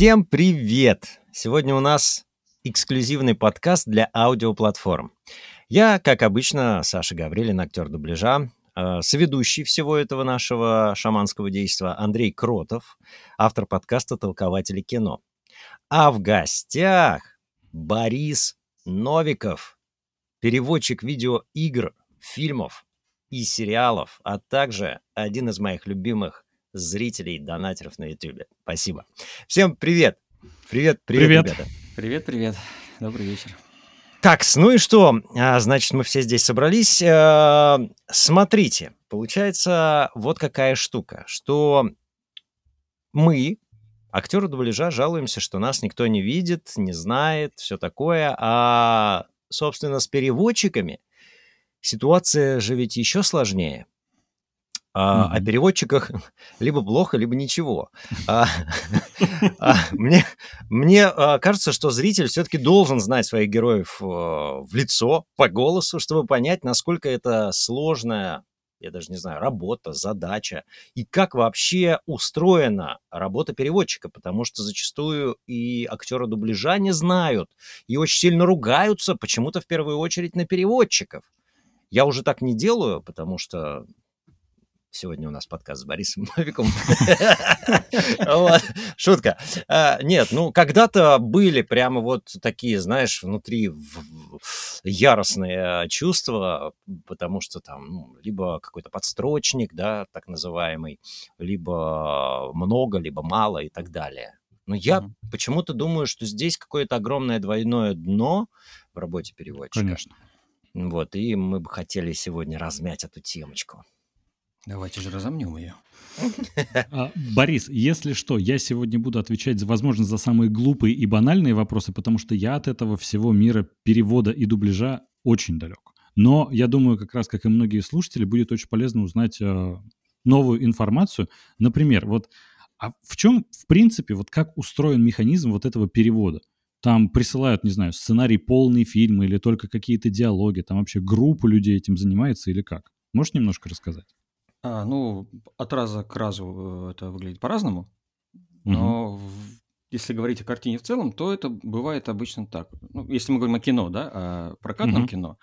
Всем привет! Сегодня у нас эксклюзивный подкаст для аудиоплатформ. Я, как обычно, Саша Гаврилин, актер дубляжа, э, соведущий всего этого нашего шаманского действия Андрей Кротов, автор подкаста «Толкователи кино». А в гостях Борис Новиков, переводчик видеоигр, фильмов и сериалов, а также один из моих любимых зрителей, донатеров на YouTube. Спасибо. Всем привет! Привет, привет, Привет. ребята. Привет, привет. Добрый вечер. Так, ну и что? А, Значит, мы все здесь собрались. Э, Смотрите, получается вот какая штука, что мы, актеры дубляжа, жалуемся, что нас никто не видит, не знает, все такое, а, собственно, с переводчиками ситуация же ведь еще сложнее. А, О Мгм. переводчиках либо плохо, либо ничего. А, а, Мне, мне а, кажется, что зритель все-таки должен знать своих героев в лицо, по голосу, чтобы понять, насколько это сложная, я даже не знаю, работа, задача, и как вообще устроена работа переводчика, потому что зачастую и актеры дубляжа не знают, и очень сильно ругаются почему-то в первую очередь на переводчиков. Я уже так не делаю, потому что сегодня у нас подкаст с Борисом Новиком. Шутка. А, Нет, ну, когда-то были прямо вот такие, знаешь, внутри яростные чувства, потому что там ну, либо какой-то подстрочник, да, так называемый, либо много, либо мало и так далее. Но я почему-то думаю, что здесь какое-то огромное двойное дно в работе переводчика. Конечно. Вот, и мы бы хотели сегодня размять эту темочку. Давайте же разомнем ее. А, Борис, если что, я сегодня буду отвечать, возможно, за самые глупые и банальные вопросы, потому что я от этого всего мира перевода и дубляжа очень далек. Но я думаю, как раз, как и многие слушатели, будет очень полезно узнать э, новую информацию. Например, вот а в чем, в принципе, вот как устроен механизм вот этого перевода? Там присылают, не знаю, сценарий полный фильм или только какие-то диалоги, там вообще группа людей этим занимается или как? Можешь немножко рассказать? А, ну, от раза к разу э, это выглядит по-разному. Но в- если говорить о картине в целом, то это бывает обычно так. Ну, если мы говорим о кино, да, о прокатном Мгм. кино,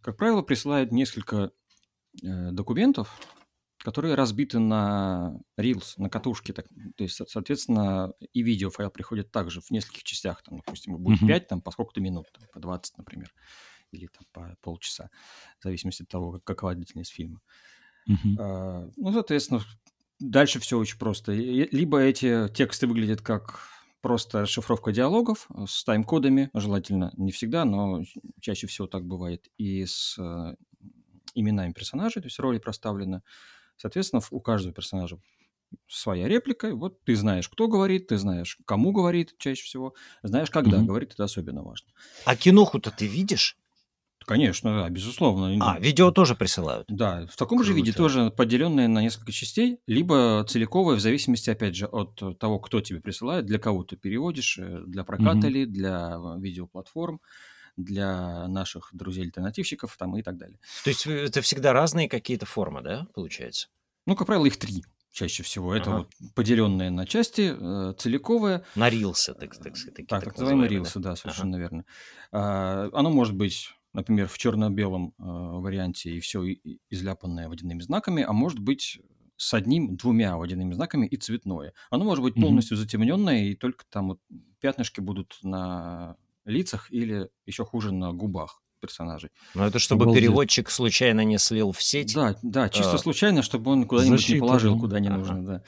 как правило, присылают несколько э, документов, которые разбиты на Reels, на катушке. Так, то есть, со- соответственно, и видеофайл приходит также в нескольких частях. Там, допустим, будет Мгм. 5, там, по сколько-то минут, там, по 20, например, или там, по полчаса, в зависимости от того, как- какова длительность фильма. А, Ну, соответственно, дальше все очень просто. Либо эти тексты выглядят как просто расшифровка диалогов э, с тайм-кодами, желательно не всегда, но чаще всего так бывает, и с э, именами персонажей, то есть роли проставлены. Соответственно, у каждого персонажа своя реплика. Вот ты знаешь, кто говорит, ты знаешь, кому говорит чаще всего, знаешь, когда Мгм. говорит, это особенно важно. А киноху-то ты видишь? Конечно, да, безусловно. А, видео тоже присылают. Да, в таком же виде Круто. тоже поделенные на несколько частей, либо целиковые, в зависимости, опять же, от того, кто тебе присылает, для кого ты переводишь, э, для проката Мгм. ли, для э, видеоплатформ, для наших друзей-альтернативщиков там и так далее. То есть это всегда разные какие-то формы, да, получается? Ну, как правило, их три чаще всего. Это Ага. вот поделенные на части, э, целиковые, На рилсы, так, так, так, так так называемые рилсы, да, совершенно Ага. верно. А, Оно может быть, например, в черно-белом э, варианте и все изляпанное водяными знаками, а может быть с одним, двумя водяными знаками и цветное. Оно может быть полностью затемненное, и только там вот пятнышки будут на лицах или еще хуже на губах персонажей. Но это чтобы Обалдеть. переводчик случайно не слил в сеть. Да, да, чисто А. случайно, чтобы он куда-нибудь не положил, да. куда не Ага. нужно, да.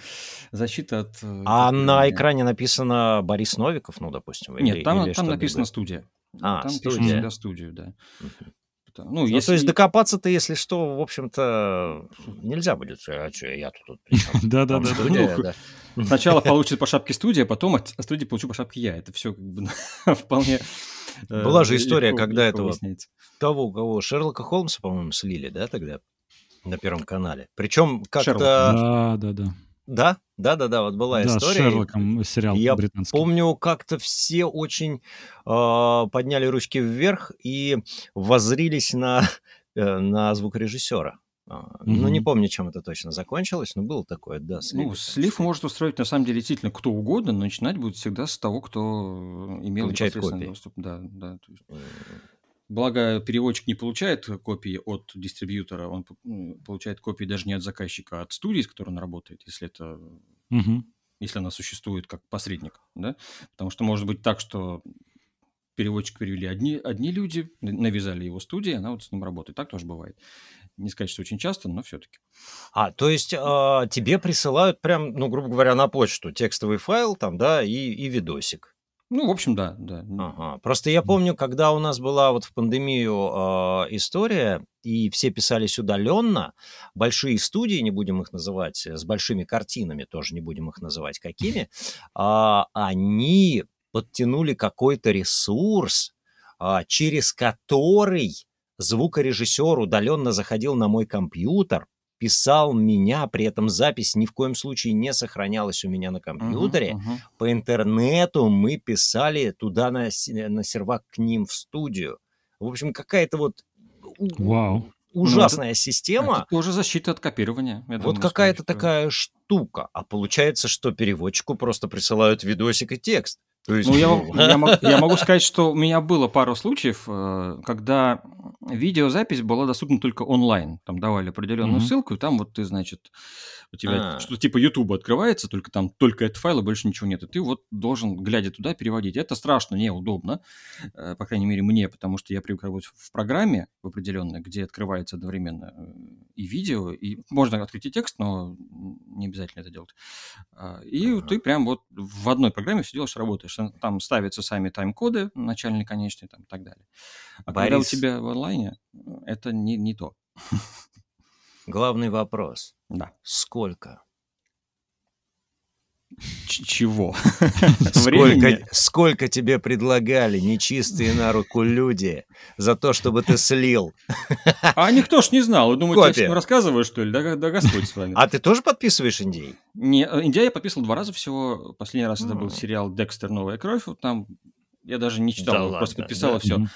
Защита от... э, А на экране написано Борис Новиков, ну, допустим. Нет, или- там, или там написано студия. А, там студия. пишут всегда студию, да. Мгм. Потому- Ну, Ну, то если... есть докопаться-то, если что, в общем-то, нельзя будет. А что, я тут Да-да-да. Ну, да. Сначала получит по шапке студия, потом от студии получу по шапке я. Это все как бы вполне... э, Была же история, когда этого- выясняется. Кого, кого? Шерлока Холмса, по-моему, слили, да, тогда? На Первом канале. Причем как-то... Да, да, да. Да, да, да, да, вот была Да, с история. Шерлоком сериал Я британский. Помню, как-то все очень э, подняли ручки вверх и воззрились на, э, на звукорежиссера. А, Ну, не помню, чем это точно закончилось, но было такое, да, слив. Ну, слив может устроить на самом деле действительно кто угодно, но начинать будет всегда с того, кто имел Получает непосредственный копии. доступ. Да, да. то есть Благо, переводчик не получает копии от дистрибьютора, он м, получает копии даже не от заказчика, а от студии, с которой он работает, если это Мгм. если она существует как посредник, да? Потому что может быть так, что переводчик перевели одни, одни люди, навязали его студии, она вот с ним работает. Так тоже бывает. Не сказать, что очень часто, но все-таки. А, то есть а, тебе присылают прям, ну, грубо говоря, на почту текстовый файл там, да, и, и видосик. Ну, в общем, да, да. Ага. Просто я помню, когда у нас была вот в пандемию а, история, и все писались удаленно, большие студии, не будем их называть, э, с большими картинами, тоже не будем их называть какими, а, они подтянули какой-то ресурс, а, через который звукорежиссер удаленно заходил на мой компьютер, писал меня, при этом запись ни в коем случае не сохранялась у меня на компьютере, Мгм, мгм. по интернету мы писали туда на, на сервак к ним в студию. В общем, какая-то вот у- Вау. ужасная Это система. тоже защита от копирования. я Вот какая-то такая штука. А получается, что переводчику просто присылают видосик и текст. То есть, Ну, я, ну, я мог- я могу сказать, что у меня было пару случаев, э, когда видеозапись была доступна только онлайн. Там давали определенную Мгм. ссылку, и там вот ты, значит, у тебя А. что-то типа YouTube открывается, только там только этот файл, и больше ничего нет. И ты вот должен, глядя туда, переводить. Это страшно, неудобно, э, по крайней мере, мне, потому что я привык работать в программе в определенной, где открывается одновременно э, и видео, и можно открыть и текст, но не обязательно это делать. А, И Ага. ты прям вот в одной программе все делаешь, работаешь. Там ставятся сами тайм-коды, начальный, конечный там, и так далее. А когда у Борис. тебя в онлайне, э, это не, не то. главный вопрос. Да. Сколько? Ч- чего? Сколько, сколько тебе предлагали нечистые на руку люди за то, чтобы ты слил? А никто ж не знал. Вы думаете, я Копия. всем рассказываю, что ли? Да, да Господь с вами. А ты тоже подписываешь индей? Не, э, Индия я подписывал два раза всего. Последний раз это был сериал «Декстер. Новая кровь». Вот Там я даже не читал, Да просто подписал, да? и все.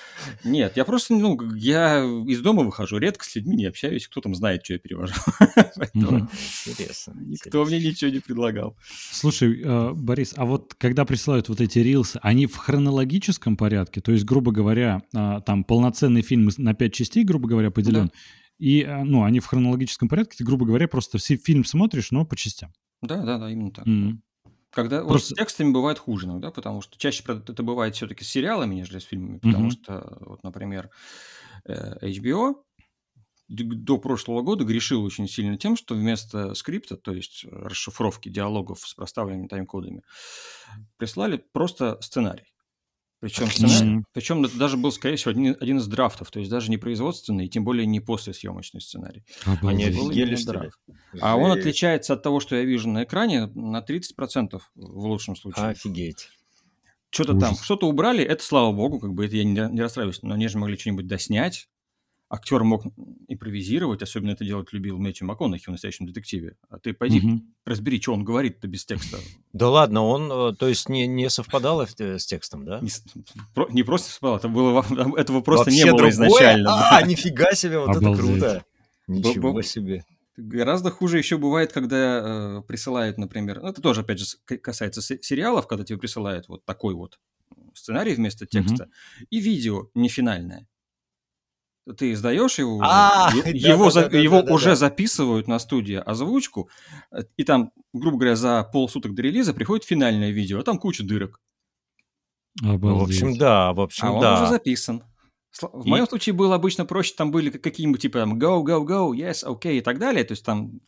Нет, я просто, ну, я из дома выхожу, редко с людьми не общаюсь, кто там знает, что я перевожу. Поэтому. Интересно. Никто мне ничего не предлагал. Слушай, э, Борис, а вот когда присылают вот эти рилсы, они в хронологическом порядке? То есть, грубо говоря, а, там полноценный фильм на пять частей, грубо говоря, поделен, и, а, ну, они в хронологическом порядке, ты, грубо говоря, просто все фильм смотришь, но по частям. Да, да, да, именно так. Когда вот Просто- с текстами бывает хуже иногда, потому что чаще это бывает все-таки с сериалами, нежели с фильмами, потому Мгм. что, вот, например, э, HBO до прошлого года грешил очень сильно тем, что вместо скрипта, то есть расшифровки диалогов с проставленными тайм-кодами, прислали просто сценарий. Причем, сценарий, причем это даже был, скорее всего, один, один из драфтов, то есть даже не производственный, и тем более не послесъемочный сценарий. Они был офигели, драфт. А он отличается от того, что я вижу на экране, на 30% в лучшем случае. Офигеть. Что-то там, что-то убрали, это слава богу, как бы это я не, не расстраиваюсь, но они же могли что-нибудь доснять. Актер мог импровизировать, особенно это делать любил Мэтью МакКонахи в «Настоящем детективе». А ты пойди Мгм. разбери, что он говорит-то без текста. Да ладно, он, э, то есть, не, не совпадало э, с текстом, да? Не, про- не просто совпало, это было, этого просто Вообще не было другое? изначально. А, да. нифига себе, вот Обалдеть. это круто. Ничего Бо-бо. себе. Гораздо хуже еще бывает, когда э, присылают, например, ну, это тоже, опять же, касается се- сериалов, когда тебе присылают вот такой вот сценарий вместо текста и видео не финальное. Ты издаешь его, А, его, да, за- да, да, его да, да, уже да. записывают на студии озвучку, э, и там, грубо говоря, за полсуток до релиза приходит финальное видео, а там куча дырок, Обалдеть. В общем, да, в общем, а он да. уже записан. В И- моем случае было обычно проще, там были как- какие-нибудь типа там go, go, go, yes, okay и так далее. То есть там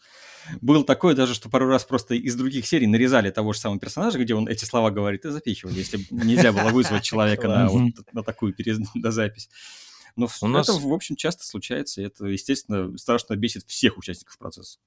было такое даже, что пару раз просто из других серий нарезали того же самого персонажа, где он эти слова говорит, и запихивали, если нельзя было вызвать человека на, Классно. вот, на такую запись. Но в- У это, нас- в общем, часто случается, и это, естественно, страшно бесит всех участников процесса.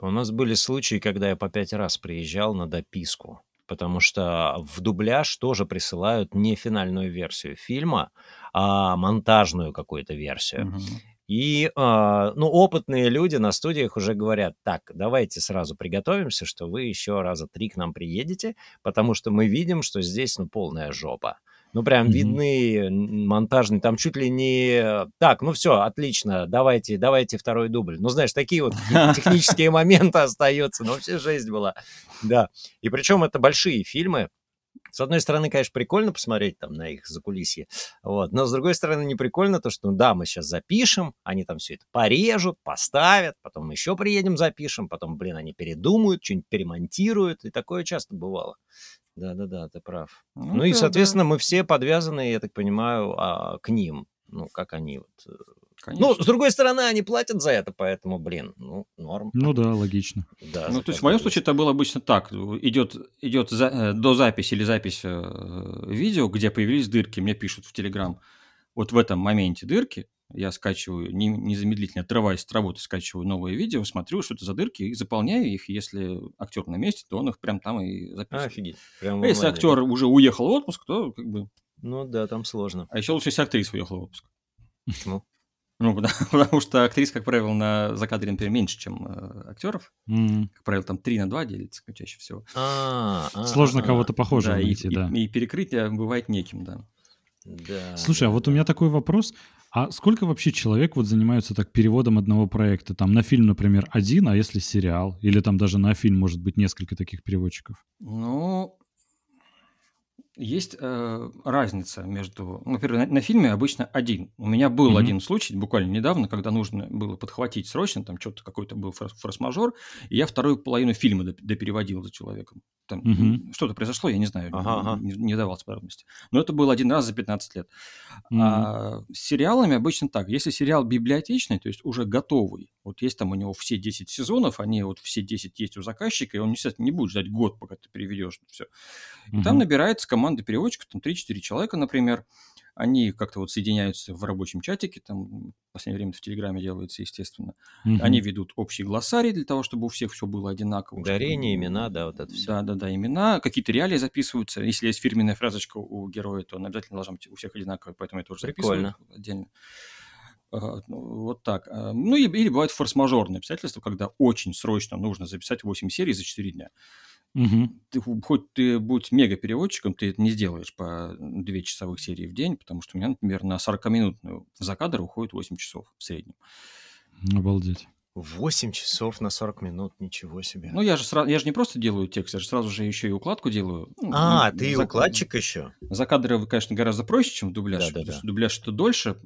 У нас были случаи, когда я по пять раз приезжал на дописку, потому что в дубляж тоже присылают не финальную версию фильма, а монтажную какую-то версию. Мгм. И, а, ну, опытные люди на студиях уже говорят, так, давайте сразу приготовимся, что вы еще раза три к нам приедете, потому что мы видим, что здесь, ну, полная жопа. Ну, прям mm-hmm. видны монтажные, там чуть ли не... Так, ну все, отлично, давайте, давайте второй дубль. Ну, знаешь, такие вот технические моменты остаются, но вообще жесть была. Да, и причем это большие фильмы, с одной стороны, конечно, прикольно посмотреть там на их закулисье, вот, но с другой стороны, не прикольно то, что, ну, да, мы сейчас запишем, они там все это порежут, поставят, потом мы еще приедем, запишем, потом, блин, они передумают, что-нибудь перемонтируют, и такое часто бывало. Да-да-да, ты прав. Ну, ну и, соответственно, да. мы все подвязаны, я так понимаю, а, к ним. Ну, как они вот... Конечно. Ну, с другой стороны, они платят за это, поэтому, блин, ну, норм. Ну да, логично. Да, ну, то есть в моем случае это было обычно так. Идет, идет за, э, до записи или запись э, видео, где появились дырки, мне пишут в Телеграм, вот в этом моменте дырки, я скачиваю, не, незамедлительно отрываясь от работы, скачиваю новые видео, смотрю, что это за дырки, и заполняю их. Если актер на месте, то он их прям там и записывает. Офигеть. Прям а если актер уже уехал в отпуск, то как бы... Ну да, там сложно. А еще лучше, если актриса уехала в отпуск. Почему? Ну, потому, потому что актрис, как правило, на закадре, например, меньше, чем э, актеров. Mm. Как правило, там 3 на 2 делится чаще всего. А, а, Сложно а, кого-то похожего да, найти, и, да. И, и перекрытие бывает неким, да. Да, Слушай, да, а вот да. у меня такой вопрос. А сколько вообще человек вот занимаются так переводом одного проекта? Там на фильм, например, один, а если сериал? Или там даже на фильм может быть несколько таких переводчиков? Ну, есть э, разница между... Ну, например, на, на фильме обычно один. У меня был mm-hmm. один случай буквально недавно, когда нужно было подхватить срочно, там что-то какой-то был форс-мажор, и я вторую половину фильма допереводил за человеком. Там mm-hmm. что-то произошло, я не знаю, ага. Не, не давал подробности. Но это был один раз за 15 лет. Mm-hmm. А с сериалами обычно так. Если сериал библиотечный, то есть уже готовый, вот есть там у него все 10 сезонов, они вот все 10 есть у заказчика, и он, естественно, не будет ждать год, пока ты переведешь все. И mm-hmm. там набирается команда команды переводчиков, там 3-4 человека, например, они как-то вот соединяются в рабочем чатике, там в последнее время в Телеграме делается, естественно. Угу. Они ведут общий глоссарий для того, чтобы у всех все было одинаково. Ударение, чтобы... имена, да, вот это все. Да-да-да, имена, какие-то реалии записываются. Если есть фирменная фразочка у героя, то она обязательно должна быть у всех одинаковая, поэтому это уже Прикольно. отдельно. Ну, вот так. А, ну, или бывают форс-мажорные обстоятельства, когда очень срочно нужно записать 8 серий за 4 дня. Угу. Ты, хоть ты будь мега-переводчиком, ты это не сделаешь по две часовых серии в день, потому что у меня, например, на 40-минутную закадр уходит 8 часов в среднем. Обалдеть. 8 часов на 40 минут, ничего себе. Ну, я же, сразу, я же не просто делаю текст, я же сразу же еще и укладку делаю. Ну, а, ну, ты за, укладчик еще? За кадры, конечно, гораздо проще, чем дубляж, да, потому да, что да. дубляж что дольше,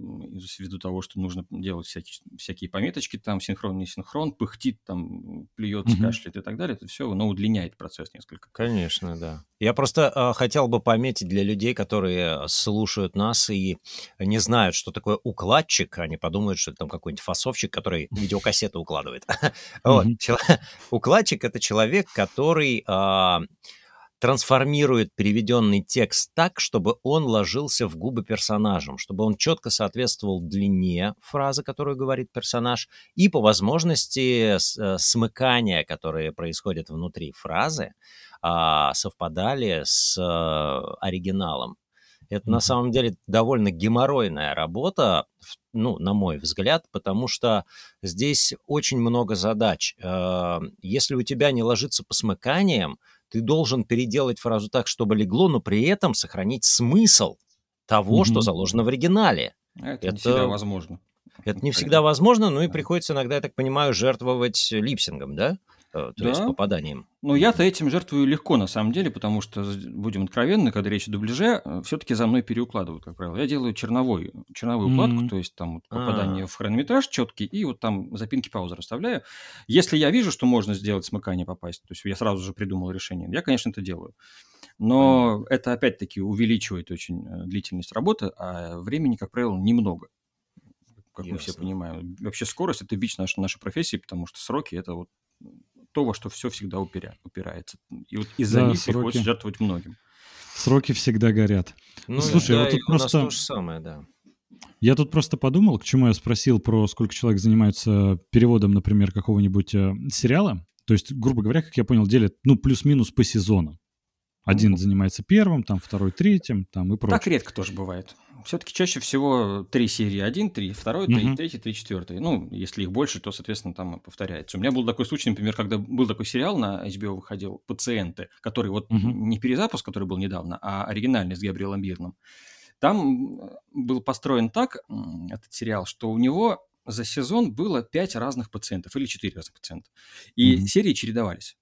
ввиду того, что нужно делать всякие, всякие пометочки, там синхрон, не синхрон, пыхтит, там плюется, угу. кашляет и так далее, это все, но удлиняет процесс несколько. Конечно, да. Я просто э, хотел бы пометить для людей, которые слушают нас и не знают, что такое укладчик, они подумают, что это там какой-нибудь фасовщик, который видеокассету укладывает. вот. Укладчик — это человек, который а, трансформирует переведенный текст так, чтобы он ложился в губы персонажам, чтобы он четко соответствовал длине фразы, которую говорит персонаж, и по возможности э, смыкания, которые происходят внутри фразы, а, совпадали с э, оригиналом. Это на самом деле довольно геморройная работа, ну, на мой взгляд, потому что здесь очень много задач. Э, если у тебя не ложится по смыканиям, ты должен переделать фразу так, чтобы легло, но при этом сохранить смысл того, mm-hmm. что заложено в оригинале. Это, это не всегда возможно. Это не всегда возможно, но и приходится иногда, я так понимаю, жертвовать липсингом, да? Э, то да. есть попаданием. Ну, я-то этим жертвую легко, на самом деле, потому что, будем откровенны, когда речь о дубляже, э, все-таки за мной переукладывают, как правило. Я делаю черновой, черновую mm-hmm. укладку, то есть там вот попадание А-а-а. в хронометраж четкий, и вот там запинки паузы расставляю. Если я вижу, что можно сделать смыкание попасть, то есть я сразу же придумал решение, я, конечно, это делаю. Но mm-hmm. это, опять-таки, увеличивает очень э, длительность работы, а времени, как правило, немного как Ясно. мы все понимаем. Вообще скорость – это бич нашей, нашей профессии, потому что сроки – это вот то, во что все всегда упиря, упирается. И вот из-за да, них сроки. приходится жертвовать многим. Сроки всегда горят. Ну, Слушай, да, вот тут у просто... нас то же самое, да. Я тут просто подумал, к чему я спросил про сколько человек занимаются переводом, например, какого-нибудь э, сериала. То есть, грубо говоря, как я понял, делят, ну, плюс-минус по сезонам. Один занимается первым, там второй третьим, там и прочее. Так редко тоже бывает. Все-таки чаще всего три серии один, три второй, три Мгм. третий, три четвертый. Ну, если их больше, то, соответственно, там повторяется. У меня был такой случай, например, когда был такой сериал на HBO выходил «Пациенты», который вот Мгм. не перезапуск, который был недавно, а оригинальный с Габриэлом Бирном. Там м, был построен так, этот сериал, что у него за сезон было пять разных пациентов или четыре разных пациента. И Мгм. серии чередовались.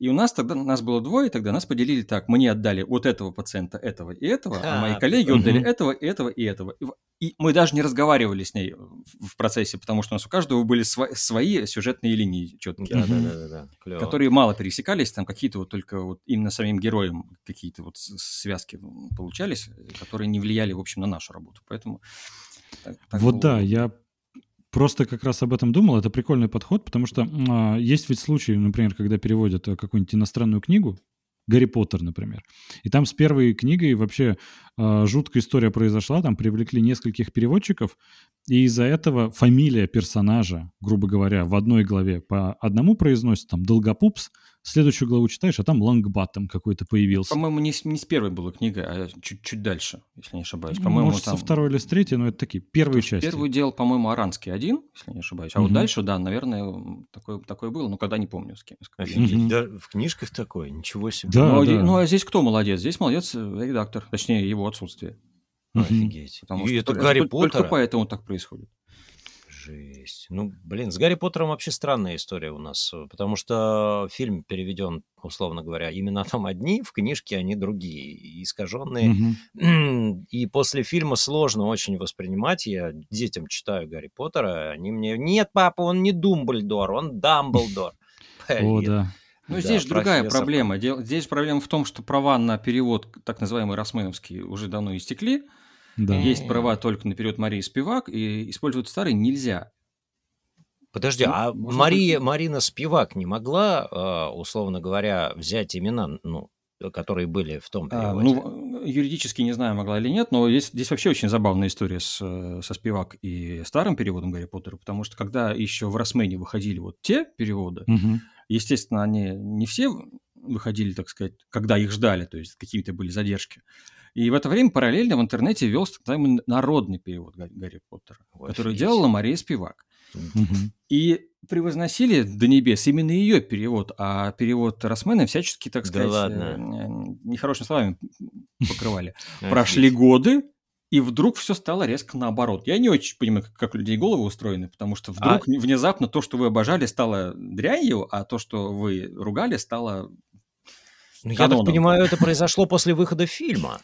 И у нас тогда, нас было двое, тогда нас поделили так. Мне отдали вот этого пациента, этого и этого, а мои А, коллеги прикольно. отдали этого, и этого и этого. И, мы даже не разговаривали с ней в, в процессе, потому что у нас у каждого были сва- свои сюжетные линии четкие, Да, да, да, да, да. Которые мало пересекались, там какие-то вот только вот именно самим героям какие-то вот связки получались, э, которые не влияли, в общем, на нашу работу. Поэтому так- так Вот было да, я просто как раз об этом думал. Это прикольный подход, потому что а, есть ведь случаи, например, когда переводят э, какую-нибудь иностранную книгу, Гарри Поттер, например. И там с первой книгой вообще а, жуткая история произошла. Там привлекли нескольких переводчиков, и из-за этого фамилия персонажа, грубо говоря, в одной главе по одному произносит, там, Долгопупс, следующую главу читаешь, а там Лангбаттом какой-то появился. По-моему, не с, не с первой была книга, а чуть-чуть дальше, если не ошибаюсь. Ну, По-моему, Может, там... со второй или с третьей, но это такие первые Потому части. Первую делал, по-моему, Аранский один, если не ошибаюсь. А вот Мгм. дальше, да, наверное, такое, такое было, но когда не помню с кем. с Мгм. да, в книжках такое, ничего себе. Да, ну, а да. ну, а здесь кто молодец? Здесь молодец э, редактор, точнее, его отсутствие. Мгм. Офигеть. Потому И что это только- Гарри только- Поттера? Только поэтому так происходит. Жесть. Ну, блин, с Гарри Поттером вообще странная история у нас, э, потому что фильм переведен, условно говоря, именно там одни, в книжке они другие, искаженные. Мгм. И после фильма сложно очень воспринимать. Я детям читаю Гарри Поттера, они мне, нет, папа, он не Думблдор, он Дамблдор. О, да. Ну, Да, здесь же другая профессор. проблема. Дел- Здесь проблема в том, что права на перевод, так называемый Росменовский, уже давно истекли. Да. Есть права только на перевод Марии Спивак, и использовать старый нельзя. Подожди, Ну, а Мария, только- Марина Спивак не могла, э, условно говоря, взять имена, ну, которые были в том А, переводе? ну, юридически не знаю, могла или нет, но есть, здесь вообще очень забавная история с, э, со Спивак и старым переводом Гарри Поттера, потому что когда еще в Росмене выходили вот те переводы, Мгм. естественно, они не все выходили, так сказать, когда их ждали, то есть какие-то были задержки. И в это время параллельно в интернете вел так называемый народный перевод Гарри, Поттера, Ой, который офигеть. делала Мария Спивак. И превозносили до небес именно ее перевод, а перевод Росмена всячески, так Да сказать, ладно? э, нехорошими словами покрывали. Офигеть. Прошли годы, и вдруг все стало резко наоборот. Я не очень понимаю, как, как людей головы устроены, потому что А вдруг внезапно то, что вы обожали, стало дрянью, а то, что вы ругали, стало... Ну, я так понимаю, это произошло после выхода фильма.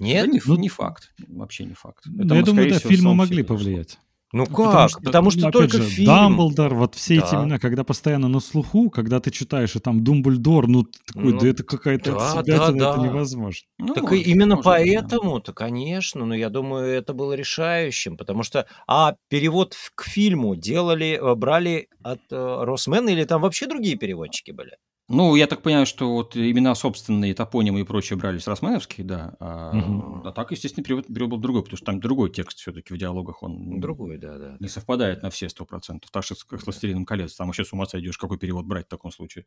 Да Нет? не, Ну, не факт, вообще не факт. Ну, Это, я скорее думаю, да, всего, фильмы могли повлиять. Ну как? Потому что, ну, опять только же, фильм. Дамблдор, вот все эти Да. имена, когда постоянно на слуху, когда ты читаешь, и там Думблдор, ну, такой, Ну, да это какая-то да, отсебятина, да, это да. невозможно. Ну, Так может, именно может быть, да. поэтому-то, конечно, но я думаю, это было решающим, потому что, а перевод к фильму делали, э, брали от э, Росмена или там вообще другие переводчики были? Ну, я так понимаю, что вот имена собственные, топонимы и прочее брали с Росменовских, да. А, Мгм. а так, естественно, перевод, перевод был другой, потому что там другой текст все-таки в диалогах, он Другой, да, да. не совпадает на все сто процентов. Так же, как с «Властелином колец». Там вообще с ума сойдешь, какой перевод брать в таком случае.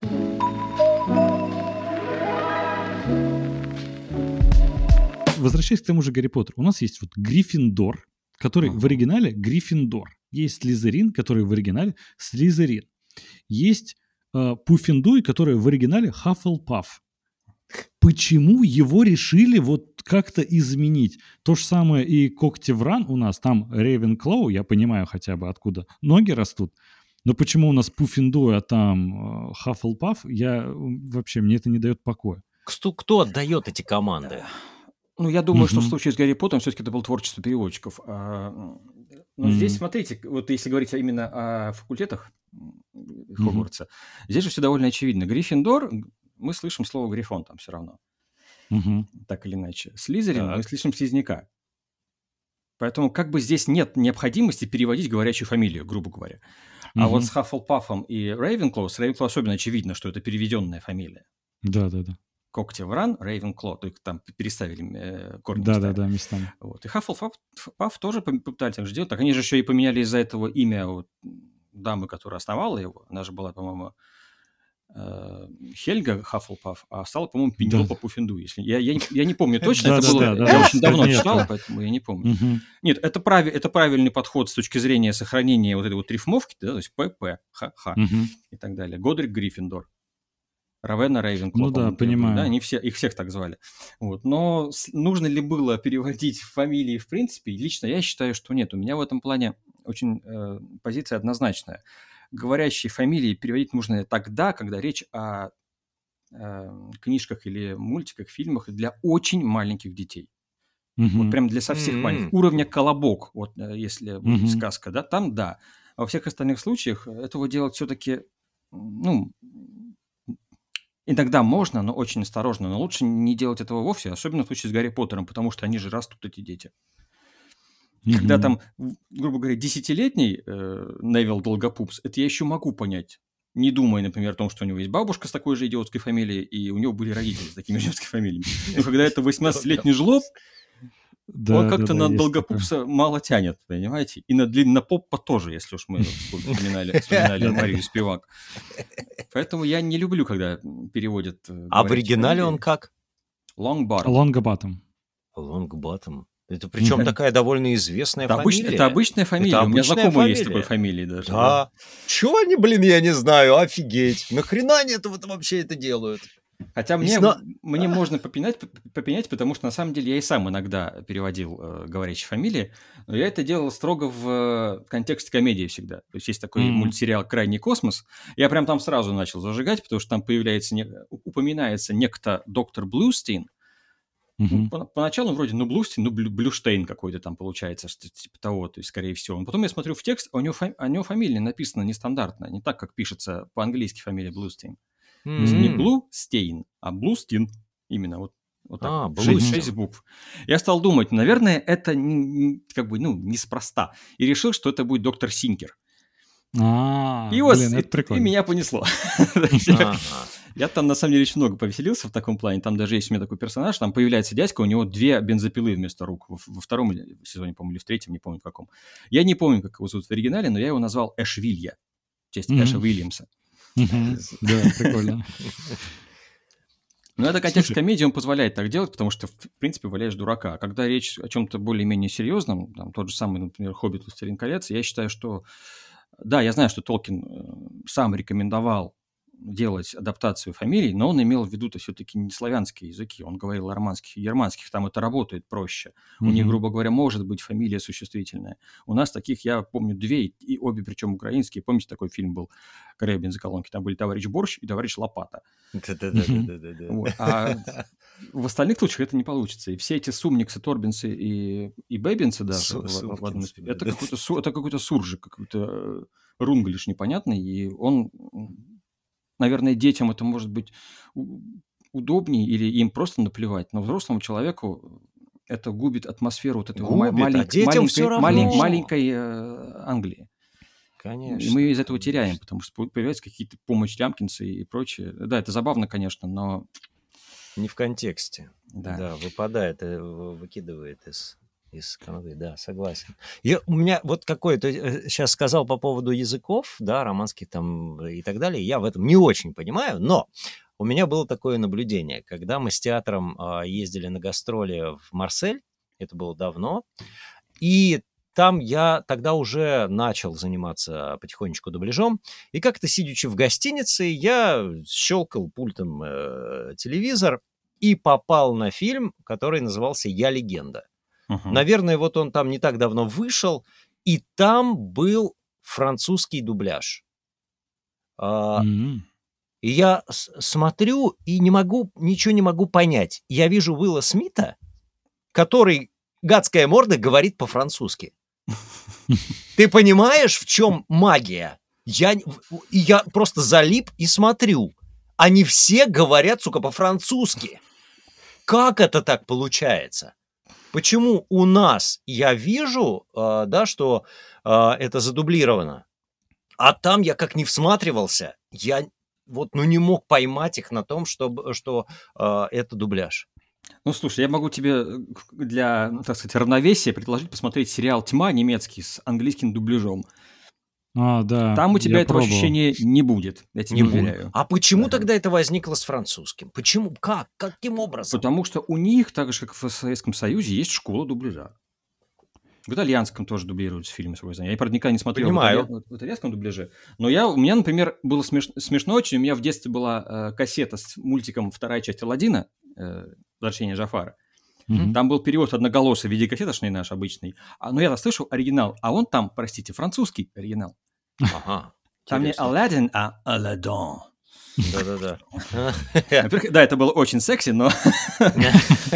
Возвращаясь к тому же Гарри Поттеру, у нас есть вот Гриффиндор, который в Ага. оригинале Гриффиндор. Есть Слизерин, который в оригинале Слизерин. Есть э, Пуффиндуй, который в оригинале Хаффлпаф. Почему его решили вот как-то изменить? То же самое и Когтевран у нас, там Рейвенклоу, я понимаю хотя бы откуда ноги растут, но почему у нас Пуффиндуй, а там э, Хаффлпаф, я вообще, мне это не дает покоя. Кто, кто отдает эти команды? Ну, я думаю, что в случае с Гарри Поттером все-таки это было творчество переводчиков. А, Но Мгм. здесь, смотрите, вот если говорить именно о факультетах Хогвартса, здесь же все довольно очевидно. Гриффиндор, мы слышим слово Грифон там все равно, Мгм. так или иначе. Слизерин, мы Так. слышим Слизняка. Поэтому как бы здесь нет необходимости переводить говорящую фамилию, грубо говоря. А вот с Хаффлпафом и Рейвенклоу, с Рейвенклоу особенно очевидно, что это переведенная фамилия. Да-да-да. Когтевран, Рейвенкло, только там переставили э, корни. Да-да-да, местами. Вот. И Хаффлпаф Паф тоже попытались так же делать. Так они же еще и поменяли из-за этого имя вот дамы, которая основала его. Она же была, по-моему, э, Хельга Хаффлпаф, а стала, по-моему, Пенелопа Пуффинду. Если... Я, я, не, я не помню точно, это было, я очень давно читал, поэтому я не помню. Нет, это, прав... это правильный подход с точки зрения сохранения вот этой вот рифмовки, да, то есть ПП, ХХ и так далее. Годрик Гриффиндор. Равена Рейвенкло. Ну да, понимаю. Да, они все, их всех так звали. Вот. Но нужно ли было переводить фамилии в принципе? Лично я считаю, что нет. У меня в этом плане очень э, позиция однозначная. Говорящие фамилии переводить нужно тогда, когда речь о э, книжках или мультиках, фильмах для очень маленьких детей. Mm-hmm. Вот прям для совсем mm-hmm. маленьких. Уровня колобок, вот э, если mm-hmm. сказка, да, там да. А во всех остальных случаях этого делать все-таки, ну, Иногда можно, но очень осторожно. Но лучше не делать этого вовсе, особенно в случае с Гарри Поттером, потому что они же растут, эти дети. Mm-hmm. Когда там, грубо говоря, десятилетний э, Невил Долгопупс, это я еще могу понять. Не думая, например, о том, что у него есть бабушка с такой же идиотской фамилией, и у него были родители с такими же идиотскими фамилиями. Но когда это 18-летний жлоб, да, Он как-то да, на долгопупса такое. мало тянет, понимаете? И на длиннопопа тоже, если уж мы вспоминали, вспоминали Марию Спивак. Поэтому я не люблю, когда переводят... Э, а в оригинале он как? Longbottom. Longbottom. Longbottom. Это причем mm-hmm. такая довольно известная это фамилия. Обыч, это обычная фамилия. Это У меня знакомый фамилия. есть такой фамилии даже. Да. да. Чего они, блин, я не знаю, офигеть. Нахрена они это вот вообще это делают? Хотя мне, Сно... мне можно попенять, попенять, потому что на самом деле я и сам иногда переводил э, говорящие фамилии, но я это делал строго в контексте комедии всегда. То есть есть такой mm-hmm. мультсериал «Крайний космос». Я прям там сразу начал зажигать, потому что там появляется, не... упоминается некто доктор Блюстин. Mm-hmm. Ну, поначалу вроде, ну, Блюстин, ну, Блюштейн какой-то там получается, что типа того, то есть, скорее всего. Но потом я смотрю в текст, а у него, фами... у него фамилия написана нестандартно, не так, как пишется по-английски фамилия Блюстин. Mm-hmm. То есть не Stain, а Stin. Именно вот, вот так. А, 6, 6 букв. Я стал думать, наверное, это как бы, ну, неспроста. И решил, что это будет доктор Синкер. А, и вот блин, это и, и меня понесло. Я там, на самом деле, очень много повеселился в таком плане. Там даже есть у меня такой персонаж, там появляется дядька, у него две бензопилы вместо рук. Во втором сезоне, по-моему, или в третьем, не помню каком. Я не помню, как его зовут в оригинале, но я его назвал Эшвилья, в честь Эша Уильямса. Да, прикольно. Ну, это контекст Слушай, комедии, он позволяет так делать, потому что, в принципе, валяешь дурака. А когда речь о чем-то более-менее серьезном, там, тот же самый, например, «Хоббит. Властелин колец», я считаю, что... Да, я знаю, что Толкин э, сам рекомендовал делать адаптацию фамилий, но он имел в виду-то все-таки не славянские языки, он говорил о романских и германских, там это работает проще. Mm-hmm. У них, грубо говоря, может быть фамилия существительная. У нас таких, я помню, две, и обе причем украинские. Помните, такой фильм был «Корея бензоколонки», там были товарищ Борщ и товарищ Лопата. А в остальных случаях это не получится. И все эти сумниксы, торбинсы и, бэбинсы даже какой-то, это какой-то суржик, какой-то э, рунглиш непонятный, и он наверное, детям это может быть удобнее или им просто наплевать, но взрослому человеку это губит атмосферу вот этой губит, малень... а детям маленькой, малень... маленькой э, Англии. Конечно. И мы из этого теряем, потому что появляются какие-то помощь Лямкинсы и прочее. Да, это забавно, конечно, но... Не в контексте. Да, да выпадает, э, выкидывает из из Канады, да, согласен. И у меня вот какой-то сейчас э, сказал по поводу языков, да, романских там и так далее. Я в этом не очень понимаю, но у меня было такое наблюдение, когда мы с театром э, ездили на гастроли в Марсель, это было давно, и там я тогда уже начал заниматься потихонечку дубляжом, и как-то сидячи в гостинице, я щелкал пультом э, телевизор и попал на фильм, который назывался «Я легенда». Наверное, вот он там не так давно вышел, и там был французский дубляж. Uh-huh. И я смотрю и не могу, ничего не могу понять. Я вижу Уилла Смита, который гадская морда говорит по-французски. Ты понимаешь, в чем магия? Я, я просто залип и смотрю. Они все говорят, сука, по-французски. Как это так получается? Почему у нас я вижу, э, да, что э, это задублировано, а там я как не всматривался, я вот ну не мог поймать их на том, что, что э, это дубляж. Ну, слушай, я могу тебе для, так сказать, равновесия предложить посмотреть сериал «Тьма» немецкий с английским дубляжом. А, да. Там у тебя я этого пробовал. ощущения не будет, я тебе Не уверяю. А почему Да. тогда это возникло с французским? Почему? Как? Каким образом? Потому что у них, так же как в Советском Союзе, есть школа дубляжа. В итальянском тоже дублируются фильмы свой Я, правда, никогда не смотрел в Понимаю. италья- в итальянском дубляже. Но я, у меня, например, было смеш- смешно очень. У меня в детстве была э, кассета с мультиком «Вторая часть Аладдина», э, «Возвращение Джафара». Мгм. Там был перевод одноголосый в виде кассеточный наш обычный. А, но я слышал оригинал, а он там, простите, французский оригинал. Ага. Там не. Аладдин, а Аладдон. Да-да-да. Во-первых, Да, это было очень секси, но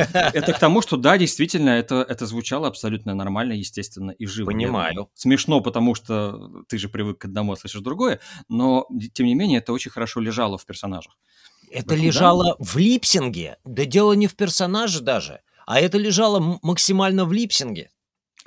это к тому, что да, действительно, это, это звучало абсолютно нормально, естественно и живо. Понимаю. Смешно, потому что ты же привык к одному, а слышишь другое, но, тем не менее, это очень хорошо лежало в персонажах. Это лежало в липсинге. Да дело не в персонаже даже, а это лежало максимально в липсинге.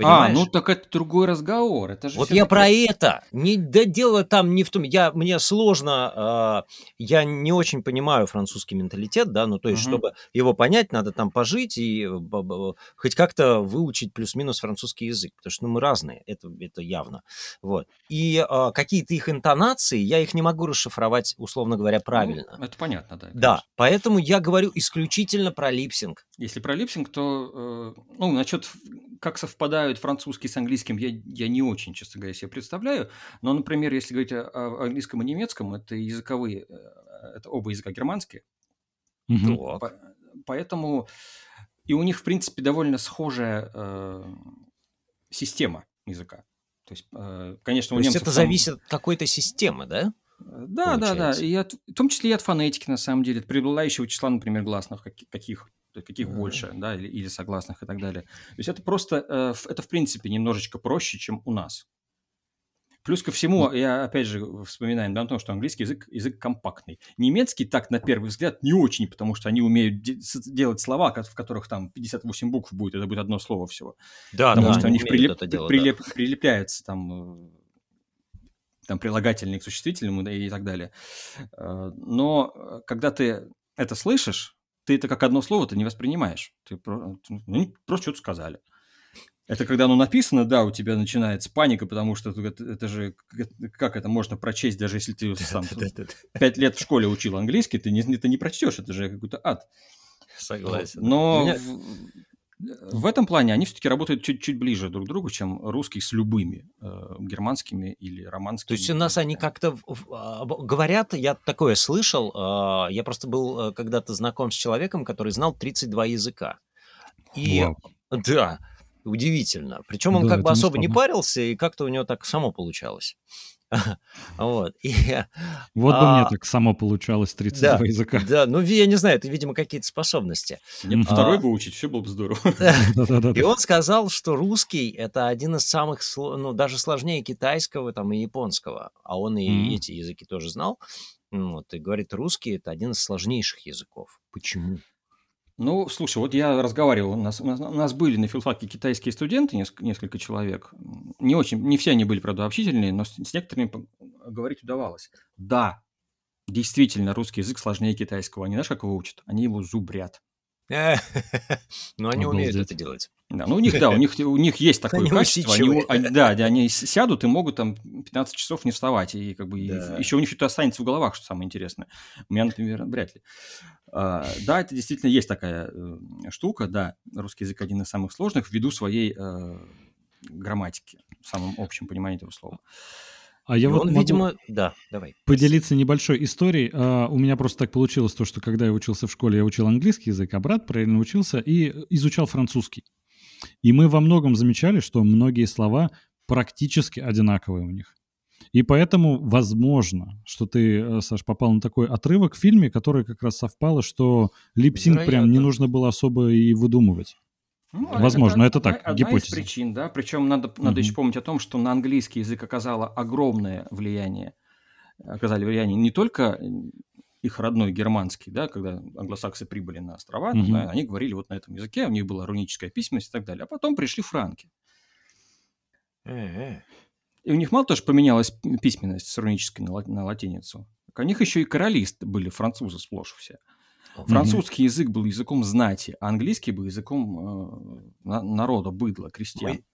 Понимаешь? А, ну так это другой разговор. Это же Вот я про это. Не, да дело там не в том. Я, мне сложно, э, я не очень понимаю французский менталитет, да, ну то есть, Мгм. чтобы его понять, надо там пожить и э, б- б- хоть как-то выучить плюс-минус французский язык, потому что ну, мы разные, это, это явно. Вот. И э, какие-то их интонации, я их не могу расшифровать, условно говоря, Ну, правильно. это понятно, да. да, конечно. поэтому я говорю исключительно про липсинг. Если про липсинг, то, э, ну, насчет как совпадают французский с английским, я, я не очень, честно говоря, себе представляю. Но, например, если говорить о, о английском и немецком, это языковые, э, это оба языка германские. Так. По- Поэтому и у них, в принципе, довольно схожая э, система языка. То есть, э, конечно, То у есть немцев это там- зависит от какой-то системы, да? Да, да, да. получается. И от- в том числе и от фонетики, на самом деле, от преобладающего числа, например, гласных, каких, каких, Ага. больше, да, или, или согласных и так далее. То есть это просто, э, это в принципе немножечко проще, чем у нас. Плюс ко всему, я опять же вспоминаем да, о том, что английский язык язык компактный. Немецкий так на первый взгляд не очень, потому что они умеют де- делать слова, в которых там 58 букв будет, это будет одно слово всего. Да, Потому да, что они умеют прилип- это делать, да. прилепляются там, э, там прилагательные к существительному да, и так далее. Э, Но когда ты это слышишь, ты это как одно слово ты не воспринимаешь. Ты про- ну, они просто что-то сказали. Это когда оно написано, да, у тебя начинается паника, потому что это, это же как- это можно прочесть, даже если ты сам пять лет в школе учил английский, ты не, ты не прочтешь, это же какой-то ад. Согласен. Но Меня- в, этом плане они все-таки работают чуть-чуть ближе друг к другу, чем русский с любыми э, германскими или романскими. То есть у нас они как-то а, говорят, я такое слышал, а, я просто был э, когда-то знаком с человеком, который знал 32 языка. И Вау. да, удивительно. Причем он Да, как бы особо не парился, и как-то у него так само получалось. Вот. И, Вот бы мне а, так само получалось 32 да, языка. да, ну, я не знаю, это, видимо, какие-то способности. Мне бы Мгм. второй А. бы учить, все было бы здорово. И он сказал, что русский это один из самых, ну, даже сложнее китайского там, и японского. А он и Мгм. эти языки тоже знал. Ну Вот, и говорит, русский это один из сложнейших языков. Почему? Ну, слушай, вот я разговаривал, у нас, у нас, были на филфаке китайские студенты, неск- несколько человек. Не очень, не все они были, правда, общительные, но с, с некоторыми говорить удавалось. Да, действительно, русский язык сложнее китайского. Они знаешь, как его учат? Они его зубрят. Но они умеют это делать. Да, ну у них, да, у них, у них есть такое Они качество. Они, они- да, они сядут и могут там 15 часов не вставать. И как бы Да. еще у них что-то останется в головах, что самое интересное. У меня, например, вряд ли. А, да, это действительно есть такая э, штука, да. Русский язык один из самых сложных ввиду своей э, грамматики, в самом общем понимании этого слова. А я И вот он, могу видимо, да, давай. поделиться небольшой историей. А, У меня просто так получилось, то, что когда я учился в школе, я учил английский язык, а брат параллельно учился и изучал французский. И мы во многом замечали, что многие слова практически одинаковые у них. И поэтому, возможно, что ты, э, Саш, попал на такой отрывок в фильме, который как раз совпало, что липсинг прям не нужно было особо и выдумывать. Ну, Возможно, это так, одна, гипотеза. Из причин, да. Причем надо, надо Мгм. еще помнить о том, что на английский язык оказало огромное влияние. Оказали влияние не только их родной германский, да, когда англосаксы прибыли на острова, Мгм. да, они говорили вот на этом языке, у них была руническая письменность и так далее. А потом пришли франки. Э-э. И у них мало тоже поменялась письменность с рунической на, ла- на латиницу. У них еще и короли были французы сплошь все. Французский язык был языком знати, а английский был языком э, на- народа, быдла, крестьян. Мы-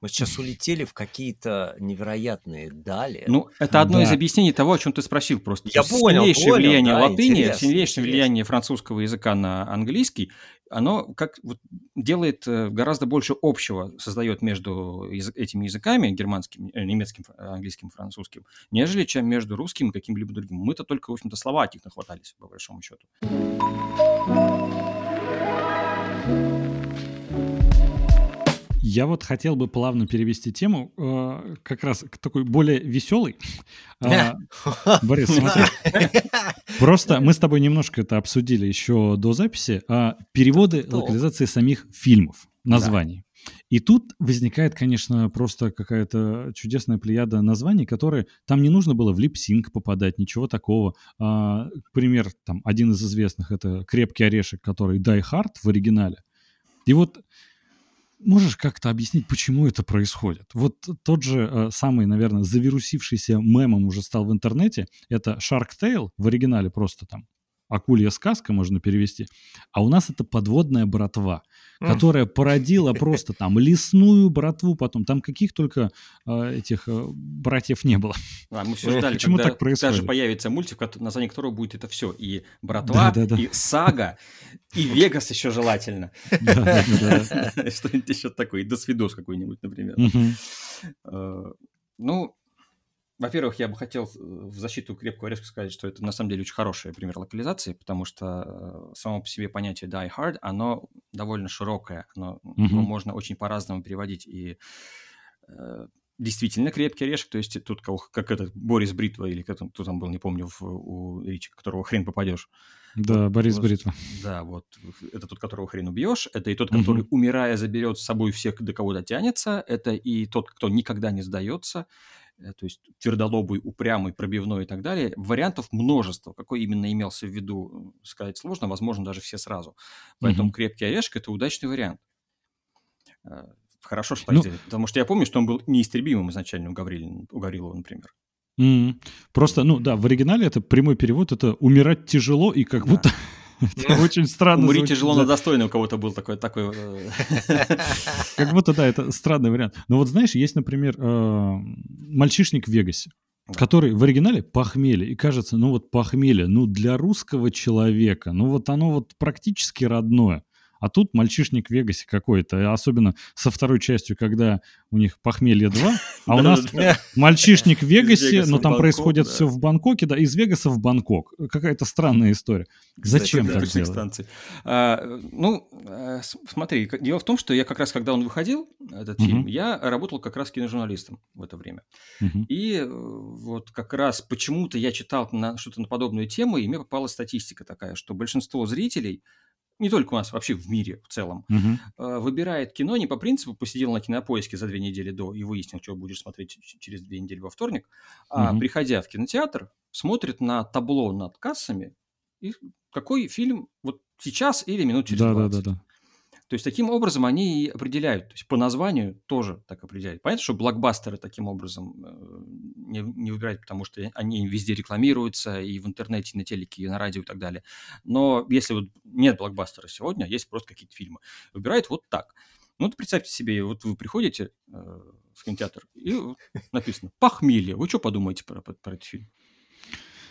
Мы сейчас улетели в какие-то невероятные дали. Ну, это одно Да. из объяснений того, о чем ты спросил просто. Я есть понял, Сильнейшее понял, влияние да, латыни, интересно, сильнейшее интересно. влияние французского языка на английский, оно как вот делает э, гораздо больше общего, создает между язы- этими языками, германским, э, немецким, английским, французским, нежели чем между русским и каким-либо другим. Мы-то только, в общем-то, слова от них нахватались, по большому счету. Я вот хотел бы плавно перевести тему, э, как раз к такой более веселой. А, Борис, смотри, просто мы с тобой немножко это обсудили еще до записи. а, Переводы, локализации самих фильмов, названий. И тут возникает, конечно, просто какая-то чудесная плеяда названий, которые там не нужно было в липсинг попадать, ничего такого. А, Пример, там, один из известных, это «Крепкий орешек», который «Die Hard» в оригинале. И вот можешь как-то объяснить, почему это происходит? Вот тот же э, самый, наверное, завирусившийся мемом уже стал в интернете. Это Shark Tale, в оригинале просто там акулья сказка можно перевести. А у нас это подводная братва, которая породила просто там лесную братву потом. Там каких только э, этих э, братьев не было. А, мы все Э, ждали, почему когда так происходит? даже появится мультик, название которого будет это все. И «Братва», Да-да-да. и «Сага», и «Вегас» еще желательно. Что-нибудь еще такое. И «Досвидос» какой-нибудь, например. Э, Ну, во-первых, я бы хотел э, в защиту крепкого орешка сказать, что это на самом деле очень хороший пример локализации, потому что э, само по себе понятие die hard, оно довольно широкое, оно, его Мгм. можно очень по-разному переводить. И э, действительно крепкий орешек, то есть тут кого- как этот Борис Бритва или кто кто там был, не помню, в- у Ричи, которого хрен попадешь. Да, Борис Вот. Бритва. Да, вот это тот, которого хрен убьешь, это и тот, который, умирая, заберет с собой всех, до кого дотянется, это и тот, кто никогда не сдается, то есть твердолобый, упрямый, пробивной и так далее. Вариантов множество. Какой именно имелся в виду, э, сказать сложно, возможно, даже все сразу. Поэтому Мгм. крепкий орешек – это удачный вариант. Э, Хорошо, что так Ну- сделали, потому что я помню, что он был неистребимым изначально у, Гаврилина, у Гаврилова, например. Просто, ну да, в оригинале это прямой перевод, это умирать тяжело и как Да. будто очень странно. Умри тяжело, но достойно у кого-то был такой... такой э, Как будто, да, это странный вариант. Но вот знаешь, есть, например, э, мальчишник в Вегасе, который в оригинале похмелье. И кажется, ну вот похмелье, ну для русского человека, ну вот оно вот практически родное. А тут мальчишник в Вегасе какой-то, особенно со второй частью, когда у них похмелье 2, а у нас мальчишник в Вегасе, но в там происходит все в Бангкоке, да, из Вегаса в Бангкок. Какая-то странная история. Зачем так делать? А, ну, с- смотри, дело в том, что я как раз, когда он выходил, этот фильм, я работал как раз киножурналистом в это время. И э, вот как раз почему-то я читал что-то на подобную тему, и мне попалась статистика такая, что большинство зрителей, не только у нас, вообще в мире в целом, э, выбирает кино не по принципу посидел на кинопоиске за две недели до и выяснил, что будешь смотреть через две недели во вторник, а Мгм. приходя в кинотеатр, смотрит на табло над кассами и какой фильм вот сейчас или минут через Да, да, 20. да, да. То есть таким образом они и определяют. То есть по названию тоже так определяют. Понятно, что блокбастеры таким образом э, не, не выбирают, потому что они везде рекламируются и в интернете, и на телеке, и на радио и так далее. Но если вот нет блокбастера сегодня, есть просто какие-то фильмы, выбирают вот так. Ну, вот представьте себе, вот вы приходите э, в кинотеатр, и написано «Похмелье». Вы что подумаете про, про- про этот фильм?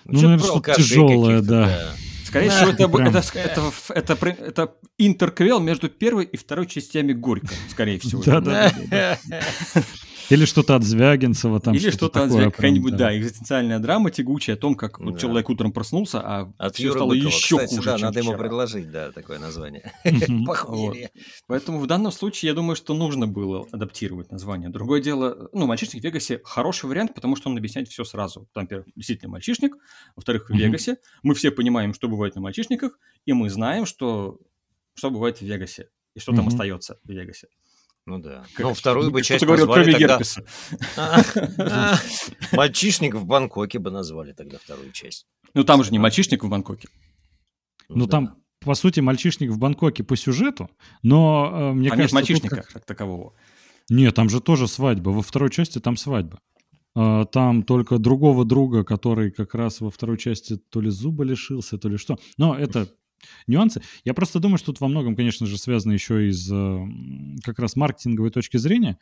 Ну, чё-то наверное, что-то тяжелое, каких-то, да. Скорее всего, это, это, это, это, это, интерквел между первой и второй частями Горько, скорее всего. Да, да, да. Или что-то от Звягинцева там. Или что-то от такое Звяг- прям, какая-нибудь, да, экзистенциальная драма тягучая о том, как вот Да. человек утром проснулся, а От все Юры стало Быкова, еще кстати, хуже, да, чем надо ему вчера. предложить, да, такое название. Похмелье. Поэтому в данном случае я думаю, что нужно было адаптировать название. Другое дело, ну, «Мальчишник в Вегасе» хороший вариант, потому что он объясняет все сразу. Там, во-первых, действительно мальчишник, во-вторых, в. Вегасе. Мы все понимаем, что бывает на мальчишниках, и мы знаем, что, что бывает в Вегасе, и что там остается в Вегасе. Ну да. Как- Ну, вторую бы часть говорил, назвали кроме тогда... Мальчишник в Бангкоке бы назвали тогда вторую часть. Ну, там же не мальчишник в Бангкоке. Ну, да. там, по сути, мальчишник в Бангкоке по сюжету, но э, мне нет кажется... тут мальчишника как- как такового. Нет, там же тоже свадьба. Во второй части там свадьба. А, Там только другого друга, который как раз во второй части то ли зуба лишился, то ли что. Но это нюансы. Я просто думаю, что тут во многом, конечно же, связано еще из э, как раз маркетинговой точки зрения.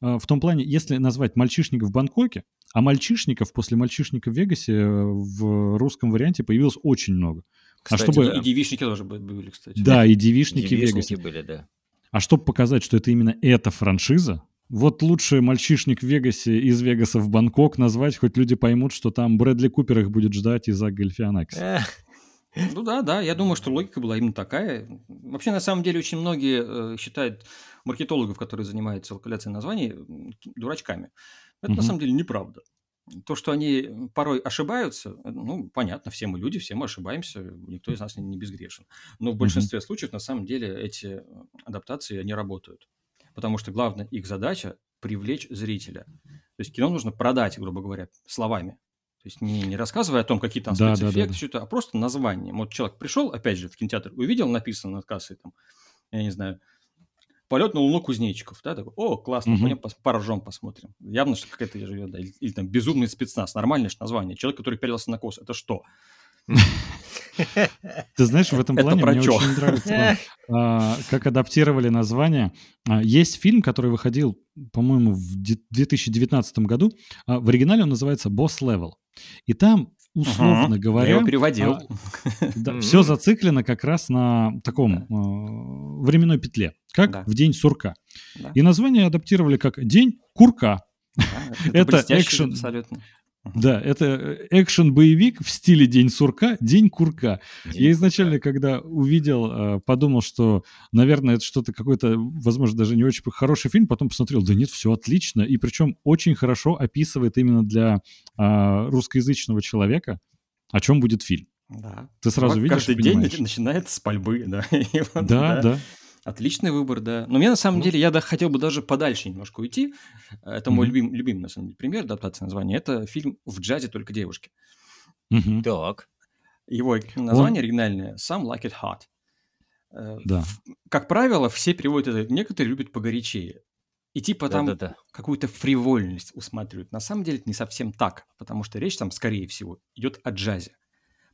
в том плане, если назвать мальчишника в Бангкоке, а мальчишников после мальчишника в Вегасе э, в русском варианте появилось очень много. А кстати, а чтобы... И девишники тоже были, кстати. Да, и девишники, девишники в Вегасе. были, да. А чтобы показать, что это именно эта франшиза, вот лучше мальчишник в Вегасе из Вегаса в Бангкок назвать, хоть люди поймут, что там Брэдли Купер их будет ждать из-за Гальфианакс. Ну да, да, я думаю, что логика была именно такая. Вообще, на самом деле, очень многие э, считают маркетологов, которые занимаются локализацией названий, дурачками. Это угу. на самом деле неправда. То, что они порой ошибаются, э, ну, понятно, все мы люди, все мы ошибаемся, никто из нас не безгрешен. Но в большинстве mm-hmm. случаев, на самом деле, эти адаптации, они работают. Потому что главная их задача – привлечь зрителя. То есть кино нужно продать, грубо говоря, словами. То есть не, не рассказывая о том, какие там да, спецэффекты, да, да, да. что-то, а просто название. Вот человек пришел, опять же, в кинотеатр, увидел написано над кассой, там, я не знаю, полет на Луну кузнечиков, да, такой, о, классно, угу. пойдем поржем, посмотрим. Явно, что какая-то живет, да, или, или там безумный спецназ, нормальное же название. Человек, который пялился на кос, это что? Ты знаешь, в этом плане мне очень нравится, а, как адаптировали название. А, есть фильм, который выходил, по-моему, в 2019 году. А, в оригинале он называется «Boss Level». И там условно uh говоря... Я его переводил. А, да, все зациклено как раз на таком да. э, временной петле, как да. в День сурка. Да. И название адаптировали как День курка. Да, это экшен. Абсолютно. Да, это э, экшен-боевик в стиле День сурка, День курка. День Я изначально, курка. когда увидел, э, подумал, что, наверное, это что-то какой-то, возможно, даже не очень хороший фильм, потом посмотрел, да нет, все отлично, и причем очень хорошо описывает именно для а, русскоязычного человека, о чем будет фильм. Да. Ты сразу Чувак видишь, каждый день начинается с пальбы, да. да, да. да. Отличный выбор, да. Но мне на самом ну, деле, я да, хотел бы даже подальше немножко уйти. Это mm-hmm. мой любим, любимый, на самом деле, пример адаптации названия. Это фильм «В джазе только девушки». Mm-hmm. Так. Его название Он... оригинальное «Some Like It Hot». Э, да. Как правило, все переводят это, некоторые любят погорячее. И типа там Да-да-да. какую-то фривольность усматривают. На самом деле это не совсем так, потому что речь там, скорее всего, идет о джазе.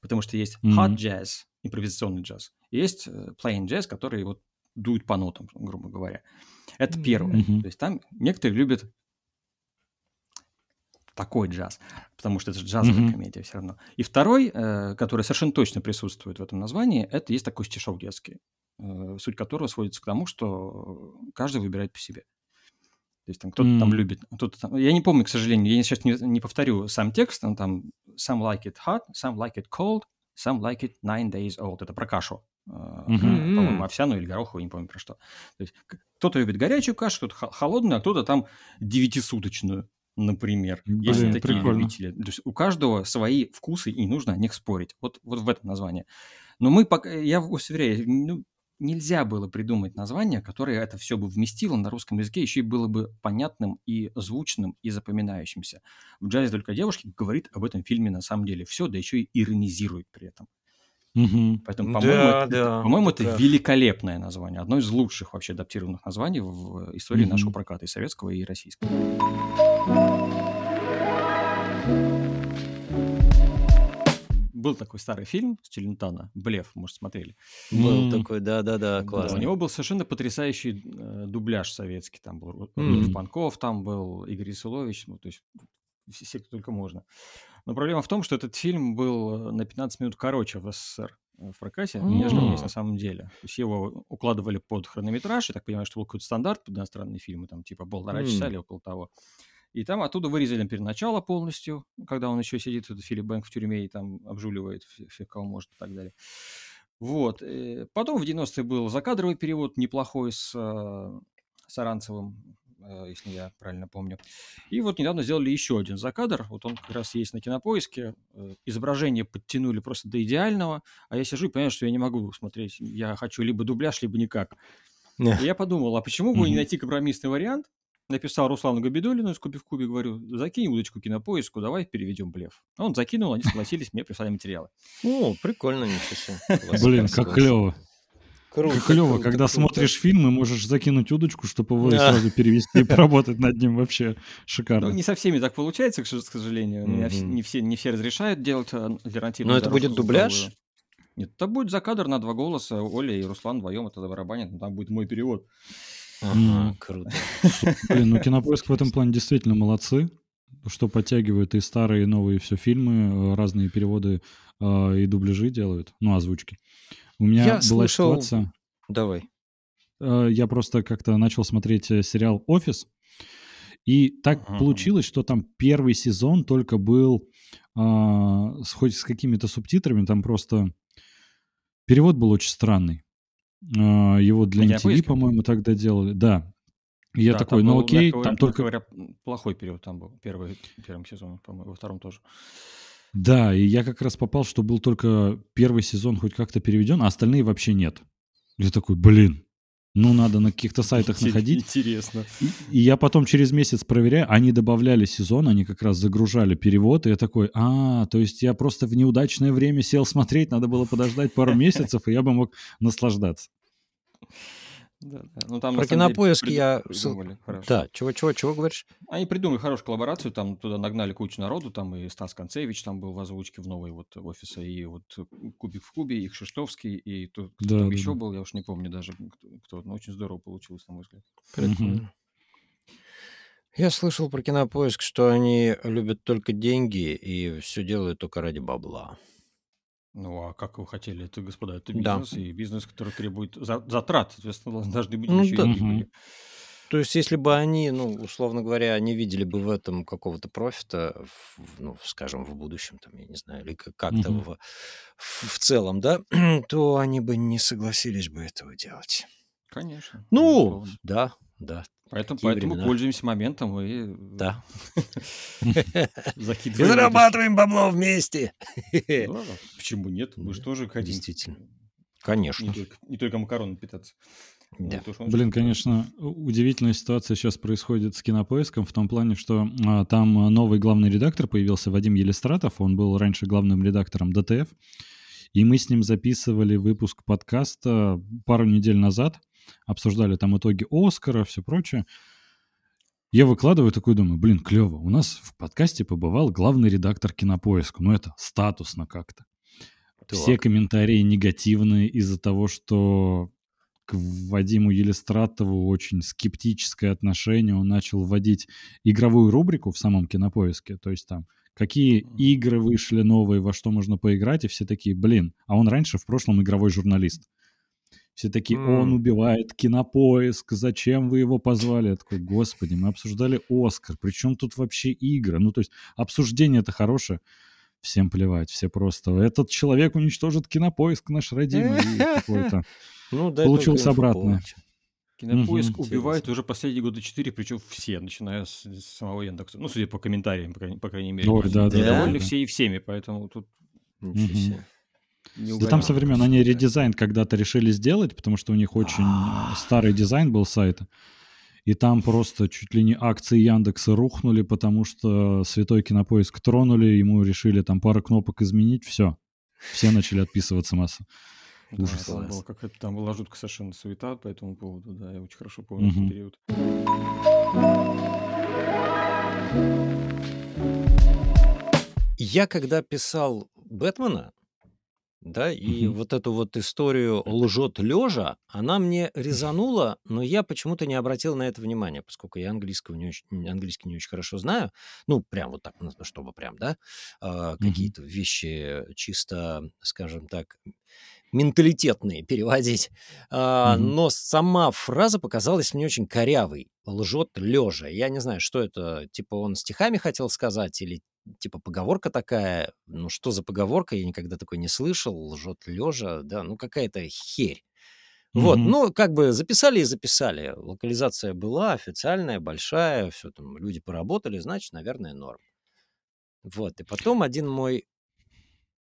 Потому что есть mm-hmm. hot jazz, импровизационный джаз, и есть э, plain jazz, который вот дуют по нотам, грубо говоря. Это первое. Mm-hmm. То есть там некоторые любят такой джаз, потому что это же джазовая mm-hmm. комедия все равно. И второй, э, который совершенно точно присутствует в этом названии, это есть такой стишок детский, э, суть которого сводится к тому, что каждый выбирает по себе. То есть там кто-то mm. там любит, кто-то там... Я не помню, к сожалению, я сейчас не, не повторю сам текст, он там «Some like it hot, some like it cold, some like it nine days old». Это про кашу. Mm-hmm. По-моему, овсяную или гороховую, не помню про что. То есть кто-то любит горячую кашу, кто-то холодную, а кто-то там девятисуточную, например. Блин, Есть такие прикольно. любители. То есть у каждого свои вкусы, и нужно о них спорить. Вот, вот в этом название. Но мы пока, я уверяю, ну, нельзя было придумать название, которое это все бы вместило на русском языке, еще и было бы понятным и звучным, и запоминающимся. В «Джазе только девушки» говорит об этом фильме на самом деле все, да еще и иронизирует при этом. Угу. Поэтому, по-моему, да, это, да, по-моему, это да. великолепное название, одно из лучших вообще адаптированных названий в истории угу. нашего проката, и советского, и российского. был такой старый фильм с Челентана, «Блеф», может, смотрели. Был mm. такой, да-да-да, классно. Да, у него был совершенно потрясающий э, дубляж советский. Там был mm. Панков, там был Игорь Исулович, ну, то есть все, все, кто только можно. Но проблема в том, что этот фильм был на 15 минут короче в СССР э, в прокате, mm. нежели есть на самом деле. То есть его укладывали под хронометраж, я так понимаю, что был какой-то стандарт под иностранные фильмы, там типа полтора mm. часа или около того. И там оттуда вырезали переначало полностью, когда он еще сидит, этот Филипп Бэнк в тюрьме и там обжуливает всех, кого может и так далее. Вот. Э, потом в 90-е был закадровый перевод неплохой с э, Саранцевым, э, если я правильно помню. И вот недавно сделали еще один закадр. Вот он как раз есть на кинопоиске. Изображение подтянули просто до идеального. А я сижу и понимаю, что я не могу смотреть. Я хочу либо дубляж, либо никак. И я подумал, а почему бы не найти компромиссный вариант? написал Руслану Габидулину из Куби в Кубе, говорю, закинь удочку кинопоиску, давай переведем блеф. Он закинул, они согласились, мне прислали материалы. О, прикольно, ничего Блин, как клево. Круто, как клево, круто, когда круто. смотришь фильм и можешь закинуть удочку, чтобы его да. сразу перевести и поработать над ним вообще шикарно. Ну, не со всеми так получается, к сожалению. Mm-hmm. Не, все, не все разрешают делать а, альтернативную Но это будет дубляж? Нет, это будет за кадр на два голоса. Оля и Руслан вдвоем это барабанят, но там будет мой перевод. Ага, круто. Блин, ну Кинопоиск в этом плане действительно молодцы, что подтягивают и старые, и новые все фильмы, э, разные переводы э, и дубляжи делают, ну, озвучки. У меня Я была слышал... ситуация, Давай. э, я просто как-то начал смотреть э, сериал «Офис», и так Ага. получилось, что там первый сезон только был а, с, хоть с какими-то субтитрами, там просто перевод был очень странный. А, его для MTV, кинопоиске? по-моему, тогда делали. Да. Я Да, такой, ну был, окей, мягко там говоря- только... говоря, плохой период там был, первый, первым сезоном, по-моему, во втором тоже. Да, и я как раз попал, что был только первый сезон хоть как-то переведен, а остальные вообще нет. Я такой, блин, ну надо на каких-то сайтах Интер- находить. Интересно. И, и я потом через месяц проверяю, они добавляли сезон, они как раз загружали перевод, и я такой, а, то есть я просто в неудачное время сел смотреть, надо было подождать пару месяцев, и я бы мог наслаждаться. Да, да. Ну, там, Про деле, Кинопоиск приду- я... придумали хорошо. Да, чего, чего, чего говоришь? Они придумали хорошую коллаборацию, там туда нагнали кучу народу, там и Стас Концевич там был в озвучке в новой вот офиса, и вот Кубик в Кубе, и Кшиштовский, и тут кто Да, там да, еще да. был, я уж не помню даже, кто, кто, но очень здорово получилось, на мой взгляд. Прикольно. Я слышал про Кинопоиск, что они любят только деньги и все делают только ради бабла. Ну, а как вы хотели? Это, господа, это Да. бизнес, и бизнес, который требует за- затрат, соответственно, должны быть Ну еще да. и прибыли. То есть, если бы они, ну, условно говоря, не видели бы в этом какого-то профита, в- ну, скажем, в будущем, там, я не знаю, или как- как-то Мгм. в, в в целом, да, то они бы не согласились бы этого делать. Конечно, Ну, безусловно. да, да, Поэтому, поэтому времена. пользуемся моментом и да. закидываем. И зарабатываем бабло вместе. почему нет? Мы же тоже хотим. действительно. Не Конечно. только, не только макароны питаться. Да. Вот Блин, конечно, удивительная ситуация сейчас происходит с кинопоиском в том плане, что а, там а, новый главный редактор появился, Вадим Елистратов, он был раньше главным редактором ДТФ, и мы с ним записывали выпуск подкаста пару недель назад, обсуждали там итоги Оскара, все прочее. Я выкладываю такой, думаю, блин, клево, у нас в подкасте побывал главный редактор кинопоиска, ну это статусно как-то. Все Так. комментарии негативные из-за того, что к Вадиму Елистратову очень скептическое отношение. Он начал вводить игровую рубрику в самом кинопоиске. То есть там какие игры вышли новые, во что можно поиграть, и все такие, блин, а он раньше в прошлом игровой журналист. Все такие, он М. убивает кинопоиск, зачем вы его позвали? Я такой, господи, мы обсуждали Оскар, причем тут вообще игры? Ну, то есть обсуждение это хорошее, всем плевать, все просто, этот человек уничтожит кинопоиск наш родимый, какой-то Ну, дай Получилось обратное. Кинопоиск убивает Интересно. уже последние года четыре, причем все, начиная с, с самого Яндекса. Ну, судя по комментариям, по, крайней- по крайней мере. Ой, да, да, Недовольны да. все и всеми, поэтому тут Ничего себе. Не Да там со времен они редизайн когда-то решили сделать, потому что у них очень э, старый дизайн был сайта. И там просто чуть ли не акции Яндекса рухнули, потому что святой кинопоиск тронули, ему решили там пару кнопок изменить, все. Все начали отписываться масса. Да, Ужас. там, Класс. была какая-то, там была жуткая совершенно суета по этому поводу, да, я очень хорошо помню Мгм. этот период. Я когда писал Бэтмена, да, и Мгм. вот эту вот историю лжет лежа, она мне резанула, но я почему-то не обратил на это внимания, поскольку я английского не очень, английский не очень хорошо знаю, ну, прям вот так, ну, чтобы прям, да, а, Мгм. какие-то вещи чисто, скажем так, менталитетные переводить. Мгм. но сама фраза показалась мне очень корявой. Лжет лежа. Я не знаю, что это, типа он стихами хотел сказать или типа поговорка такая. Ну, что за поговорка? Я никогда такой не слышал. Лжет лежа, да, ну какая-то херь. Вот, Мгм. ну, как бы записали и записали. Локализация была официальная, большая, все там, люди поработали, значит, наверное, норм. Вот, и потом один мой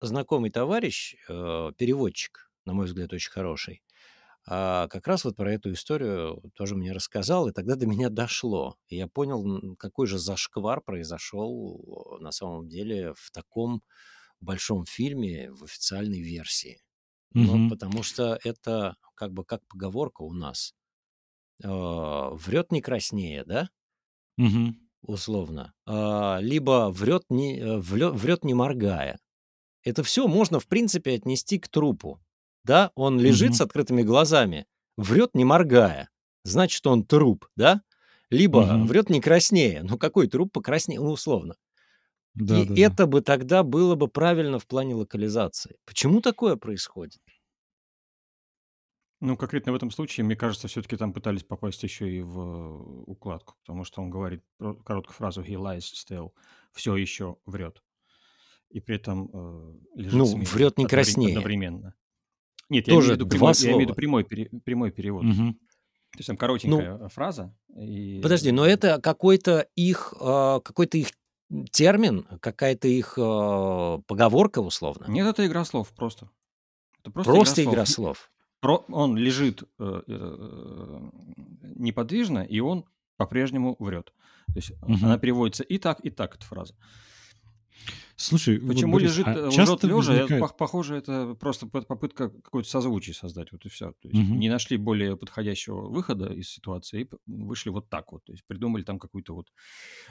знакомый товарищ, э, переводчик, на мой взгляд, очень хороший, а, как раз вот про эту историю тоже мне рассказал, и тогда до меня дошло. И я понял, какой же зашквар произошел э, на самом деле в таком большом фильме в официальной версии. Ну, Мгм. потому что это как бы как поговорка у нас. Э, Врет не краснее, да, Мгм. условно, а, либо врет не, э, врет не моргая. Это все можно, в принципе, отнести к трупу. Да, он лежит Мгм. с открытыми глазами, врет не моргая. значит, он труп, да? Либо Мгм. врет не краснее. Ну, какой труп покраснее? Ну, условно. Да, И да, да. это бы тогда было бы правильно в плане локализации. Почему такое происходит? Ну, конкретно в этом случае, мне кажется, все-таки там пытались попасть еще и в укладку, потому что он говорит короткую фразу «he lies still», все еще врет. И при этом э, лежит Ну, врет не одновре- краснее. одновременно. Нет, я имею в Тоже виду два прямой, я имею в виду слова. прямой, пере- прямой перевод. Мгм. То есть там Ну, коротенькая э, фраза. И... подожди, но это какой-то их, а, какой-то их термин, какая-то их а, поговорка условно? Нет, это игра слов просто. Это просто, Просто игра игра слов. слов. Про- он лежит э, э, неподвижно, и он по-прежнему врет. То есть Мгм. она переводится и так, и так, эта фраза. Слушай, вот, Почему Борис, лежит, а э, часто лежа, возникает... похоже, это просто по- попытка какое-то созвучие создать, вот и все. То есть Мгм. не нашли более подходящего выхода из ситуации и вышли вот так вот. То есть придумали там какую-то вот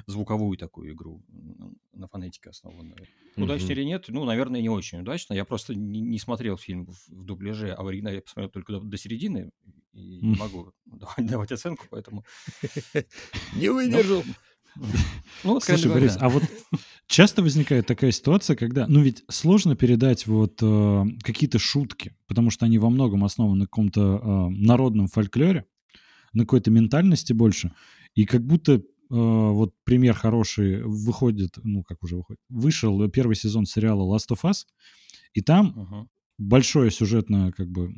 звуковую такую игру на фонетике основанную. Удачно Мгм. или нет? Ну, наверное, не очень удачно. Я просто не, не смотрел фильм в, в дубляже, а в оригинале я посмотрел только до, до середины и не могу давать, давать оценку, поэтому... Не Ну, выдержал. ну, откровенно Слушай, Борис, а вот часто возникает такая ситуация, когда, ну ведь сложно передать вот э, какие-то шутки, потому что они во многом основаны на каком-то э, народном фольклоре, на какой-то ментальности больше, и как будто э, вот пример хороший выходит, ну как уже выходит, вышел первый сезон сериала Last of Us, и там мгм. большое сюжетное, как бы,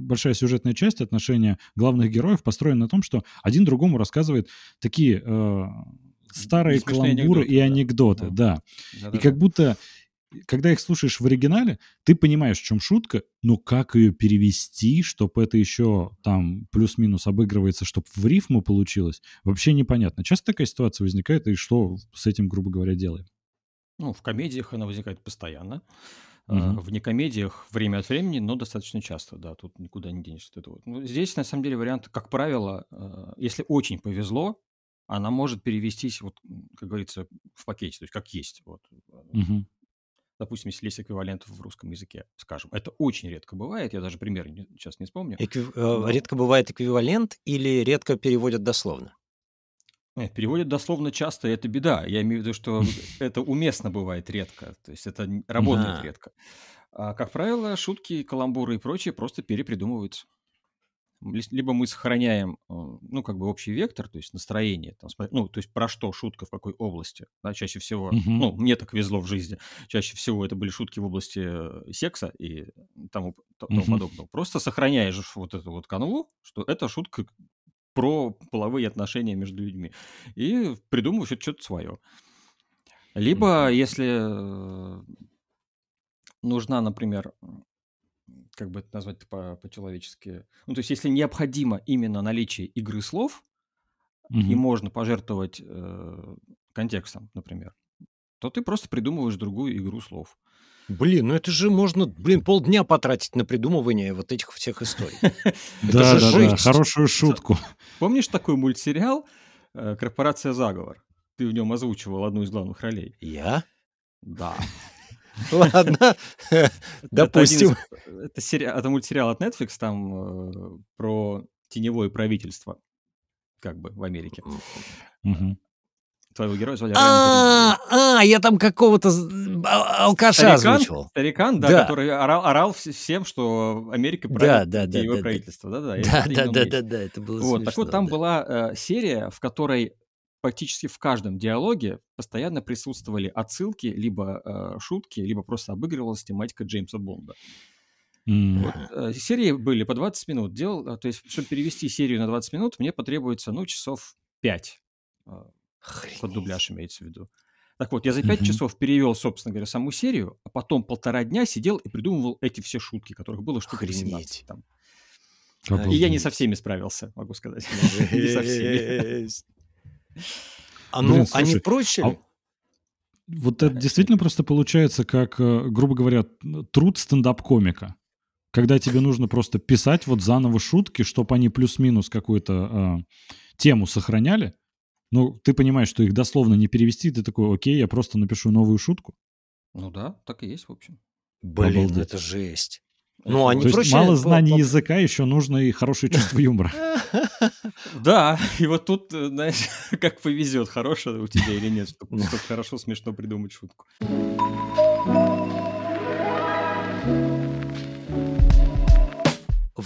большая сюжетная часть отношения главных героев построена на том, что один другому рассказывает такие э, старые каламбуры и анекдоты, да. да. И как будто, когда их слушаешь в оригинале, ты понимаешь, в чем шутка, но как ее перевести, чтобы это еще там плюс-минус обыгрывается, чтобы в рифму получилось, вообще непонятно. Часто такая ситуация возникает, и что с этим, грубо говоря, делаем? Ну, в комедиях она возникает постоянно. А, Мгм. В некомедиях время от времени, но достаточно часто, да, тут никуда не денешься. от этого. Ну, здесь, на самом деле, вариант, как правило, э, если очень повезло, она может перевестись, вот, как говорится, в пакете, то есть как есть. Вот. Мгм. Допустим, если есть эквивалент в русском языке, скажем. Это очень редко бывает, я даже пример не- сейчас не вспомню. Экви- э, Но- Редко бывает эквивалент или редко переводят дословно? Нет, переводят дословно часто, и это беда. Я имею в виду, что это уместно бывает редко, то есть это работает редко. А, как правило, шутки, каламбуры и прочее просто перепридумываются. Либо мы сохраняем, э, ну, как бы общий вектор, то есть настроение, там, ну, то есть про что шутка, в какой области, да, чаще всего, Мгм. ну, мне так везло в жизни, чаще всего это были шутки в области э, секса и тому, тому Мгм. подобного. Просто сохраняешь вот эту вот канву, что это шутка про половые отношения между людьми, и придумываешь что-то свое. Либо, Мгм. если э, нужна, например, как бы это назвать по- по-человечески, ну, то есть если необходимо именно наличие игры слов, и Мгм. можно пожертвовать э, контекстом, например, то ты просто придумываешь другую игру слов. Блин, ну это же можно, блин, полдня потратить на придумывание вот этих всех историй. Да, да, да, хорошую шутку. Помнишь такой мультсериал э, «Корпорация Заговор»? Ты в нем озвучивал одну из главных ролей. Я? Да. Ладно, Это допустим. Это, это мультсериал от Netflix, там э, про теневое правительство, как бы, в Америке. Твоего героя звали А, а, я там какого-то а- алкаша озвучивал. старикан, да, который орал, орал вс- всем, что Америка правит теневое да, да. правительство. Да-да, я Да, это да, имел да, на да, уме. да, это было Вот, так вот там была э, серия, в которой практически в каждом диалоге постоянно присутствовали отсылки, либо э, шутки, либо просто обыгрывалась тематика Джеймса Бонда. М. Вот, э, серии были по 20 минут. Делал, э, то есть, чтобы перевести серию на 20 минут, мне потребуется, ну, часов 5. Под Охренеть. дубляж имеется в виду. Так вот, я за 5 Мгм. часов перевел, собственно говоря, саму серию, а потом полтора дня сидел и придумывал эти все шутки, которых было Охренеть. 18 там. Обалдеть. И я не со всеми справился, могу сказать. Не со всеми. А Блин, ну, а не слушай, проще а? Вот это действительно просто получается как, э, грубо говоря, труд стендап-комика. Когда тебе нужно просто писать вот заново шутки, чтобы они плюс-минус какую-то э, тему сохраняли. Ну, ты понимаешь, что их дословно не перевести, ты такой, окей, я просто напишу новую шутку. Ну да, так и есть, в общем. Блин, Обалдеть. это жесть. Ну, они То есть проще... мало по- знаний по- языка, еще нужно и хорошее чувство юмора. Да, и вот тут, э, знаешь, как повезет, хорошее у тебя или нет, чтобы хорошо, смешно придумать шутку.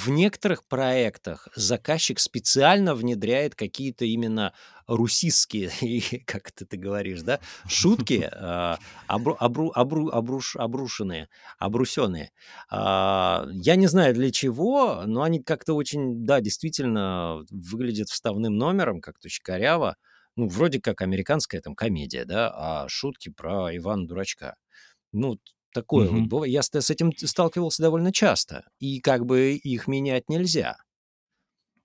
В некоторых проектах заказчик специально внедряет какие-то именно русистские, как это ты говоришь, да, шутки, а, обру- обру- обру- обруш- обрушенные, обрусенные. А, Я не знаю для чего, но они как-то очень, да, действительно выглядят вставным номером, как-то очень коряво. Ну, вроде как американская там комедия, да, а шутки про Ивана Дурачка. Ну, такое вот Мгм. бывает. Я с этим сталкивался довольно часто, и как бы их менять нельзя.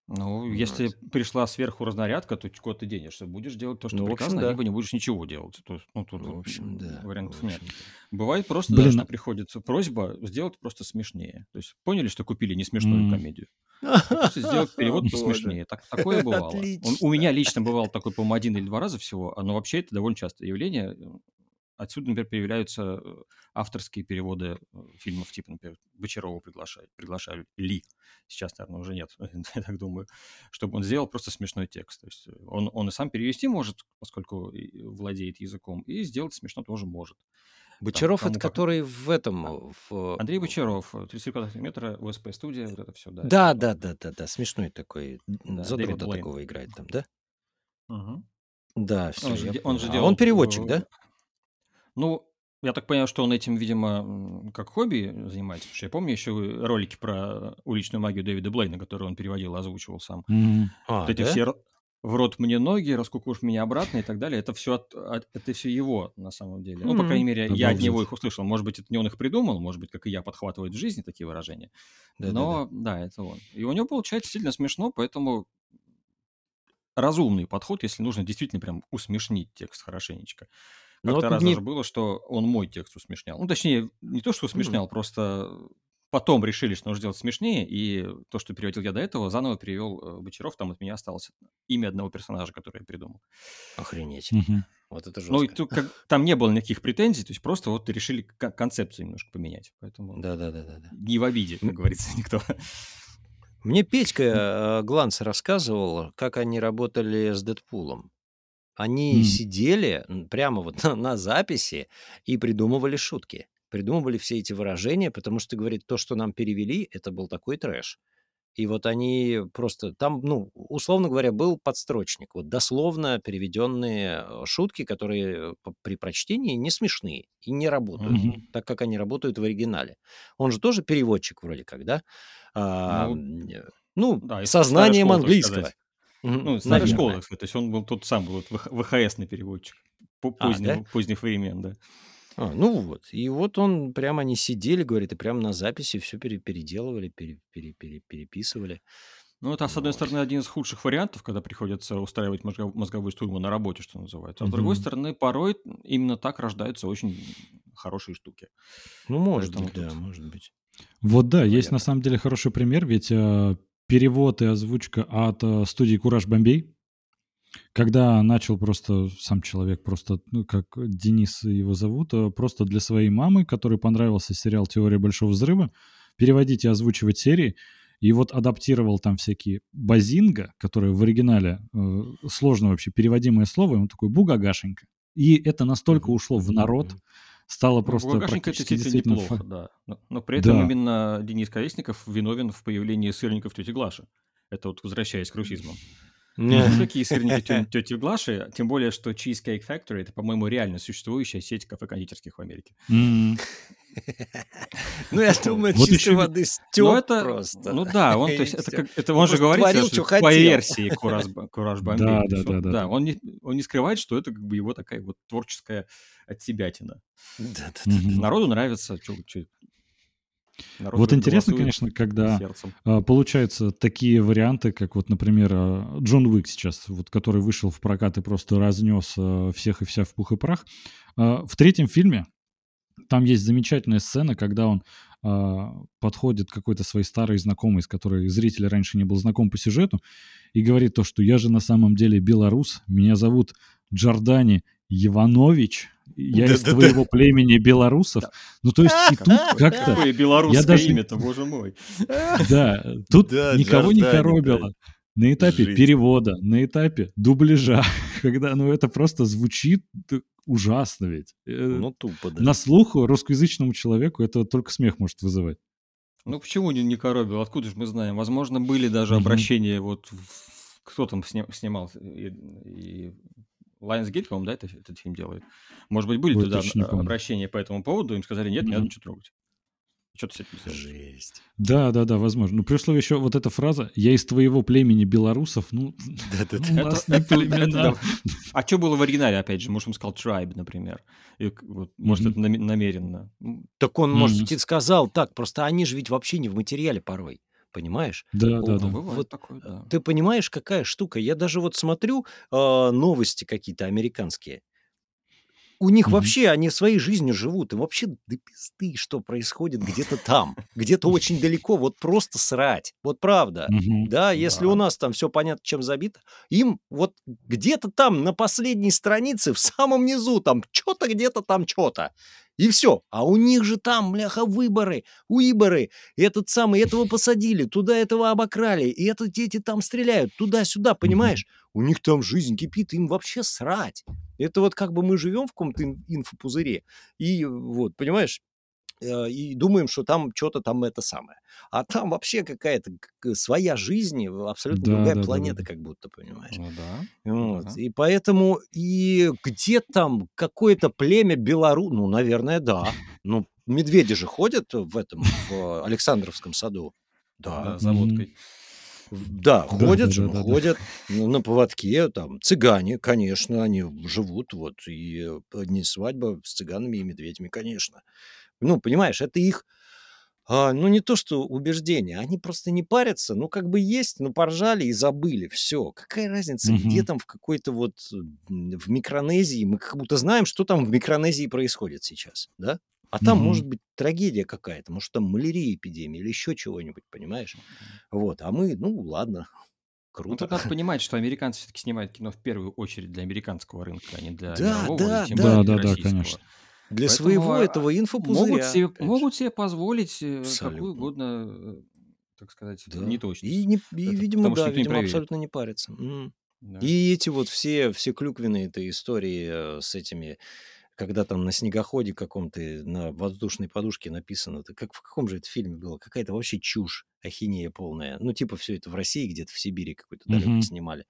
Ну, если Вот. пришла сверху разнарядка, то куда ты денешься? Будешь делать то, что Ну, общем, приказано, да. либо не будешь ничего делать. То есть, ну, тут Ну, в вот, общем, да, вариантов в нет. общем-то. Бывает просто, да, Блин, что а- приходится просьба сделать просто смешнее. То есть поняли, что купили не смешную М. комедию? Просто сделать перевод посмешнее. Так, такое бывало. Он- у меня лично бывало такое, по-моему, один или два раза всего, но вообще это довольно частое явление. Отсюда, например, появляются э, авторские переводы э, фильмов, типа, например, Бочарова приглашают, приглашали Ли. Сейчас, наверное, уже нет, я так думаю, чтобы он сделал просто смешной текст. То есть э, он, он и сам перевести может, поскольку владеет языком, и сделать смешно тоже может. Бочаров кому это как. который в этом... В... Андрей Бочаров, э, 30 квадратных метра, УСП студия, вот это все, да. Да, да, да, да, да, смешной такой. Да, Задрота такого играет там, да? Мгм. Да, все, Он же, он же понял. А делал... он переводчик, да? Ну, я так понимаю, что он этим, видимо, как хобби занимается. Потому что я помню еще ролики про уличную магию Дэвида Блейна, которые он переводил и озвучивал сам. Мгм. А, вот эти да? все в рот мне ноги, раскукушь меня обратно и так далее. Это все, это все его на самом деле. Ну, по крайней мере, я от него Обалдеть. их услышал. Может быть, это не он их придумал, может быть, как и я, подхватывает в жизни такие выражения. Да-да-да. Но да, это он. И у него получается сильно смешно, поэтому разумный подход, если нужно действительно прям усмешнить текст хорошенечко. Ну, Как-то вот раз не- даже было, что он мой текст усмешнял. Ну, точнее, не то, что усмешнял, просто потом решили, что нужно сделать смешнее, и то, что переводил я до этого, заново перевел э, Бочаров, там от меня осталось имя одного персонажа, который я придумал. Охренеть. Мгм. Вот это Ну, и жестко. тут как- там не было никаких претензий, то есть просто вот решили кон- концепцию немножко поменять. Поэтому Да-да-да-да. не в обиде, как говорится, никто. Мне Петька э, Гланц рассказывал, как они работали с Дэдпулом. Они М. сидели прямо вот на, на записи и придумывали шутки. Придумывали все эти выражения, потому что, говорит, то, что нам перевели, это был такой трэш. И вот они просто там, ну, условно говоря, был подстрочник, вот дословно переведенные э, шутки, которые при прочтении не смешные и не работают, Мгм. так как они работают в оригинале. Он же тоже переводчик вроде как, да? А, Ну, э, ну, да, если со старая знанием школа, так английского. сказать. Мгм, Ну, старая наверное. школа, так сказать. То есть он был тот сам был вот ВХ- ВХСный переводчик по- А, позднего- да? поздних времен, да. А, ну вот. И вот он прямо они сидели, говорит, и прямо на записи все переделывали, пере- пере- пере- переписывали. Ну, это, с одной Вот. стороны, один из худших вариантов, когда приходится устраивать мозгов- мозговую штурму на работе, что называется. А с другой стороны, порой именно так рождаются очень хорошие штуки. Ну, может Поэтому быть, да, тут может быть. Вот да, есть Понятно. на самом деле хороший пример, ведь э, перевод и озвучка от э, студии Кураж Бомбей, когда начал просто сам человек, просто, ну, как Денис его зовут, э, просто для своей мамы, которой понравился сериал «Теория большого взрыва», переводить и озвучивать серии, и вот адаптировал там всякие базинга, которые в оригинале э, сложно вообще переводимое слово, и он такой бугагашенька. И это настолько ушло в народ. Стало просто Бугагашенька это практически действительно действительно... неплохо, фа- да. Но, но при этом Да. именно Денис Колесников виновен в появлении сырников тети Глаши. Это вот возвращаясь к русизму. Такие сырники тети Глаши, тем более, что Cheesecake Factory – это, по-моему, реально существующая сеть кафе-кондитерских в Америке. Ну, я думаю, Вот чистой еще воды Ну, стёб это, просто. ну да, он, то есть, это, как, это он же просто говорит, творил, что по версии Кураж, Кураж Бомбей. Да, да, да, он- да, да, да. он не, он не скрывает, что это как бы его такая вот творческая отсебятина. Да-да-да. Мгм. Народу нравится, чё- чё- народ Вот интересно, конечно, когда сердцем. а, получаются такие варианты, как вот, например, а, Джон Уик сейчас, вот, который вышел в прокат и просто разнес а, всех и вся в пух и прах. В третьем фильме там есть замечательная сцена, когда он а, подходит к какой-то своей старой знакомой, с которой зритель раньше не был знаком по сюжету, и говорит то, что я же на самом деле белорус, меня зовут Джордани Иванович, я из твоего племени белорусов. Ну, то есть и тут как-то... Какое белорусское имя-то, боже мой. Да, тут никого не коробило. На этапе перевода, на этапе дубляжа, когда, ну, это просто звучит ужасно ведь. Э, ну, тупо, да. На слух русскоязычному человеку это только смех может вызывать. Ну, почему не, не коробил? Откуда же мы знаем? Возможно, были даже обращения, вот кто там снимал, и, и Lionsgate, по-моему, да, это, этот фильм делает. Может быть, были Ой, туда обращения по этому поводу, им сказали, нет, не надо ничего трогать. Что ты с этим сделаешь? Жесть. Да, да, да, возможно. Но при условии еще вот эта фраза «я из твоего племени белорусов», ну, да, да, у нас не племена. А что было в оригинале, опять же? Может, он сказал tribe, например. И, вот, может, это намеренно. Так он, может, и сказал так, просто они же ведь вообще не в материале порой понимаешь? Да, да, да. Вот такое, да. Ты понимаешь, какая штука? Я даже вот смотрю э, новости какие-то американские. У них угу. вообще, они своей жизнью живут, и вообще да пизды, что происходит где-то там, где-то очень далеко, вот просто срать, вот правда, угу. да, если да. у нас там все понятно, чем забито, им вот где-то там на последней странице, в самом низу, там что-то где-то там что-то, и все. А у них же там, бляха, выборы, выборы. Этот самый, этого посадили, туда этого обокрали, и это дети там стреляют, туда-сюда, понимаешь? У них там жизнь кипит, им вообще срать. Это вот как бы мы живем в каком-то инфопузыре, и вот, понимаешь, Э, и думаем, что там что-то там это самое. А там вообще какая-то своя жизнь, абсолютно да, другая да, планета, да, как будто, понимаешь. Ну да. Вот. да. И поэтому и где там какое-то племя Белару, ну, наверное, да. Ну, медведи же ходят в этом, в Александровском саду. Да. Да, за водкой. Да, ходят да, же, да, ходят да. на поводке, там, цыгане, конечно, они живут, вот, и не свадьба с цыганами и медведями, конечно. Ну, понимаешь, это их, а, ну, не то что убеждение, они просто не парятся, ну, как бы есть, ну, поржали и забыли, все. Какая разница, угу. где там в какой-то вот, в Микронезии, мы как будто знаем, что там в Микронезии происходит сейчас, да? А там угу. может быть трагедия какая-то, может там малярия эпидемия или еще чего-нибудь, понимаешь? Вот, а мы, ну, ладно, круто. Ну, тут надо понимать, что американцы все-таки снимают кино в первую очередь для американского рынка, а не для да, мирового, да, да, да, да, да, конечно. Для Поэтому своего а, этого инфопузыря. Могут себе, могут себе позволить э, абсолютно. какую угодно, э, так сказать, да. не точно. И, не, и это, видимо, да, видимо, абсолютно не парится. Да. И эти вот все, все клюквенные это истории э, с этими, когда там на снегоходе каком-то, на воздушной подушке написано, это как в каком же это фильме было? Какая-то вообще чушь, ахинея полная. Ну, типа все это в России, где-то в Сибири какой-то далекий mm-hmm. снимали.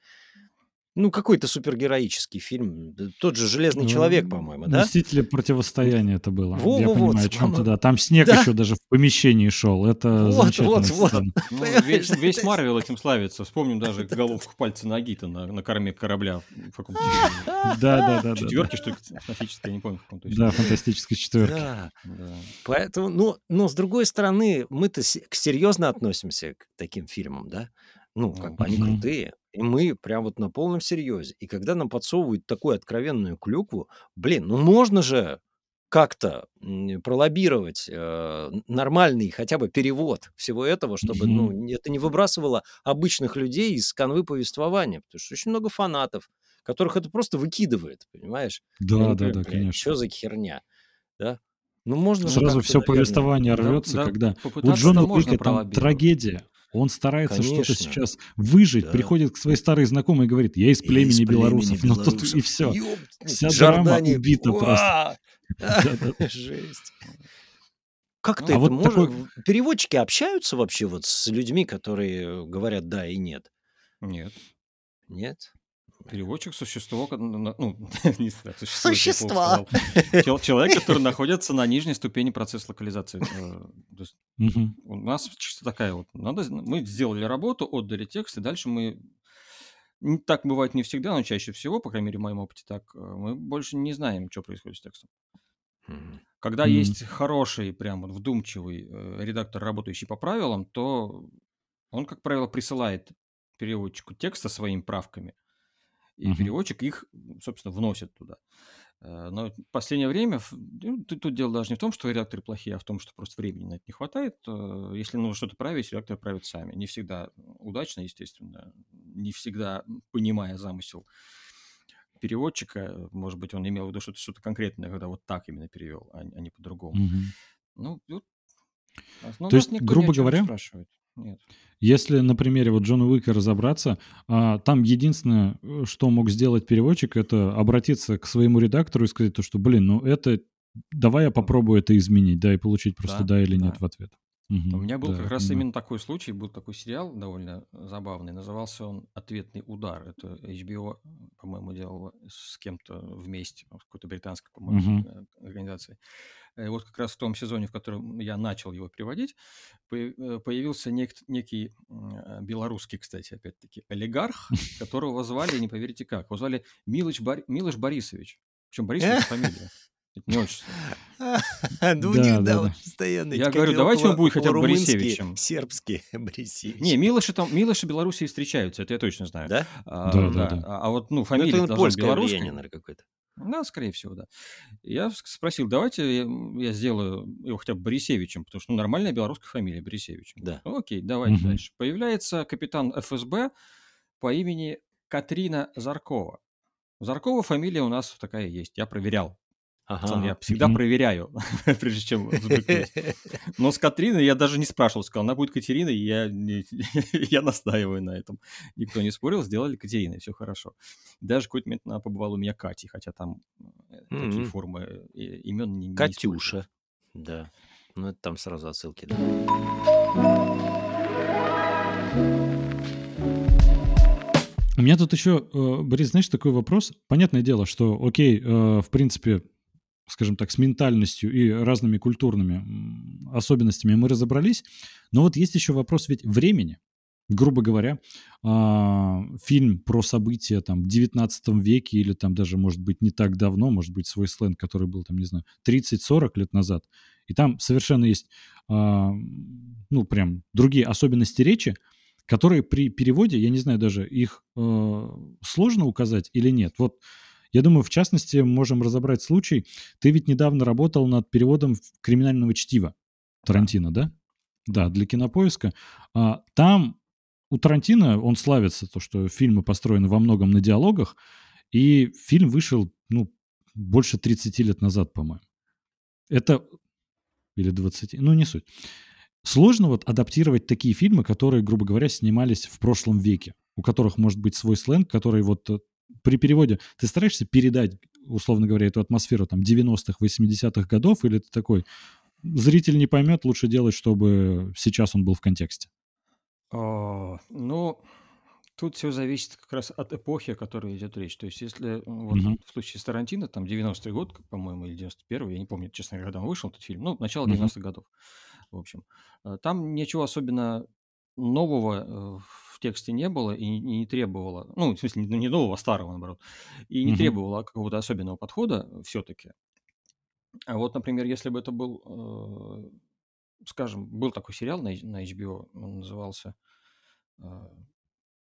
Ну, какой-то супергероический фильм. Тот же «Железный ну, человек», по-моему, да? «Мстители противостояния» это было. Во, Я во, понимаю, вот, о чем ты, да. Там снег да. еще даже в помещении шел. Это вот, вот, вот. Ну, весь, весь Марвел этим славится. Вспомним даже головку пальца ноги-то на, на корме корабля в каком-то Да, да, да. Четверки, что ли, фантастической, я не помню, в каком Да, фантастической четверки. Да. Поэтому, ну, но с другой стороны, мы-то серьезно относимся к таким фильмам, да? Ну, как бы они крутые. И мы прям вот на полном серьезе. И когда нам подсовывают такую откровенную клюкву, блин, ну можно же как-то пролоббировать э, нормальный хотя бы перевод всего этого, чтобы ну, это не выбрасывало обычных людей из канвы повествования. Потому что очень много фанатов, которых это просто выкидывает, понимаешь? Да, да, да, конечно. Что за херня? Да? Ну, можно Сразу все наверное, повествование рвется, да, когда у Джона Уика там трагедия, он старается что-то сейчас выжить, да. приходит к своей старой знакомой и говорит, я из племени, из племени белорусов. Ну тут и все. Ёб... Вся Джордани... драма убита просто. Жесть. Как ты а это вот можешь... Такой... Переводчики общаются вообще вот с людьми, которые говорят да и нет? Нет. Нет? Переводчик – существо, ну, не знаю, существо. Человек, который находится на нижней ступени процесса локализации. Э, у нас чисто такая вот, надо, мы сделали работу, отдали текст, и дальше мы так бывает не всегда, но чаще всего, по крайней мере, в моем опыте так, э, мы больше не знаем, что происходит с текстом. Когда mm-hmm. есть хороший, прям вот вдумчивый э, редактор, работающий по правилам, то он, как правило, присылает переводчику текст со своими правками – и uh-huh. переводчик их, собственно, вносит туда. Э, но в последнее время ну, тут дело даже не в том, что редакторы плохие, а в том, что просто времени на это не хватает. Если нужно что-то править, редакторы правят сами. Не всегда удачно, естественно, не всегда понимая замысел переводчика, может быть, он имел в виду что-то что конкретное, когда вот так именно перевел, а, а не по-другому. Мгм. Ну, вот, То есть, грубо говоря, спрашивает. Нет. если на примере вот Джона Уика разобраться, а, там единственное, э, что мог сделать переводчик, это обратиться к своему редактору и сказать то, что, блин, ну это, давай я попробую это изменить, да, и получить просто Да, да или нет да. в ответ. У Мгм. меня был Да, как раз да. именно такой случай, был такой сериал довольно забавный, назывался он «Ответный удар». Это HBO, по-моему, делал с кем-то вместе, с какой-то британской, по-моему, Мгм. э, организацией. Вот как раз в том сезоне, в котором я начал его переводить, пое- э, появился нек- некий м, э, белорусский, кстати, опять-таки, олигарх, которого звали, не поверите как, его звали Милыч, Милош Борисович. Причем Борисович фамилия, это не отчество. Ну, у Да, них, да, очень постоянно. Я говорю, давайте он будет хотя бы Борисевичем. Сербские Борисевич. Не, Милоши там, Милоши Белоруссии встречаются, это я точно знаю. Да? А, Да, да, да. А, а вот, ну, Ну, фамилия это должна быть польское белорусская. влияние, наверное, какое-то. Да, скорее всего, да. Я спросил, давайте я, я сделаю его хотя бы Борисевичем, потому что ну, нормальная белорусская фамилия Борисевич. Да. Ну, окей, давайте Мгм. дальше. Появляется капитан ФСБ по имени Катрина Заркова. Заркова фамилия у нас такая есть, я проверял. Пацан, я Ага. всегда Мгм. проверяю, прежде чем. Но с Катриной я даже не спрашивал, сказал, она будет Катериной, и я, не- я настаиваю на этом. Никто не спорил, сделали Катериной, все хорошо. Даже в какой-то момент она побывала у меня Катей, хотя там э, такие формы э, имен не, не. Катюша. Да. Ну, это там сразу отсылки. да. У меня тут еще, э, Борис, знаешь, такой вопрос. Понятное дело, что, окей, в принципе, скажем так, с ментальностью и разными культурными особенностями мы разобрались, но вот есть еще вопрос ведь времени. Грубо говоря, а, фильм про события там в 19 веке или там даже, может быть, не так давно, может быть, свой сленг, который был там, не знаю, 30-40 лет назад, и там совершенно есть, а, ну, прям другие особенности речи, которые при переводе, я не знаю даже, их э, сложно указать или нет. Вот я думаю, в частности, можем разобрать случай. Ты ведь недавно работал над переводом криминального чтива Тарантино, да? Да, для кинопоиска. А, там у Тарантино он славится, то, что фильмы построены во многом на диалогах, и фильм вышел, ну, больше 30 лет назад, по-моему. Это... Или 20, ну, не суть. Сложно вот адаптировать такие фильмы, которые, грубо говоря, снимались в прошлом веке, у которых может быть свой сленг, который вот э, при переводе ты стараешься передать, условно говоря, эту атмосферу там 90-х, 80-х годов, или ты такой, зритель не поймет, лучше делать, чтобы сейчас он был в контексте. О, ну, тут все зависит как раз от эпохи, о которой идет речь. То есть, если э, вот Мгм. в случае с Тарантино, там 90-й год, по-моему, или 91-й, я не помню, честно говоря, когда он вышел, этот фильм, ну, начало Мгм. 90-х годов, в общем. Э, Там ничего особенно нового э, в тексте не было и не, требовало, ну, в смысле, не не нового, а старого, наоборот, и не Мгм. требовало какого-то особенного подхода все-таки. А вот, например, если бы это был, э, скажем, был такой сериал на, на HBO, он назывался, э,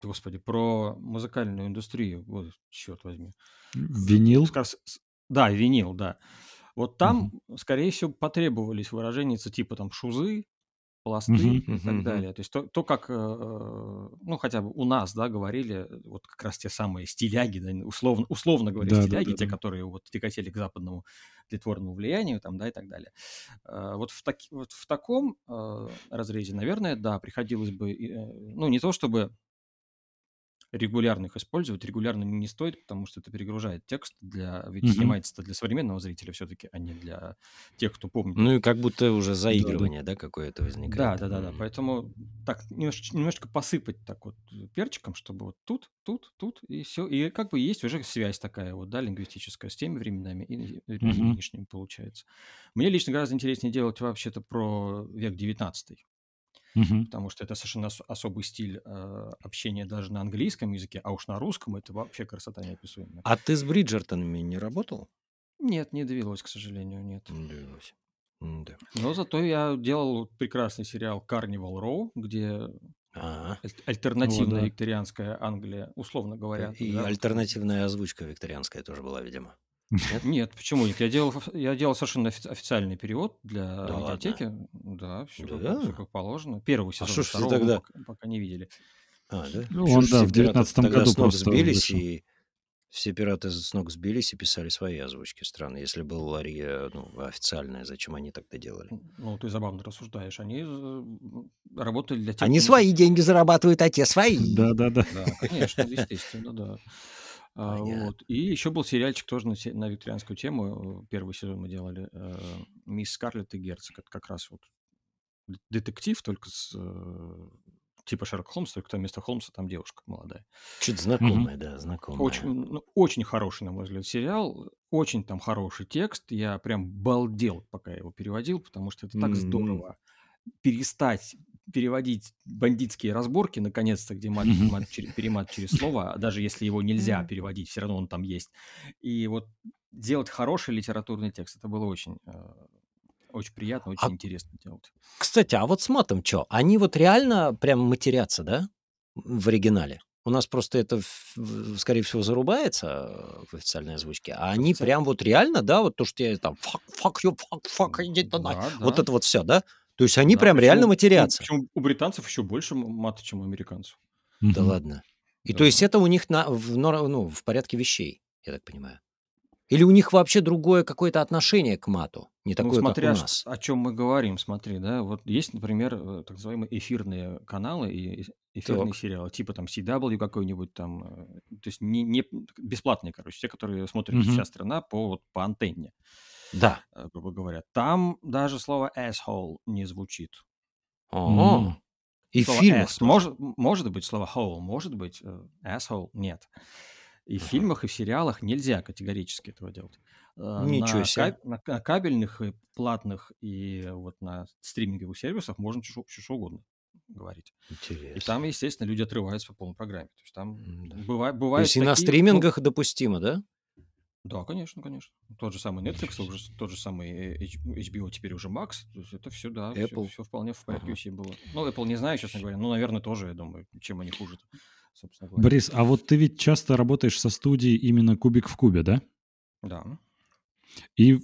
господи, про музыкальную индустрию, вот, черт возьми. Винил. Как раз с- да, винил, да. Вот там, скорее всего, потребовались выражения типа там шузы, пласты Мгм. и так далее. То есть то, то, как, э, ну, хотя бы у нас, да, говорили, э, вот как раз те самые стиляги, да, условно, условно говоря, Да, да, стиляги, да, те, да. которые вот тяготели к западному притворному влиянию, там, да, и так далее. Э, Вот в, таки- вот в таком э, разрезе, наверное, да, приходилось бы, э, ну, не то чтобы регулярно их использовать, регулярно не стоит, потому что это перегружает текст, для, ведь Мгм. снимается-то для современного зрителя все-таки, а не для тех, кто помнит. Ну и как будто уже заигрывание, да, какое-то Да, возникает. да, да, да. М. Поэтому так немножечко, немножечко посыпать так вот перчиком, чтобы вот тут, тут, тут и все. И как бы есть уже связь такая вот, да, лингвистическая с теми временами и нынешними получается. Мне лично гораздо интереснее делать вообще-то про век 19 Мгм. потому что это совершенно ос- особый стиль э, общения даже на английском языке, а уж на русском это вообще красота неописуемая. А ты с Бриджертонами не работал? Нет, не довелось, к сожалению, нет. Не довелось. М-да. Но зато я делал прекрасный сериал Carnival Row, где А, аль- альтернативная да. викторианская Англия, условно говоря. и да, вот. альтернативная озвучка викторианская тоже была, видимо. Нет, почему нет? Я делал, я делал совершенно офи- официальный перевод для Да ладно? аудиотеки. Да, все, Да? как, всё как положено. Первого А сезона, что ж ты второго тогда- пока, пока не видели. А, да? Ну, он, да, все в пираты 19 тогда году просто сбились вышел. и Все пираты с ног сбились и писали свои озвучки страны. Если был Лария ну, официальная, зачем они тогда делали? Ну, ты забавно рассуждаешь. Они э, работали для тех... Они свои деньги зарабатывают, а те свои. Да-да-да. Да, конечно, естественно, да. А, вот. И еще был сериальчик тоже на, на викторианскую тему. Первый сезон мы делали. Э, «Мисс Скарлетт и Герцог». Это как раз вот детектив, только с э, типа Шерлок Холмс, только вместо Холмса там девушка молодая. Что-то знакомое, mm-hmm. да, знакомое. Очень, ну, очень хороший, на мой взгляд, сериал. Очень там хороший текст. Я прям балдел, пока я его переводил, потому что это так mm-hmm. здорово перестать переводить бандитские разборки, наконец-то, где мат, мат, через, перемат через слово, даже если его нельзя переводить, все равно он там есть. И вот делать хороший литературный текст, это было очень э, очень приятно, очень а, интересно делать. Кстати, а вот с матом что? Они вот реально прям матерятся, да, в оригинале? У нас просто это, скорее всего, зарубается в официальной озвучке. А они прям вот реально, да, вот то, что я там fuck, fuck you, fuck, fuck, иди туда. Да, вот да. это вот все, да? То есть они да, прям реально матерятся. Причем у британцев еще больше мата, чем у американцев. Да ладно. И да. то есть это у них на, в, ну, в порядке вещей, я так понимаю. Или у них вообще другое какое-то отношение к мату, не ну, такое, ну, смотря как у нас? о чем мы говорим, смотри, да, вот есть, например, э, так называемые эфирные каналы и эфирные так. сериалы, типа там CW какой-нибудь там, э, то есть не, не бесплатные, короче, те, которые смотрит угу. вся страна по, вот, по антенне, да. Э, грубо говоря. Там даже слово asshole не звучит. Ого. И слово фильмах может, может быть слово hole, может быть asshole, нет. И в фильмах, и в сериалах нельзя категорически этого делать. А, Ничего на, себе. на, на кабельных и платных и вот на стриминговых сервисах можно что, что угодно говорить. Интересно. И там, естественно, люди отрываются по полной программе. То есть там да. бывает, бывает. То есть и на стримингах ну, допустимо, да? Да, конечно, конечно. Тот же самый Netflix, тот же, тот же самый HBO, теперь уже Max. То есть это все, да, Apple. Все, все вполне в порядке ага. было. Ну, Apple не знаю, честно говоря. Ну, наверное, тоже, я думаю, чем они хуже. собственно говоря. Борис, а вот ты ведь часто работаешь со студией именно «Кубик в кубе», да? Да. И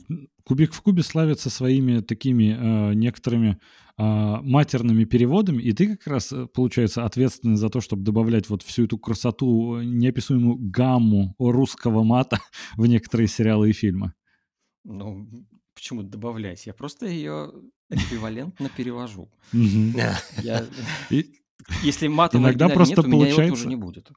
«Кубик в кубе» славится своими такими э, некоторыми э, матерными переводами, и ты как раз, э, получается, ответственный за то, чтобы добавлять вот всю эту красоту, э, неописуемую гамму русского мата в некоторые сериалы и фильмы. Ну, почему добавлять? Я просто ее эквивалентно перевожу. Если матом Иногда просто получается... тоже не будет.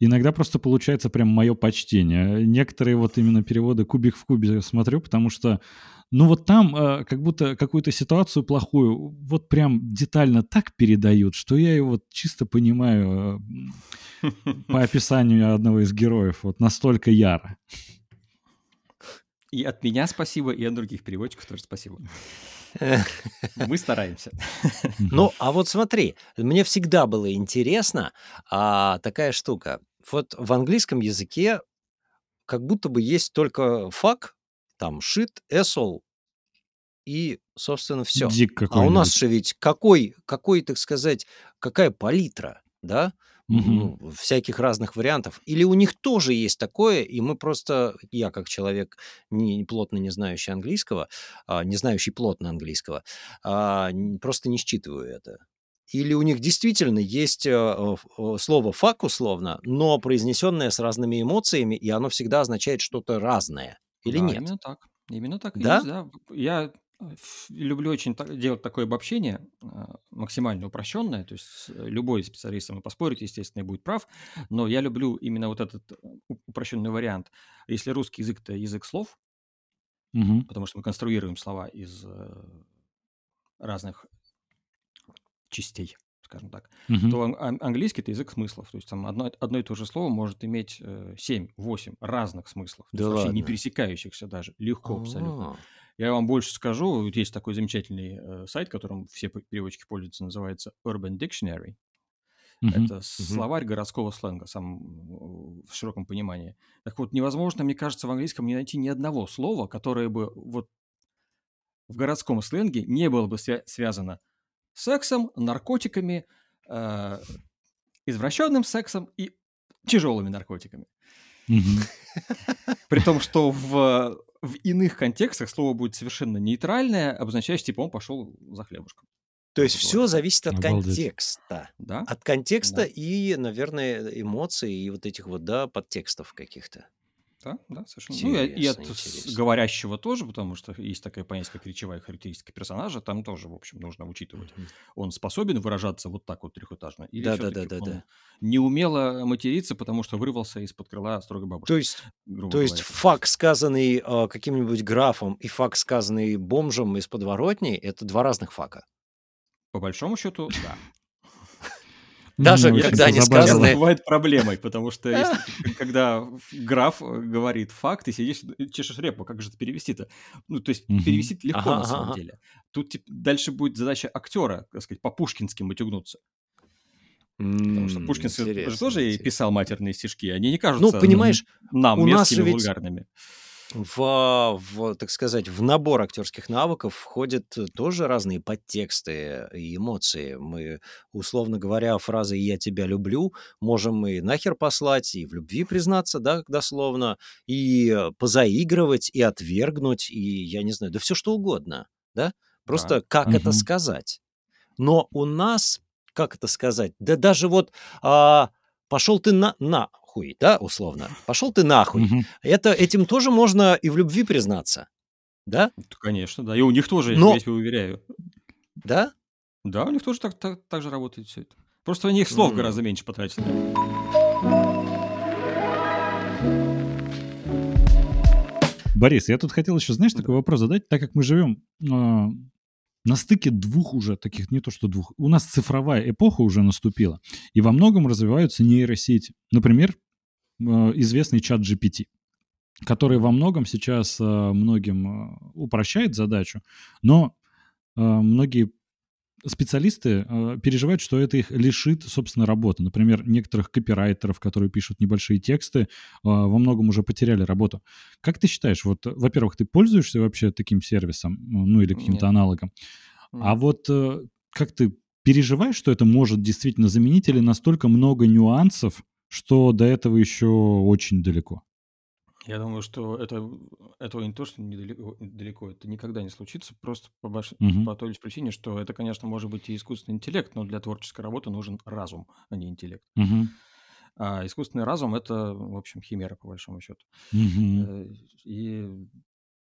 Иногда просто получается прям мое почтение. Некоторые вот именно переводы кубик в кубе смотрю, потому что, ну вот там э, как будто какую-то ситуацию плохую вот прям детально так передают, что я его вот чисто понимаю э, по описанию одного из героев вот настолько яро. И от меня спасибо, и от других переводчиков тоже спасибо. Мы стараемся. Ну, а вот смотри, мне всегда было интересно а, такая штука. Вот в английском языке как будто бы есть только фак, там shit, asshole и, собственно, все. а у нас же ведь какой, какой, так сказать, какая палитра, да? Ну, всяких разных вариантов. Или у них тоже есть такое, и мы просто, я как человек не плотно не знающий английского, а, не знающий плотно английского, а, просто не считываю это. Или у них действительно есть э, слово «фак» условно, но произнесенное с разными эмоциями, и оно всегда означает что-то разное. Или да, нет? именно так. Именно так да? есть, да. Я люблю очень делать такое обобщение, а, максимально упрощенное, то есть любой специалист со мной поспорит, естественно, и будет прав, но я люблю именно вот этот э, упрощенный вариант. Если русский язык – это язык слов, угу. потому что мы конструируем слова из э, разных частей, скажем так, угу. то английский – это язык смыслов. То есть там одно, одно и то же слово может иметь 7-8 э, разных смыслов, да вообще не пересекающихся даже, легко абсолютно. Я вам больше скажу, вот есть такой замечательный э, сайт, которым все переводчики пользуются, называется Urban Dictionary. Uh-huh, Это uh-huh. словарь городского сленга, сам в широком понимании. Так вот, невозможно, мне кажется, в английском не найти ни одного слова, которое бы вот в городском сленге не было бы свя- связано с сексом, наркотиками, э, извращенным сексом и тяжелыми наркотиками. При том, что в в иных контекстах слово будет совершенно нейтральное, обозначающее, типа, он пошел за хлебушком. То есть все зависит от Обалдеть. контекста. Да? От контекста Да. и, наверное, эмоций и вот этих вот, да, подтекстов каких-то. Да, да, совершенно. Ну, и, от Интересно, интересно. говорящего тоже, потому что есть такое понятие, как речевая характеристика персонажа, там тоже, в общем, нужно учитывать. Мгм. Он способен выражаться вот так вот трехэтажно? Или все-таки Да-да-да-да-да. он неумело материться, потому что вырвался из-под крыла строгой бабушки, То есть, то есть говоря. факт, сказанный э, каким-нибудь графом, и факт, сказанный бомжем из подворотни, это два разных фака. По большому счету, да. Даже Мне когда они сказаны- Это бывает проблемой, потому что если, когда граф говорит факт, ты сидишь и чешешь репу, как же это перевести-то? Ну, то есть перевести легко Ага, на самом ага. деле. Тут дальше будет задача актера, так сказать, по-пушкински матюгнуться. Потому что Пушкин же тоже и интересно. писал матерные стишки, они не кажутся Ну, понимаешь, нам у нас мерзкими же и ведь- вульгарными. В, в, так сказать, в набор актерских навыков входят э, тоже разные подтексты и эмоции. Мы, условно говоря, фразой «я тебя люблю» можем и нахер послать, и в любви признаться, да, дословно, и э, позаигрывать, и отвергнуть, и, я не знаю, да все что угодно, да? Просто как это Мгм. сказать? Но у нас, как это сказать, да даже вот а, пошел ты на нахуй, да, условно, пошел ты нахуй. Это, этим тоже можно и в любви признаться. Да? Конечно, да. И у них тоже, Но- я тебе уверяю. Да? Да, у них тоже так, так, так же работает все это. Просто они их слов М. гораздо меньше потратили. Борис, я тут хотел еще, знаешь, такой вопрос задать, так как мы живем а, на стыке двух уже таких, не то что двух, у нас цифровая эпоха уже наступила, и во многом развиваются нейросети. Например, а, известный чат GPT, который во многом сейчас а, многим а, упрощает задачу, но многие специалисты э, переживают, что это их лишит, собственно, работы. Например, некоторых копирайтеров, которые пишут небольшие тексты, э, во многом уже потеряли работу. Как ты считаешь, вот, во-первых, ты пользуешься вообще таким сервисом, ну или каким-то Нет. аналогом? А М. вот э, как ты переживаешь, что это может действительно заменить, или настолько много нюансов, что до этого еще очень далеко? Я думаю, что это, этого не то, что недалеко, далеко, это никогда не случится, просто по, баш- Мгм. по той лишь причине, что это, конечно, может быть и искусственный интеллект, но для творческой работы нужен разум, а не интеллект. Мгм. А искусственный разум — это, в общем, химера, по большому счету. Э, И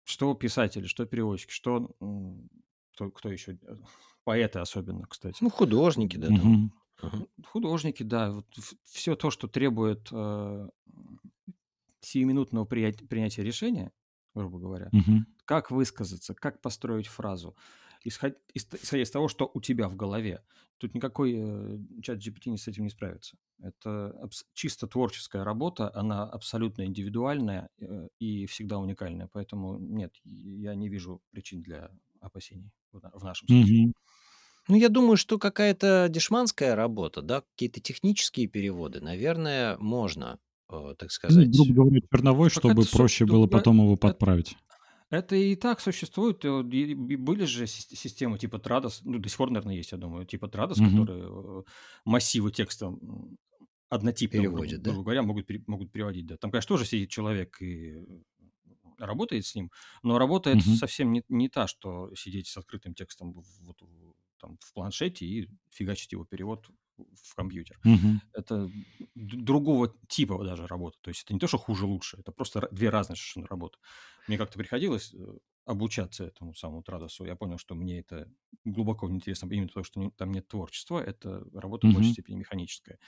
что писатели, что переводчики, что... Кто, кто еще? Э, Поэты особенно, кстати. Ну, художники, да. там. Мгм. Мгм. Художники, да. все то, что требует э, сиюминутного принятия решения, грубо говоря, Мгм. как высказаться, как построить фразу, исход- ис- исходя из того, что у тебя в голове. Тут никакой э, чат GPT не с этим не справится. Это абс- чисто творческая работа, она абсолютно индивидуальная э, и всегда уникальная. Поэтому нет, я не вижу причин для опасений в в нашем случае. Мгм. Ну, я думаю, что какая-то дешманская работа, да, какие-то технические переводы, наверное, можно, э, так Ну, сказать. грубо говоря, черновой, Так чтобы это проще ну, было э, потом его это- подправить. Это и так существует. э, Были же сис- системы типа Традос, ну, до сих пор, наверное, есть, я думаю, типа Традос, Мгм. которые э, массивы текста м, однотипного, грубо, Переводят, да? грубо говоря, могут, могут переводить. Да. Там, конечно, тоже сидит человек и э, работает с ним, но работает Мгм. совсем не, не та, что сидеть с открытым текстом вот там, в планшете и фигачить его перевод в- компьютер Мгм. это другого типа даже работа. То есть это не то, что хуже-лучше, это просто две разные совершенно работы. Мне как-то приходилось э, обучаться этому самому Традосу. Я понял, что мне это глубоко неинтересно, именно потому что там нет творчества, это работа в большей степени механическая.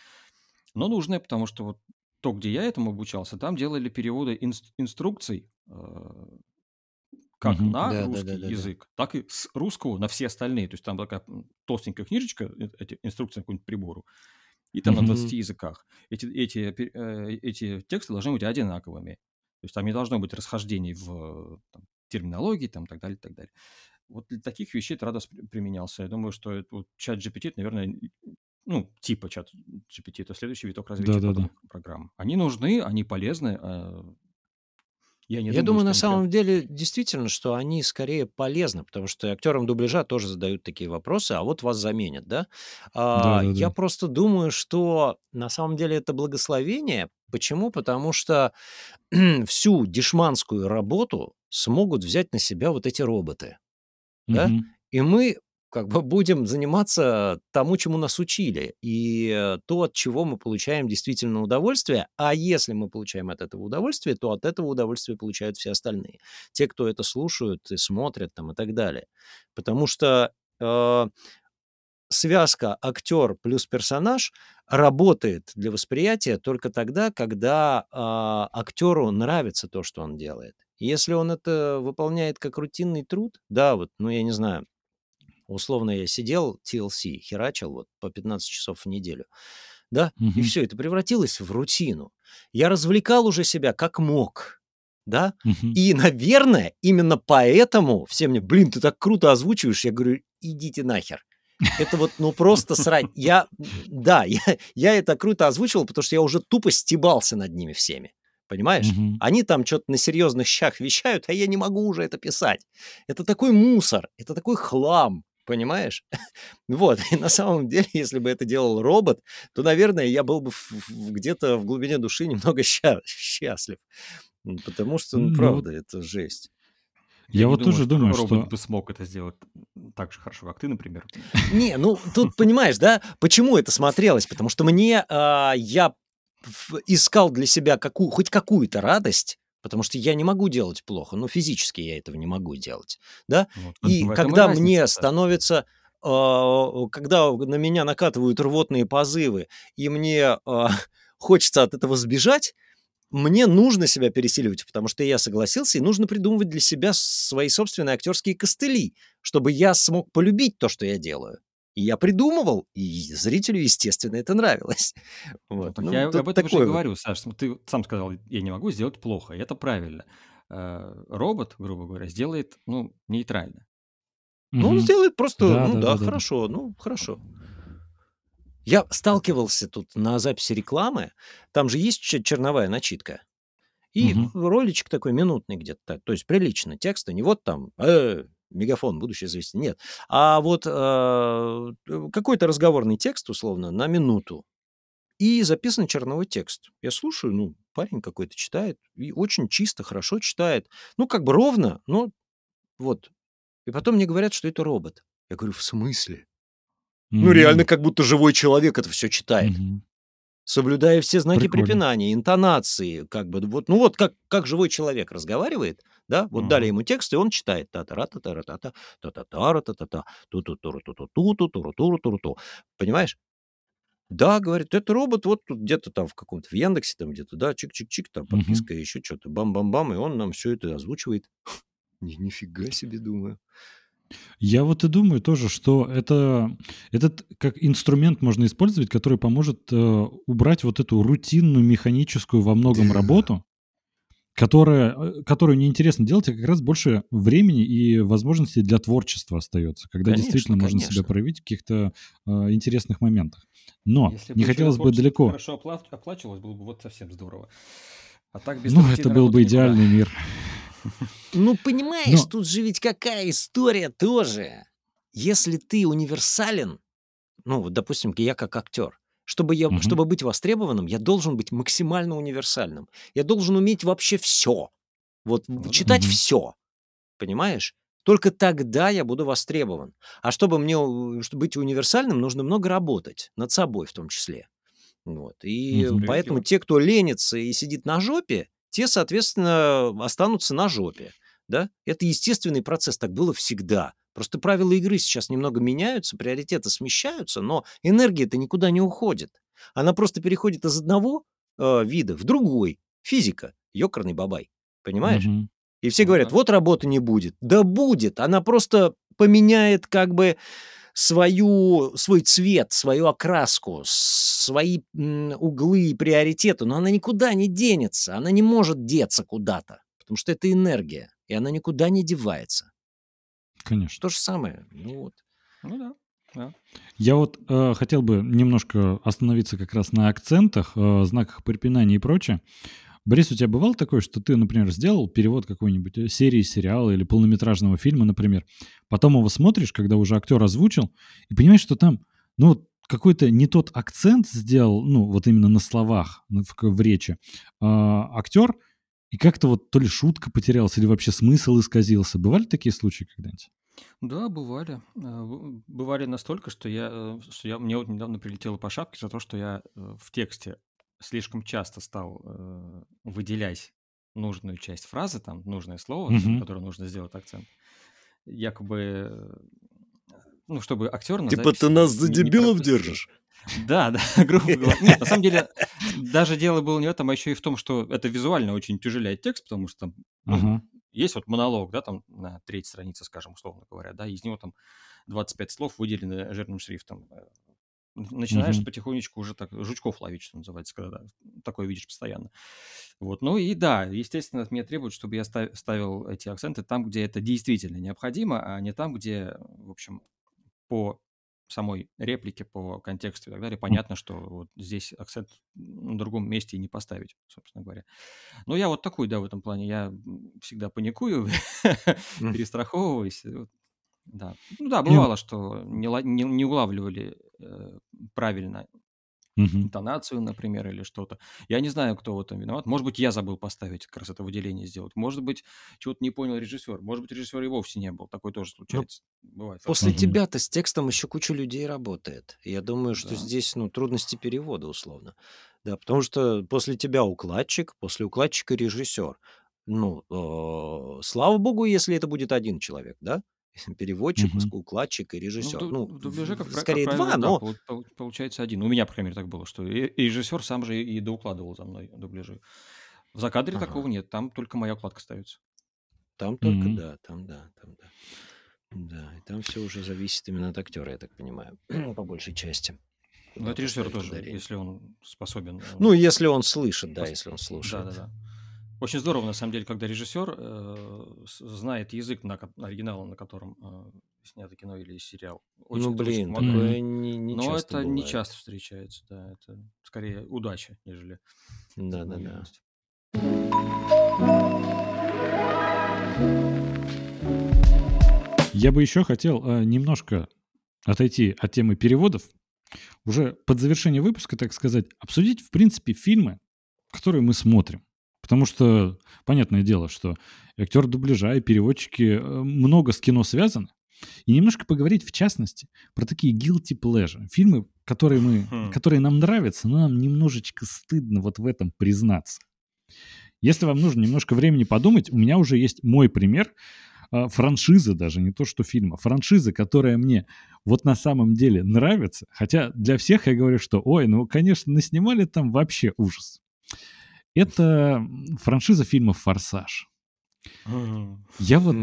Но нужная, потому что вот то, где я этому обучался, там делали переводы инс- инструкций э, как Мгм. на Да, да, русский да, да, да. язык, так и с русского на все остальные. То есть там такая толстенькая книжечка, э, эти инструкции к какому-нибудь прибору, и там Мгм. на 20 языках. Эти, эти, э, эти тексты должны быть одинаковыми. То есть там не должно быть расхождений в там, терминологии, там, так далее, так далее. Вот для таких вещей Традос при- применялся. Я думаю, что это, вот, чат GPT, это, наверное, ну, типа чат GPT, это следующий виток развития Да-да-да. подобных программ. Они нужны, они полезны. Я не Я думаю, на что они прям- самом деле, действительно, что они скорее полезны, потому что актерам дубляжа тоже задают такие вопросы, а вот вас заменят, да? А, Да-да-да. я просто думаю, что на самом деле это благословение. Почему? Потому что всю дешманскую работу смогут взять на себя вот эти роботы, да? Мгм. И мы как бы будем заниматься тому, чему нас учили, и э, то, от чего мы получаем действительно удовольствие. А если мы получаем от этого удовольствие, то от этого удовольствие получают все остальные. Те, кто это слушают и смотрят там и так далее. Потому что э, связка актер плюс персонаж работает для восприятия только тогда, когда э, актеру нравится то, что он делает. Если он это выполняет как рутинный труд, да, вот, ну, я не знаю, Условно я сидел, TLC, херачил вот по 15 часов в неделю. Да, угу. и все, это превратилось в рутину. Я развлекал уже себя как мог. Да? Угу. И, наверное, именно поэтому все мне, блин, ты так круто озвучиваешь. Я говорю, идите нахер. Это вот, ну, просто срать. Я, да, я, я это круто озвучивал, потому что я уже тупо стебался над ними всеми. Понимаешь? Угу. Они там что-то на серьезных щах вещают, а я не могу уже это писать. Это такой мусор, это такой хлам. Понимаешь? Вот, и на самом деле, если бы это делал робот, то, наверное, я был бы где-то в глубине души немного сча- счастлив. Потому что, ну, ну правда, вот... это жесть. Я, я вот думаю, тоже думаю, что... робот бы смог это сделать так же хорошо, как ты, например. Не, ну, тут, понимаешь, да, почему это смотрелось? Потому что мне, э, я искал для себя какую, хоть какую-то радость потому что я не могу делать плохо, ну, физически я этого не могу делать, да, вот, и когда и мне становится а, когда на меня накатывают рвотные позывы, и мне э, хочется от этого сбежать, мне нужно себя пересиливать, потому что я согласился, и нужно придумывать для себя свои собственные актерские костыли, чтобы я смог полюбить то, что я делаю. И я придумывал, и зрителю, естественно, это нравилось. Вот. Ну, я об этом уже вот. говорю, Саш. Ты сам сказал, я не могу сделать плохо, и это правильно. Э, робот, грубо говоря, сделает, ну, нейтрально. Ну, он сделает просто, да, ну да, да, да хорошо, да. ну, хорошо. Я сталкивался тут на записи рекламы, там же есть черновая начитка. И угу. роличек такой минутный где-то, то есть прилично текста, не вот там, э, мегафон, будущее известие, нет. А вот э, какой-то разговорный текст, условно, на минуту. И записан черновой текст. Я слушаю, ну, парень какой-то читает, и очень чисто, хорошо читает. Ну, как бы ровно, но вот. И потом мне говорят, что это робот. Я говорю, в смысле? Mm-hmm. Ну, реально, как будто живой человек это все читает. Mm-hmm соблюдая все знаки Прикольно. препинания, интонации, как бы, вот, ну вот как, как живой человек разговаривает, да, вот дали ему текст, и он читает та та та та та та та та та та та та та ту ту ту ту ту ту ту ту ту ту ту понимаешь? Да, говорит, это робот, вот тут где-то там в каком-то, в Яндексе там где-то, да, чик-чик-чик, там подписка, еще что-то, бам-бам-бам, и он нам все это озвучивает. Нифига себе, думаю. Я вот и думаю тоже, что это, этот как инструмент можно использовать, который поможет э, убрать вот эту рутинную, механическую во многом работу, которая, э, которую неинтересно делать, а как раз больше времени и возможностей для творчества остается, когда конечно, действительно конечно. можно себя проявить в каких-то э, интересных моментах. Но Если не хотелось бы далеко... хорошо оплачивалось, было бы вот совсем здорово. А так без ну, это был бы идеальный мир. Ну, понимаешь, Но... тут же ведь какая история тоже. Если ты универсален, ну, вот, допустим, я как актер, чтобы, я, угу. чтобы быть востребованным, я должен быть максимально универсальным. Я должен уметь вообще все. Вот читать угу. все. Понимаешь? Только тогда я буду востребован. А чтобы мне чтобы быть универсальным, нужно много работать, над собой в том числе. Вот. И поэтому те, кто ленится и сидит на жопе, те, соответственно, останутся на жопе. Да? Это естественный процесс, так было всегда. Просто правила игры сейчас немного меняются, приоритеты смещаются, но энергия-то никуда не уходит. Она просто переходит из одного э, вида в другой. Физика, ёкарный бабай. Понимаешь? Угу. И все говорят, вот работы не будет. Да будет. Она просто поменяет как бы свою, свой цвет, свою окраску, свои углы и приоритеты, но она никуда не денется, она не может деться куда-то, потому что это энергия, и она никуда не девается. Конечно. То же самое. Ну вот. Ну да. Да. Я вот э, хотел бы немножко остановиться как раз на акцентах, э, знаках препинания и прочее. Борис, у тебя бывало такое, что ты, например, сделал перевод какой-нибудь э, серии сериала или полнометражного фильма, например, потом его смотришь, когда уже актер озвучил, и понимаешь, что там, ну, какой-то не тот акцент сделал, ну, вот именно на словах, в, в речи, э, актер, и как-то вот то ли шутка потерялась, или вообще смысл исказился. Бывали такие случаи когда-нибудь? Да, бывали. Э, бывали настолько, что я, э, что я мне вот недавно прилетело по шапке за то, что я в тексте слишком часто стал выделять нужную часть фразы, там нужное слово, на которое нужно сделать акцент. Якобы, ну, чтобы актер на Типа ты нас за дебилов держишь? Да, да, грубо говоря. Нет, на самом деле, даже дело было не в этом, а еще и в том, что это визуально очень тяжеляет текст, потому что там ну, есть вот монолог, да, там на третьей странице, скажем, условно говоря, да, из него там 25 слов выделены жирным шрифтом. Начинаешь mm-hmm. потихонечку уже так жучков ловить, что называется, когда такое видишь постоянно. Вот, ну и да, естественно, от меня требуют, чтобы я ставил эти акценты там, где это действительно необходимо, а не там, где, в общем, по самой реплике, по контексту и так далее, понятно, что вот здесь акцент на другом месте и не поставить, собственно говоря. Но я вот такой, да, в этом плане, я всегда паникую, перестраховываюсь. Да. Ну да, бывало, что не, не, не улавливали э, правильно Мгм. интонацию, например, или что-то. Я не знаю, кто в этом виноват. Может быть, я забыл поставить как раз это выделение сделать. Может быть, чего-то не понял режиссер. Может быть, режиссер и вовсе не был. Такое тоже Ну, случается. Бывает. после Мгм. тебя-то с текстом еще куча людей работает. Я думаю, что Да. здесь, ну, трудности перевода условно. Да, потому что после тебя укладчик, после укладчика режиссер. Ну, э, слава богу, если это будет один человек, да? переводчик, Мгм. укладчик и Ну, режиссер. Ну, в дубляже, как, скорее как два, да, но получается один. У меня, по крайней мере, так было, что и, режиссер сам же и доукладывал за мной дубляжи. В закадре такого нет, там только моя укладка ставится. там только, Мгм. да, там да, там да. Да, и там все уже зависит именно от актера, я так понимаю, по большей части. Ну, это режиссер тоже, если он способен. Ну, если он слышит, да, если он слушает. Да, да, да. Очень здорово, на самом деле, когда режиссер э, знает язык на, оригинала, на котором э, снято кино или сериал. Очень, ну, блин, очень такое не, не Но это бывает. не часто встречается, да. Это скорее удача, нежели Да, да, да. Я бы еще хотел э, немножко отойти от темы переводов. Уже под завершение выпуска, так сказать, обсудить, в принципе, фильмы, которые мы смотрим. Потому что, понятное дело, что актер дубляжа и переводчики э, много с кино связаны. И немножко поговорить, в частности, про такие guilty pleasure. Фильмы, которые, мы, хм. которые нам нравятся, но нам немножечко стыдно вот в этом признаться. Если вам нужно немножко времени подумать, у меня уже есть мой пример э, франшизы даже, не то что фильма, франшизы, которая мне вот на самом деле нравится, хотя для всех я говорю, что, ой, ну, конечно, наснимали там вообще ужас. Это франшиза фильмов «Форсаж». Я вот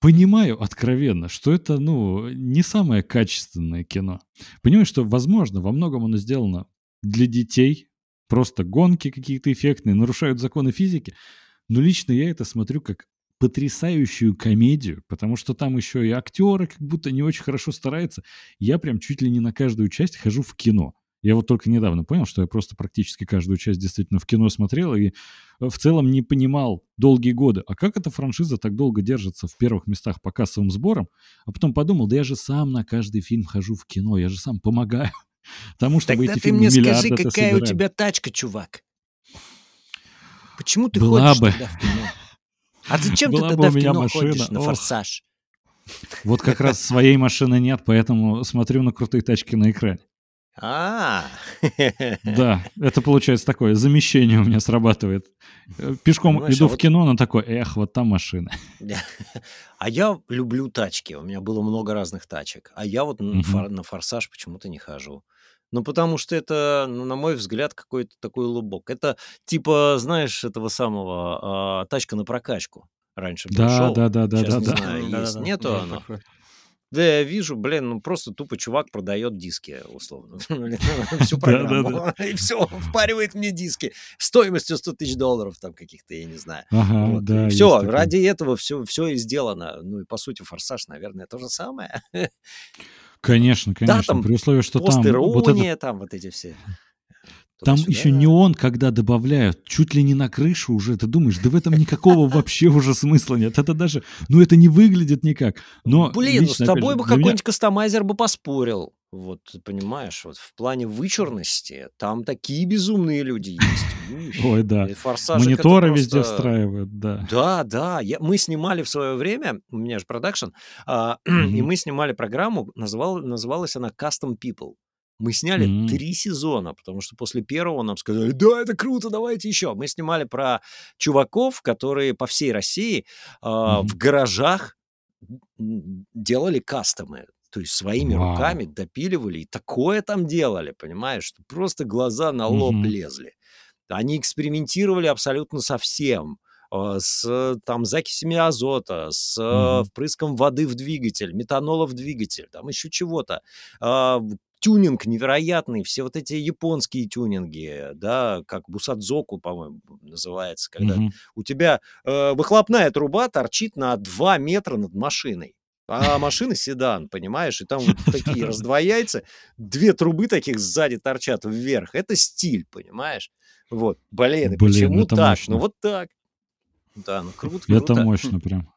понимаю откровенно, что это, ну, не самое качественное кино. Понимаю, что, возможно, во многом оно сделано для детей, просто гонки какие-то эффектные, нарушают законы физики, но лично я это смотрю как потрясающую комедию, потому что там еще и актеры как будто не очень хорошо стараются. Я прям чуть ли не на каждую часть хожу в кино. Я вот только недавно понял, что я просто практически каждую часть действительно в кино смотрел и в целом не понимал долгие годы, а как эта франшиза так долго держится в первых местах по кассовым сборам, а потом подумал, да я же сам на каждый фильм хожу в кино, я же сам помогаю тому, чтобы Тогда эти ты мне скажи, какая собирали. у тебя тачка, чувак? Почему ты Была ходишь бы. тогда в кино? А зачем Была ты тогда в кино машина. ходишь на Ох. форсаж? Вот как раз своей машины нет, поэтому смотрю на крутые тачки на экране. А, Да, это получается такое замещение у меня срабатывает. Пешком иду а в кино, но такой, эх, вот там машина. А я люблю тачки, у меня было много разных тачек, а я вот на форсаж почему-то не хожу. Ну, потому что это, ну, на мой взгляд, какой-то такой лубок. Это типа, знаешь, этого самого а, тачка на прокачку. Раньше Да, да, да, да, да, да. есть, нету оно. Да, я вижу, блин, ну просто тупо чувак продает диски, условно. Всю программу. И все, впаривает мне диски стоимостью 100 тысяч долларов там каких-то, я не знаю. Все, ради этого все, все и сделано. Ну и по сути форсаж, наверное, то же самое. Конечно, конечно. При условии, что там... Вот это... там вот эти все. Там еще не он, когда добавляют, чуть ли не на крышу уже, ты думаешь, да в этом никакого вообще уже смысла нет. Это даже, ну это не выглядит никак. Но Блин, ну с тобой бы какой-нибудь кастомайзер бы поспорил. Вот, понимаешь, вот в плане вычурности там такие безумные люди есть. Ой, да. Мониторы просто... везде встраивают, да. Да, да. Я... Мы снимали в свое время, у меня же продакшн, а, и мы снимали программу, называл... называлась она Custom People. Мы сняли mm-hmm. три сезона, потому что после первого нам сказали, да, это круто, давайте еще. Мы снимали про чуваков, которые по всей России э, mm-hmm. в гаражах делали кастомы. То есть своими Вау. руками допиливали и такое там делали, понимаешь, что просто глаза на лоб mm-hmm. лезли. Они экспериментировали абсолютно со всем а, с там закисями азота, с mm-hmm. впрыском воды в двигатель, метанола в двигатель, там еще чего-то тюнинг невероятный, все вот эти японские тюнинги, да, как бусадзоку, по-моему, называется, когда mm-hmm. у тебя э, выхлопная труба торчит на 2 метра над машиной. А машина седан, понимаешь, и там вот такие раздвояйцы, две трубы таких сзади торчат вверх. Это стиль, понимаешь? Вот, блин, Блин почему так? Ну мощно. Ну вот так. Да, ну круто, круто. Это мощно прям.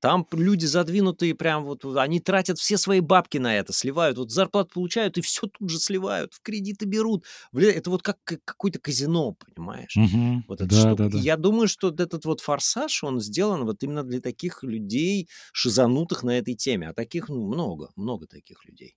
Там люди задвинутые прям вот, они тратят все свои бабки на это, сливают, вот зарплату получают и все тут же сливают, в кредиты берут. Это вот как какое-то казино, понимаешь? Угу. Вот эта да, Да, да. Я думаю, что этот вот форсаж, он сделан вот именно для таких людей, шизанутых на этой теме. А таких ну, много, много таких людей.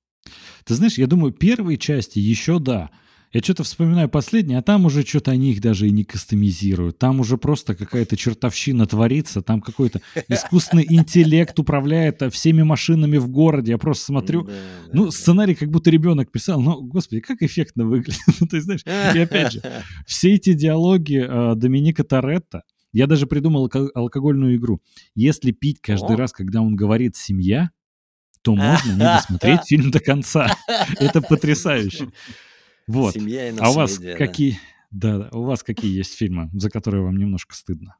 Ты знаешь, я думаю, первой части еще да. Я что-то вспоминаю последнее, а там уже что-то они их даже и не кастомизируют. Там уже просто какая-то чертовщина творится, там какой-то искусственный интеллект управляет э, всеми машинами в городе. Я просто смотрю, да, ну, да, сценарий как будто ребенок писал, но, господи, как эффектно выглядит. ну, ты знаешь, и опять же, все эти диалоги э, Доминика Торетто, я даже придумал алкогольную игру. Если пить каждый О. раз, когда он говорит «семья», то можно не досмотреть фильм до конца. Это потрясающе. Вот. Семья и наследие, А у вас да. какие... Да, у вас какие есть фильмы, за которые вам немножко стыдно?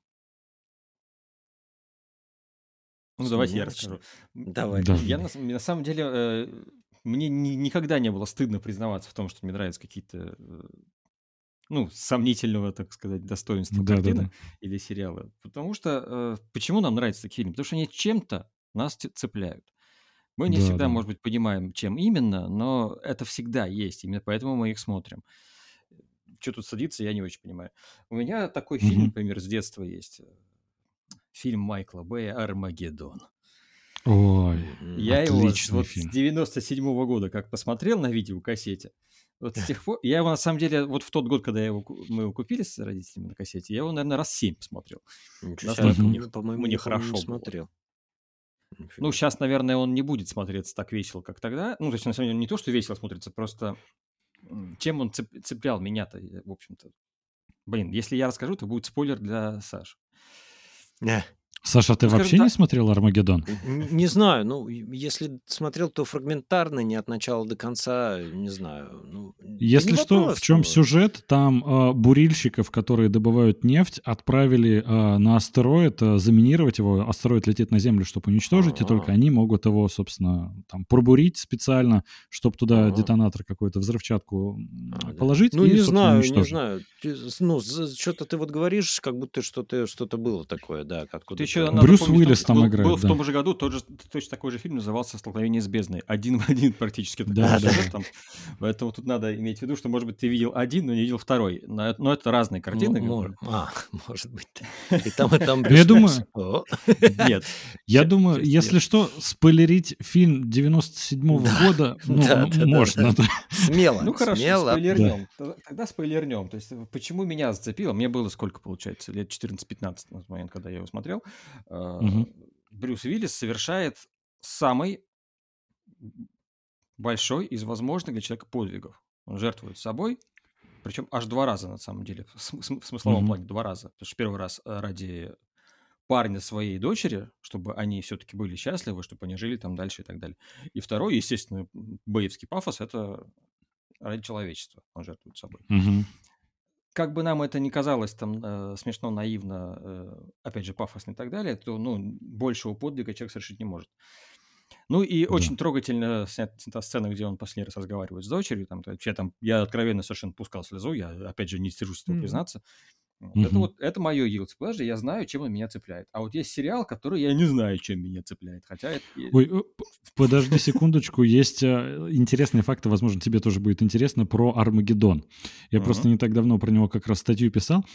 Ну, давайте я расскажу. Давай. Да. Я на, на самом деле, э, мне ни, никогда не было стыдно признаваться в том, что мне нравятся какие-то, э, ну, сомнительного, так сказать, достоинства да, картины да, да. или сериала. Потому что, э, почему нам нравятся такие фильмы? Потому что они чем-то нас цепляют. Мы не Да, всегда, да. может быть, понимаем, чем именно, но это всегда есть, именно поэтому мы их смотрим. Что тут садиться, я не очень понимаю. У меня такой фильм, например, с детства есть. Фильм Майкла Бэя «Армагеддон». Ой, Я его вот с 97 года как посмотрел на видеокассете. Вот с тех пор, я его на самом деле, вот в тот год, когда я его, мы его купили с родителями на кассете, я его, наверное, раз семь посмотрел. Ничего себе, Настолько мне, по-моему, хорошо не было. смотрел. Ну, сейчас, наверное, он не будет смотреться так весело, как тогда. Ну, то есть, на самом деле, не то, что весело смотрится, просто чем он цеп- цеплял меня-то, в общем-то. Блин, если я расскажу, то будет спойлер для Саши. Саша, ты вообще так, не смотрел «Армагеддон»? Не знаю. Ну, если смотрел, то фрагментарно, не от начала до конца, не знаю. Ну, если что, вопрос, в чем но... сюжет? Там э, бурильщиков, которые добывают нефть, отправили э, на астероид э, заминировать его. Астероид летит на Землю, чтобы уничтожить, А-а-а. и только они могут его, собственно, там пробурить специально, чтобы туда А-а-а. детонатор какой-то, взрывчатку а, положить Ну, и, не знаю, уничтожить. не знаю. Ну, что-то ты вот говоришь, как будто что-то что было такое, да, откуда еще Брюс помнить, Уиллис там был, играет. Был да. в том же году тот же, точно такой же фильм назывался «Столкновение с бездной». Один в один практически. Да, да. Там. Поэтому тут надо иметь в виду, что, может быть, ты видел один, но не видел второй. Но, но это разные картины. Ну, может, а, может быть. И там, и там Брюс Я думаю... Нет. Я думаю, если что, спойлерить фильм 97-го года ну, можно. Смело. Ну, хорошо, спойлернем. Тогда спойлернем. То есть, почему меня зацепило? Мне было сколько, получается, лет 14-15 на момент, когда я его смотрел. Угу. Брюс Уиллис совершает самый большой из возможных для человека подвигов. Он жертвует собой, причем аж два раза на самом деле, в смысловом mm-hmm. плане два раза. Потому что первый раз э, ради парня своей дочери, чтобы они все-таки были счастливы, чтобы они жили там дальше и так далее. И второй, естественно, боевский пафос – это ради человечества он жертвует собой. Mm-hmm как бы нам это ни казалось там э, смешно, наивно, э, опять же, пафосно и так далее, то, ну, большего подвига человек совершить не может. Ну и да. очень трогательно снята сцена, где он последний раз разговаривает с дочерью. Там, вообще, там, я откровенно совершенно пускал слезу, я, опять же, не стыжусь этого mm-hmm. признаться. Вот Мгм. Это вот это мое guilty pleasure, я знаю, чем он меня цепляет. А вот есть сериал, который я не знаю, чем меня цепляет. Хотя это... Ой, э, подожди секундочку, есть э, интересные факты, возможно, тебе тоже будет интересно, про Армагеддон. Я просто не так давно про него как раз статью писал.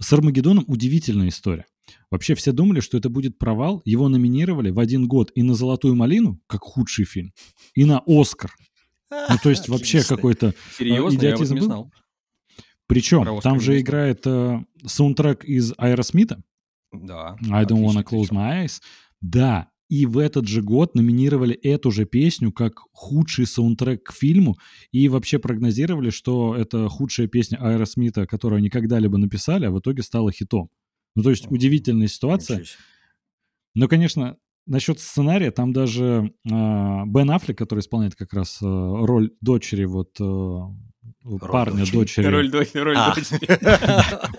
С Армагеддоном удивительная история. Вообще все думали, что это будет провал. Его номинировали в один год и на «Золотую малину», как худший фильм, и на «Оскар». Ну, то есть вообще какой-то... Серьезно, я не знал. Причем Про там же играет э, саундтрек из Аэросмита, Да. I don't wanna close причем. my eyes. Да, и в этот же год номинировали эту же песню как худший саундтрек к фильму и вообще прогнозировали, что это худшая песня Аэросмита, которую они когда-либо написали, а в итоге стала хитом. Ну, то есть удивительная ситуация. Ничего. Но, конечно, насчет сценария, там даже а, Бен Аффлек, который исполняет как раз а, роль дочери вот а, парня дочери. Роль, А. дочери.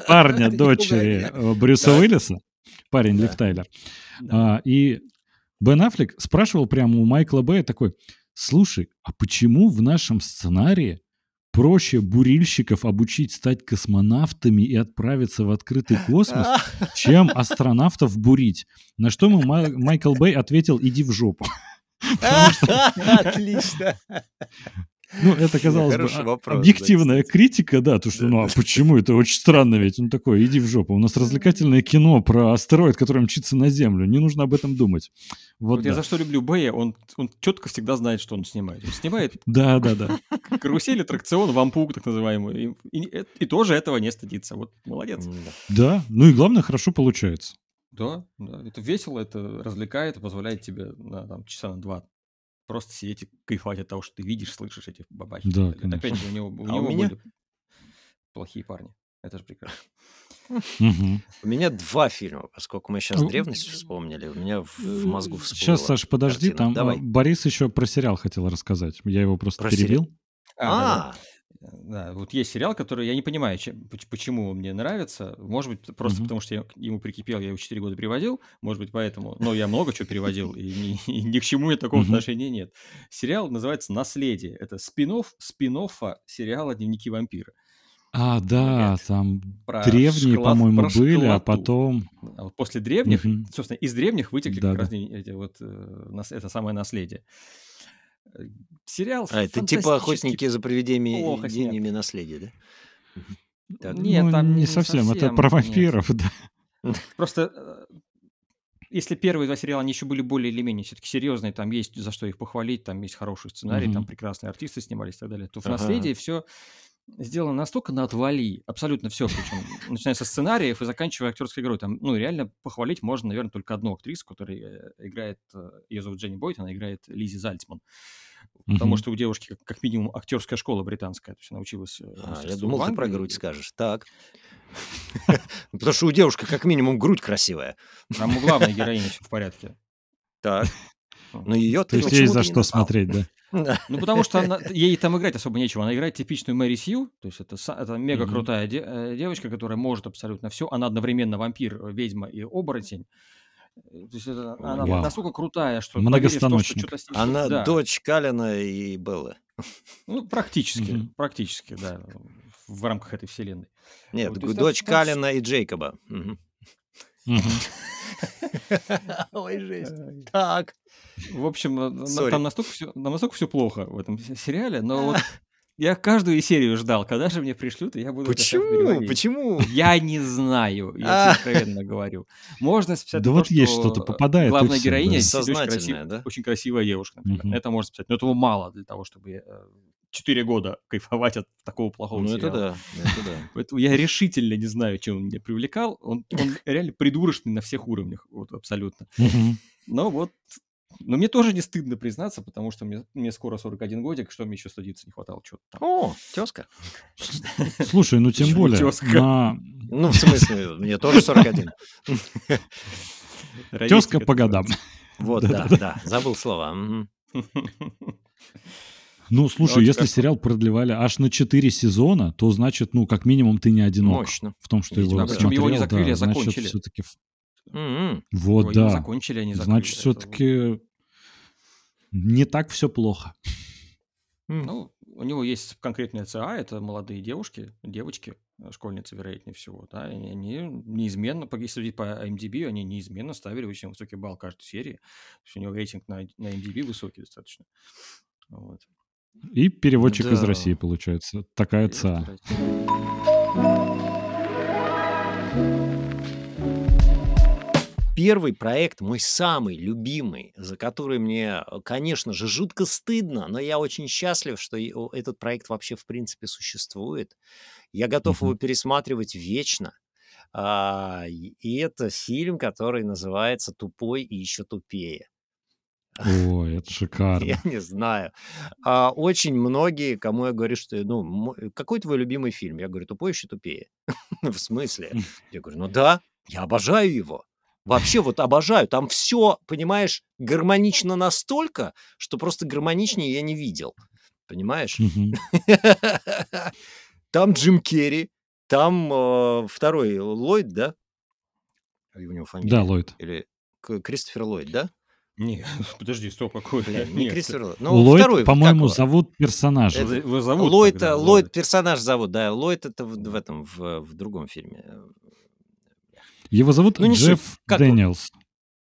парня дочери э, Брюса. Уиллиса, парень. Лив Тайлер. А, и Бен Аффлек спрашивал прямо у Майкла Бэя такой, слушай, а почему в нашем сценарии проще бурильщиков обучить стать космонавтами и отправиться в открытый космос, чем астронавтов бурить? На что ему Май- Майкл Бэй ответил, иди в жопу. Отлично. Ну, это, казалось бы, а- вопрос, да, объективная критика, да, то, что, ну, а почему это очень странно ведь? Он такой, иди в жопу, у нас развлекательное кино про астероид, который мчится на Землю, не нужно об этом думать. Вот, Вот я да. за что люблю Бэя, он, он четко всегда знает, что он снимает. Он снимает Да, да, да. карусель, аттракцион, вампук так называемый, и, и- и тоже этого не стыдится. Вот молодец. Да, ну и главное, хорошо получается. Да, да, это весело, это развлекает, позволяет тебе на там, часа на два просто сидеть и кайфовать от того, что ты видишь, слышишь эти бабахи. Да, Это Опять конечно. же, у него, у А у него меня- были плохие парни. Это же прекрасно. У меня два фильма, поскольку мы сейчас Ну, древность вспомнили, у меня в, в мозгу всплыла Сейчас, Саш, подожди, картина. там Давай. э, Борис еще про сериал хотел рассказать. Я его просто Про перебил. А, А, да, да. Да, вот есть сериал, который я не понимаю, чем- поч- почему он мне нравится. Может быть, просто Мгм. потому что я к ему прикипел, я его 4 года переводил. Может быть, поэтому. Но я много чего переводил, и ни, и ни к чему мне такого отношения нет. Сериал называется «Наследие». Это спин-офф спин-оффа сериала «Дневники вампира». А, да, Нет. там Про древние, шкла- по-моему, были, а потом... А вот после древних, Мгм. собственно, из древних вытекли Да, как да. раз эти вот, э, это самое наследие. Э, Сериал а это типа охотники за привидениями плохо снят. наследия, да? Так. Нет, ну, там не не совсем, это про нет. вампиров, да. Просто э, если первые два сериала, они еще были более или менее все-таки серьезные, там есть за что их похвалить, там есть хороший сценарий, там Мгм. прекрасные артисты снимались и так далее, то в Ага. «Наследии» все сделано настолько на отвали, абсолютно все, причем начиная со сценариев и заканчивая актерской игрой. Там, ну, реально похвалить можно, наверное, только одну актрису, которая э, играет, э, ее зовут Дженни Бойт, она играет Лизи Зальцман. Потому Мгм. что у девушки как, как минимум актерская школа британская, то есть она училась. э, А, я думал, ты про грудь скажешь. Так. Потому что у девушки как минимум грудь красивая. Там у главной героини все в порядке. Так. Но ее То ты есть есть почему-то за что смотреть, да? Ну, потому что она- ей там играть особо нечего. Она играет типичную Мэри Сью, то есть это, это мега крутая де- э, девочка, которая может абсолютно все. Она одновременно вампир, э, ведьма и оборотень. То есть это- она Вау. настолько крутая, что в то, что Многостаночник. Она да. дочь Калина и Беллы. Ну, практически, Мгм. практически, да, в рамках этой вселенной. Нет, Вот, дочь там Калина и Джейкоба. Мгм. Ой, жесть. Так. В общем, Сори. там настолько все, настолько все плохо в этом се- сериале, но вот я каждую серию ждал, когда же мне пришлют, и я буду это Почему? Почему? Я не знаю, я откровенно говорю. Можно списать Да вот есть что-то, попадает Главная героиня очень, Сознательная, красив- да? очень красивая девушка, например. Это можно списать. Но этого мало для того, чтобы э, четыре года кайфовать от такого плохого Ну, это сериала. да, это да. Поэтому я решительно не знаю, чем он меня привлекал. Он, он реально придурочный на всех уровнях, вот абсолютно. Но вот, но мне тоже не стыдно признаться, потому что мне, мне скоро 41 годик, что мне еще стыдиться не хватало чего-то там. О, тезка. Слушай, ну тем более, тёзка? на... Ну, в смысле, мне тоже 41. тезка по годам. Вот, да, да, забыл слова. Ну, слушай, очень если хорошо. сериал продлевали аж на 4 сезона, то значит, ну, как минимум, ты не одинок Мощно. в том, что Видимо, его. Причем его не смотрел, закрыли, да, а значит, закончили. все-таки... М-м. Вот, Его не да. закончили, они закрыли. Значит, все-таки не так все плохо. Ну, у него есть конкретная ЦА, это молодые девушки, девочки, э, школьницы, вероятнее всего, да, и они неизменно, по- если судить по IMDb, они неизменно ставили очень высокий балл каждой серии. То есть у него рейтинг на, на IMDb высокий достаточно. Вот. И переводчик из Да. России, получается. Такая ца. Первый проект, мой самый любимый, за который мне, э, конечно же, жутко стыдно, но я очень счастлив, что этот проект вообще в принципе существует. Я готов его пересматривать вечно. А, и это фильм, который называется «Тупой и еще тупее». Ой, это Я шикарно. не знаю. А, очень многие, кому я говорю, что, ну, мо- какой твой любимый фильм? Я говорю, тупой еще тупее. В смысле? Я говорю, ну да, я обожаю его. Вообще вот обожаю. Там все, понимаешь, гармонично настолько, что просто гармоничнее я не видел. Понимаешь? Там Джим Керри, там э, второй Ллойд, да? И у него Да, фамилия. Ллойд. Или Кристофер Ллойд, да? Не, подожди, стоп, какой? Блин, не Нет, Кристофер Ллойд. Ну, Ллойд, второй, по-моему, зовут персонажа. Это- Его зовут Ллойд, тогда, э, Ллойд Ллойд. персонаж зовут, да. Ллойд это в, в этом, в, в другом фильме. Его зовут Ну, не суть. Джефф Как? Дэниелс.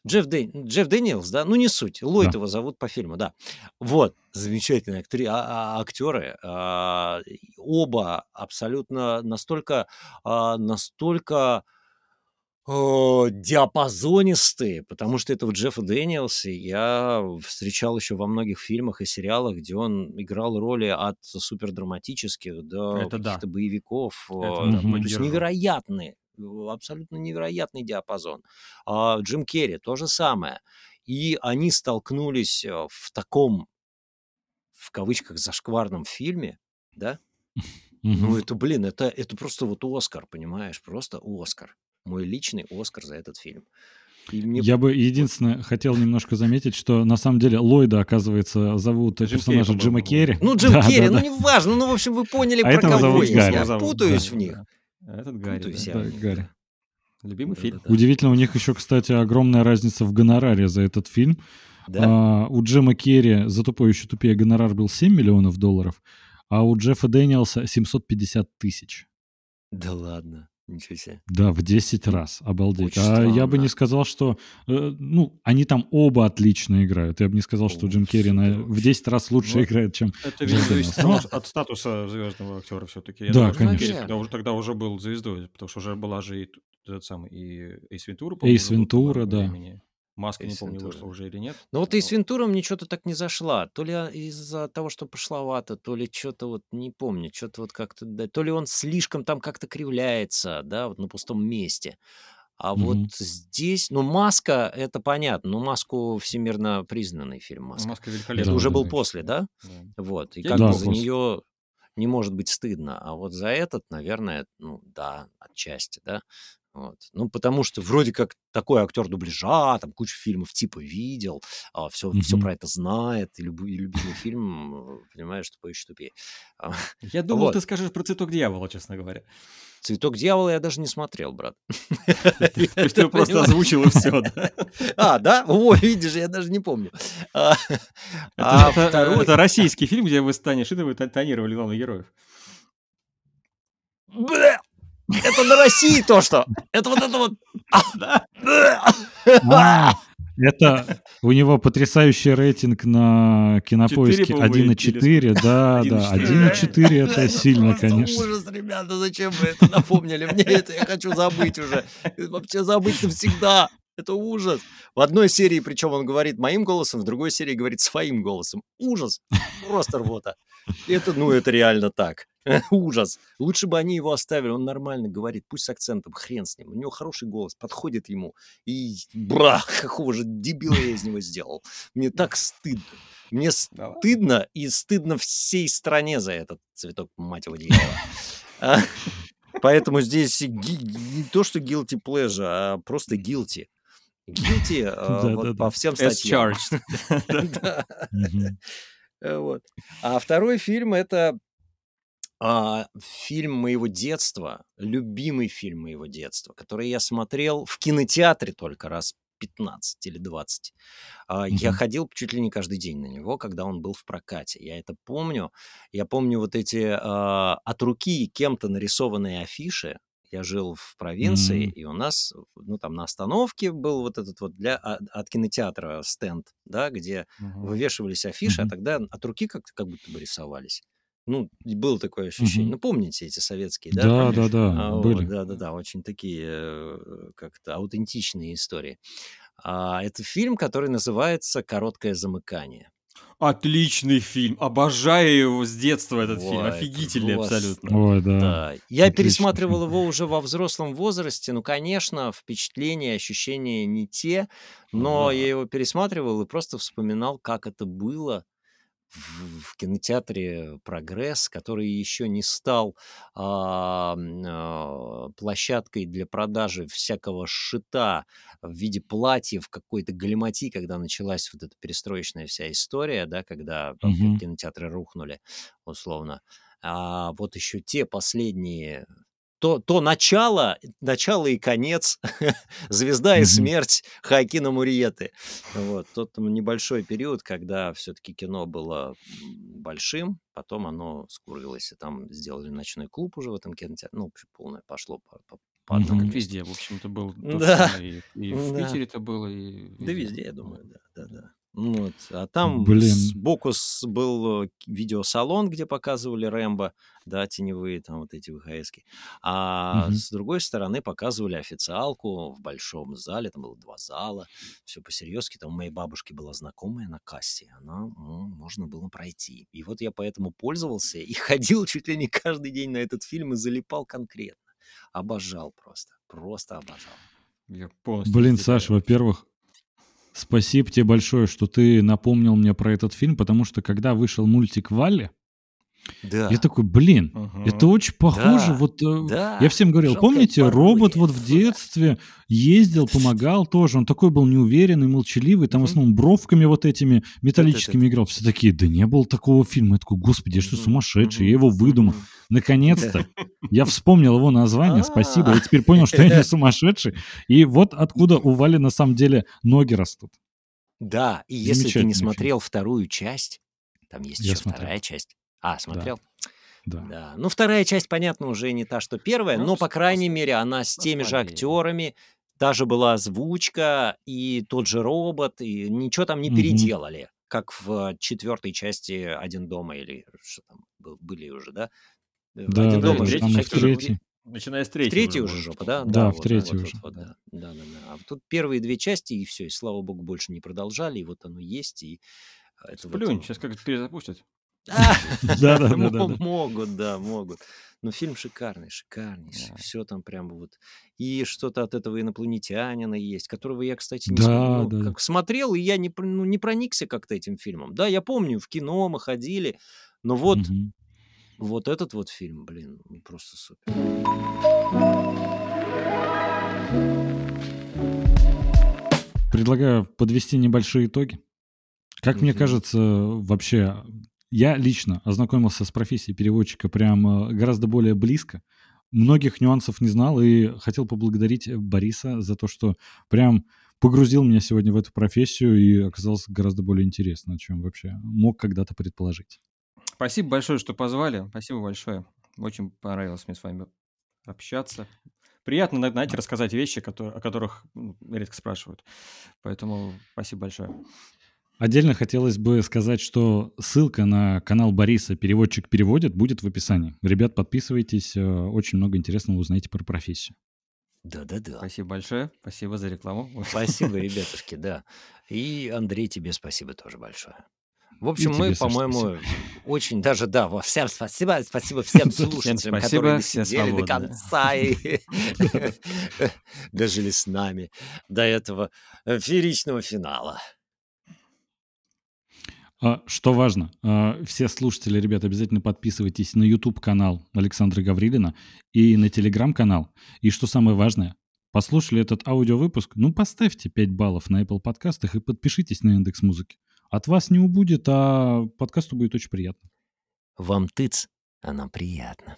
Джефф, Дэ- Джефф Дэниелс, да? Ну, не суть. Ллойд Да. его зовут по фильму, да. Вот, замечательные актри... а- а- актеры. а, и Оба абсолютно настолько, а, настолько о, диапазонистые, потому что этого Джеффа Дэниелса я встречал еще во многих фильмах и сериалах, где он играл роли от супердраматических до Это да. каких-то боевиков. Это э, да, то есть невероятные, э, абсолютно невероятный диапазон. А Джим Керри то же самое. И они столкнулись э, в таком, в кавычках, зашкварном фильме, да? Ну, это, блин, это, это просто вот Оскар, понимаешь? Просто Оскар. Мой личный Оскар за этот фильм. И мне... Я бы единственное хотел немножко заметить, что на самом деле Ллойда, оказывается, зовут Джим Керри, персонажа Джима по-моему, Керри. Ну, Джим Да, Керри, да, ну, да. неважно. Ну, в общем, вы поняли, А про кого я. Я путаюсь да, в них. Да. Этот Гарри, Путаюсь да. Да, Гарри. Любимый фильм. Да-да-да. Удивительно, у них еще, кстати, огромная разница в гонораре за этот фильм. Да? А, у Джима Керри за тупой еще тупее гонорар был 7 миллионов долларов, а у Джеффа Дэниелса 750 тысяч. Да ладно. Ничего себе. Да, в 10 раз. Обалдеть. Очень а я бы странно. не сказал, что... э, ну, они там оба отлично играют. Я бы не сказал, что О, Джим Керри на- в 10 раз лучше Ну, играет, чем... Это, Джим зависит от, статуса звездного актера все-таки. Да, думаю, что конечно. Керри тогда уже, тогда уже был звездой, потому что уже была же и этот самый и Эйс Вентура, Эйс Вентура, да. времени. Маска, не Эйс помню, Вентура. вышла уже или нет. Ну вот и с Вот. Вентуром ничего-то так не зашла. То ли а, из-за того, что пошловато, то ли что-то вот не помню, что-то вот как-то, да, то ли он слишком там как-то кривляется, да, вот на пустом месте. А вот Мгм. здесь, ну, «Маска» — это понятно, ну, «Маску» всемирно признанный фильм «Маска». Маска Это великолепная. Да, уже да, был да. после, да? Да. Вот, и Я как бы за после. нее не может быть стыдно. А вот за этот, наверное, ну, да, отчасти, да. Вот. Ну, потому что вроде как такой актер дубляжа, там кучу фильмов типа видел, все, все Мгм. про это знает, и, люб- и любимый фильм, э, понимаешь, тупой еще тупее. А, Я думал, Вот. ты скажешь про цветок дьявола, честно говоря. «Цветок дьявола» я даже не смотрел, брат. Ты просто Понимаешь? озвучил и все, да? А, да? О, видишь, я даже не помню. А а Это, это- российский фильм, где вы с Таней Шитовой тон- тонировали главных героев. Бля! Это на России то, что? Это вот это вот... Да. А, это у него потрясающий рейтинг на кинопоиске Четыре, по-моему, 1,4. Да, да, 1,4. 1,4 это сильно, конечно. ужас, ребята, зачем вы это напомнили? Мне это я хочу забыть уже. Вообще забыть навсегда. Это ужас. В одной серии, причем он говорит моим голосом, в другой серии говорит своим голосом. Ужас. Просто рвота. Это, ну, это реально так. Ужас. Лучше бы они его оставили. Он нормально говорит, пусть с акцентом, хрен с ним. У него хороший голос, подходит ему. И, бра, какого же дебила я из него сделал. Мне так стыдно. Мне Да стыдно, и стыдно всей стране за этот цветок, мать его, дьявола. А, Поэтому здесь не то, что guilty pleasure, а просто guilty. Guilty а, вот Да-да-да. по всем As статьям. charged. Да. Мгм. Э, Вот. А второй фильм это а, фильм моего детства, любимый фильм моего детства, который я смотрел в кинотеатре только раз 15 или 20. А, я ходил чуть ли не каждый день на него, когда он был в прокате. Я это помню. Я помню вот эти а, от руки кем-то нарисованные афиши. Я жил в провинции, М. и у нас, ну, там на остановке был вот этот вот для, а- от кинотеатра стенд, да, где Мгм. вывешивались афиши, а Мгм. тогда от руки как-то как будто бы рисовались. Ну, было такое ощущение. Мгм. Ну, помните эти советские, да? Да, да, А, да, вот, были. да-да-да, очень такие э, как-то аутентичные истории. А, это фильм, который называется «Короткое замыкание». Отличный фильм. Обожаю его с детства, этот фильм. Ой, Офигительный абсолютно. Ой, да. Да, я Отличный пересматривал фильм. его уже во взрослом возрасте. Ну, конечно, впечатления, ощущения не те, но я Ага. его пересматривал и просто вспоминал, как это было в, в кинотеатре «Прогресс», который еще не стал а, а, площадкой для продажи всякого шита в виде платьев, какой-то галимати, когда началась вот эта перестроечная вся история, да, когда Мгм. кинотеатры рухнули, условно. А вот еще те последние то, то начало, начало и конец, звезда и смерть Хоакина Мурьеты. Вот, тот небольшой период, когда все-таки кино было большим, потом оно скурилось, и там сделали ночной клуб уже в этом кинотеатре. Ну, в общем, полное пошло по, по- по одному Как месту. везде, в общем-то, же Да. И, и в да. Питере это было, и Да везде. везде, я думаю, да, да, да. Ну Вот. А там Блин. сбоку был э, видеосалон, где показывали Рэмбо, да, теневые там вот эти ВХСки. А Мгм. с другой стороны показывали официалку в большом зале, там было два зала, все по-серьезки. Там у моей бабушки была знакомая на кассе, она, ну, можно было пройти. И вот я поэтому пользовался и ходил чуть ли не каждый день на этот фильм и залипал конкретно. Обожал просто, просто обожал. Я полностью Блин. Саш, во-первых, спасибо тебе большое, что ты напомнил мне про этот фильм, потому что когда вышел мультик Валли, Да, я такой, блин, это Мгм. очень похоже. да, Вот э, да. я всем говорил, Жалкое помните, робот вот в детстве ездил, помогал тоже. Он такой был неуверенный, молчаливый, там в основном бровками вот этими металлическими Да-да-да. играл. Все такие, да не было такого фильма. Я такой, господи, я что, сумасшедший? Я его выдумал. Наконец-то я вспомнил его название, спасибо. А. Я теперь понял, что я не сумасшедший. И вот откуда у Вали на самом деле ноги растут. Да, и если ты не смотрел вторую часть, там есть еще вторая часть. А, смотрел? Да. Да. Ну, вторая часть, понятно, уже не та, что первая, Ну, но, по крайней мере, она с теми же актерами, даже была озвучка, и тот же робот, и ничего там не Мгм. переделали, как в четвертой части «Один дома» или что там был- были уже, да? Э, Да, «Один да, дома» да, же там в третьей. Начиная с В третьей уже уже можно жопа, да? сказать. Да, в вот, третьей вот, уже. вот, вот, да. Да, да, да. А тут первые две части, и все, и слава богу, больше не продолжали, и вот оно есть, и а, это вот... Сплюнь, м, сейчас как-то перезапустят. а, Да-да-да-да-да. мо- Могут, да, могут. Но фильм шикарный, шикарнейший. Да. Все там прям вот. И что-то от этого инопланетянина есть, которого я, кстати, не Да, ну, да, да. как смотрел, и я не, ну, не проникся как-то этим фильмом. Да, я помню, в кино мы ходили, но вот, Мгм. вот этот вот фильм, блин, ну, просто супер. Предлагаю подвести небольшие итоги. Как мне Мгм. кажется, вообще, я лично ознакомился с профессией переводчика прям э, гораздо более близко. Многих нюансов не знал и хотел поблагодарить Бориса за то, что прям погрузил меня сегодня в эту профессию и оказалось гораздо более интересно, чем вообще мог когда-то предположить. Спасибо большое, что позвали. Спасибо большое. Очень понравилось мне с вами общаться. Приятно, знаете, рассказать вещи, которые, о которых редко спрашивают. Поэтому спасибо большое. Отдельно хотелось бы сказать, что ссылка на канал Бориса «Переводчик переводит» будет в описании. Ребят, подписывайтесь, э, очень много интересного узнаете про профессию. Да-да-да. Спасибо большое. Спасибо за рекламу. Спасибо, ребятушки, да. И, Андрей, тебе спасибо тоже большое. В общем, мы, по-моему, очень даже, да, во- всем спасибо, спасибо всем слушателям, которые все досидели до конца и дожили с нами до этого фееричного финала. А, Что важно, а, все слушатели, ребят, обязательно подписывайтесь на YouTube-канал Александра Гаврилина и на Telegram-канал. И что самое важное, послушали этот аудиовыпуск, ну поставьте 5 баллов на Apple подкастах и подпишитесь на индекс музыки. От вас не убудет, а подкасту будет очень приятно. Вам тыц, а нам приятно.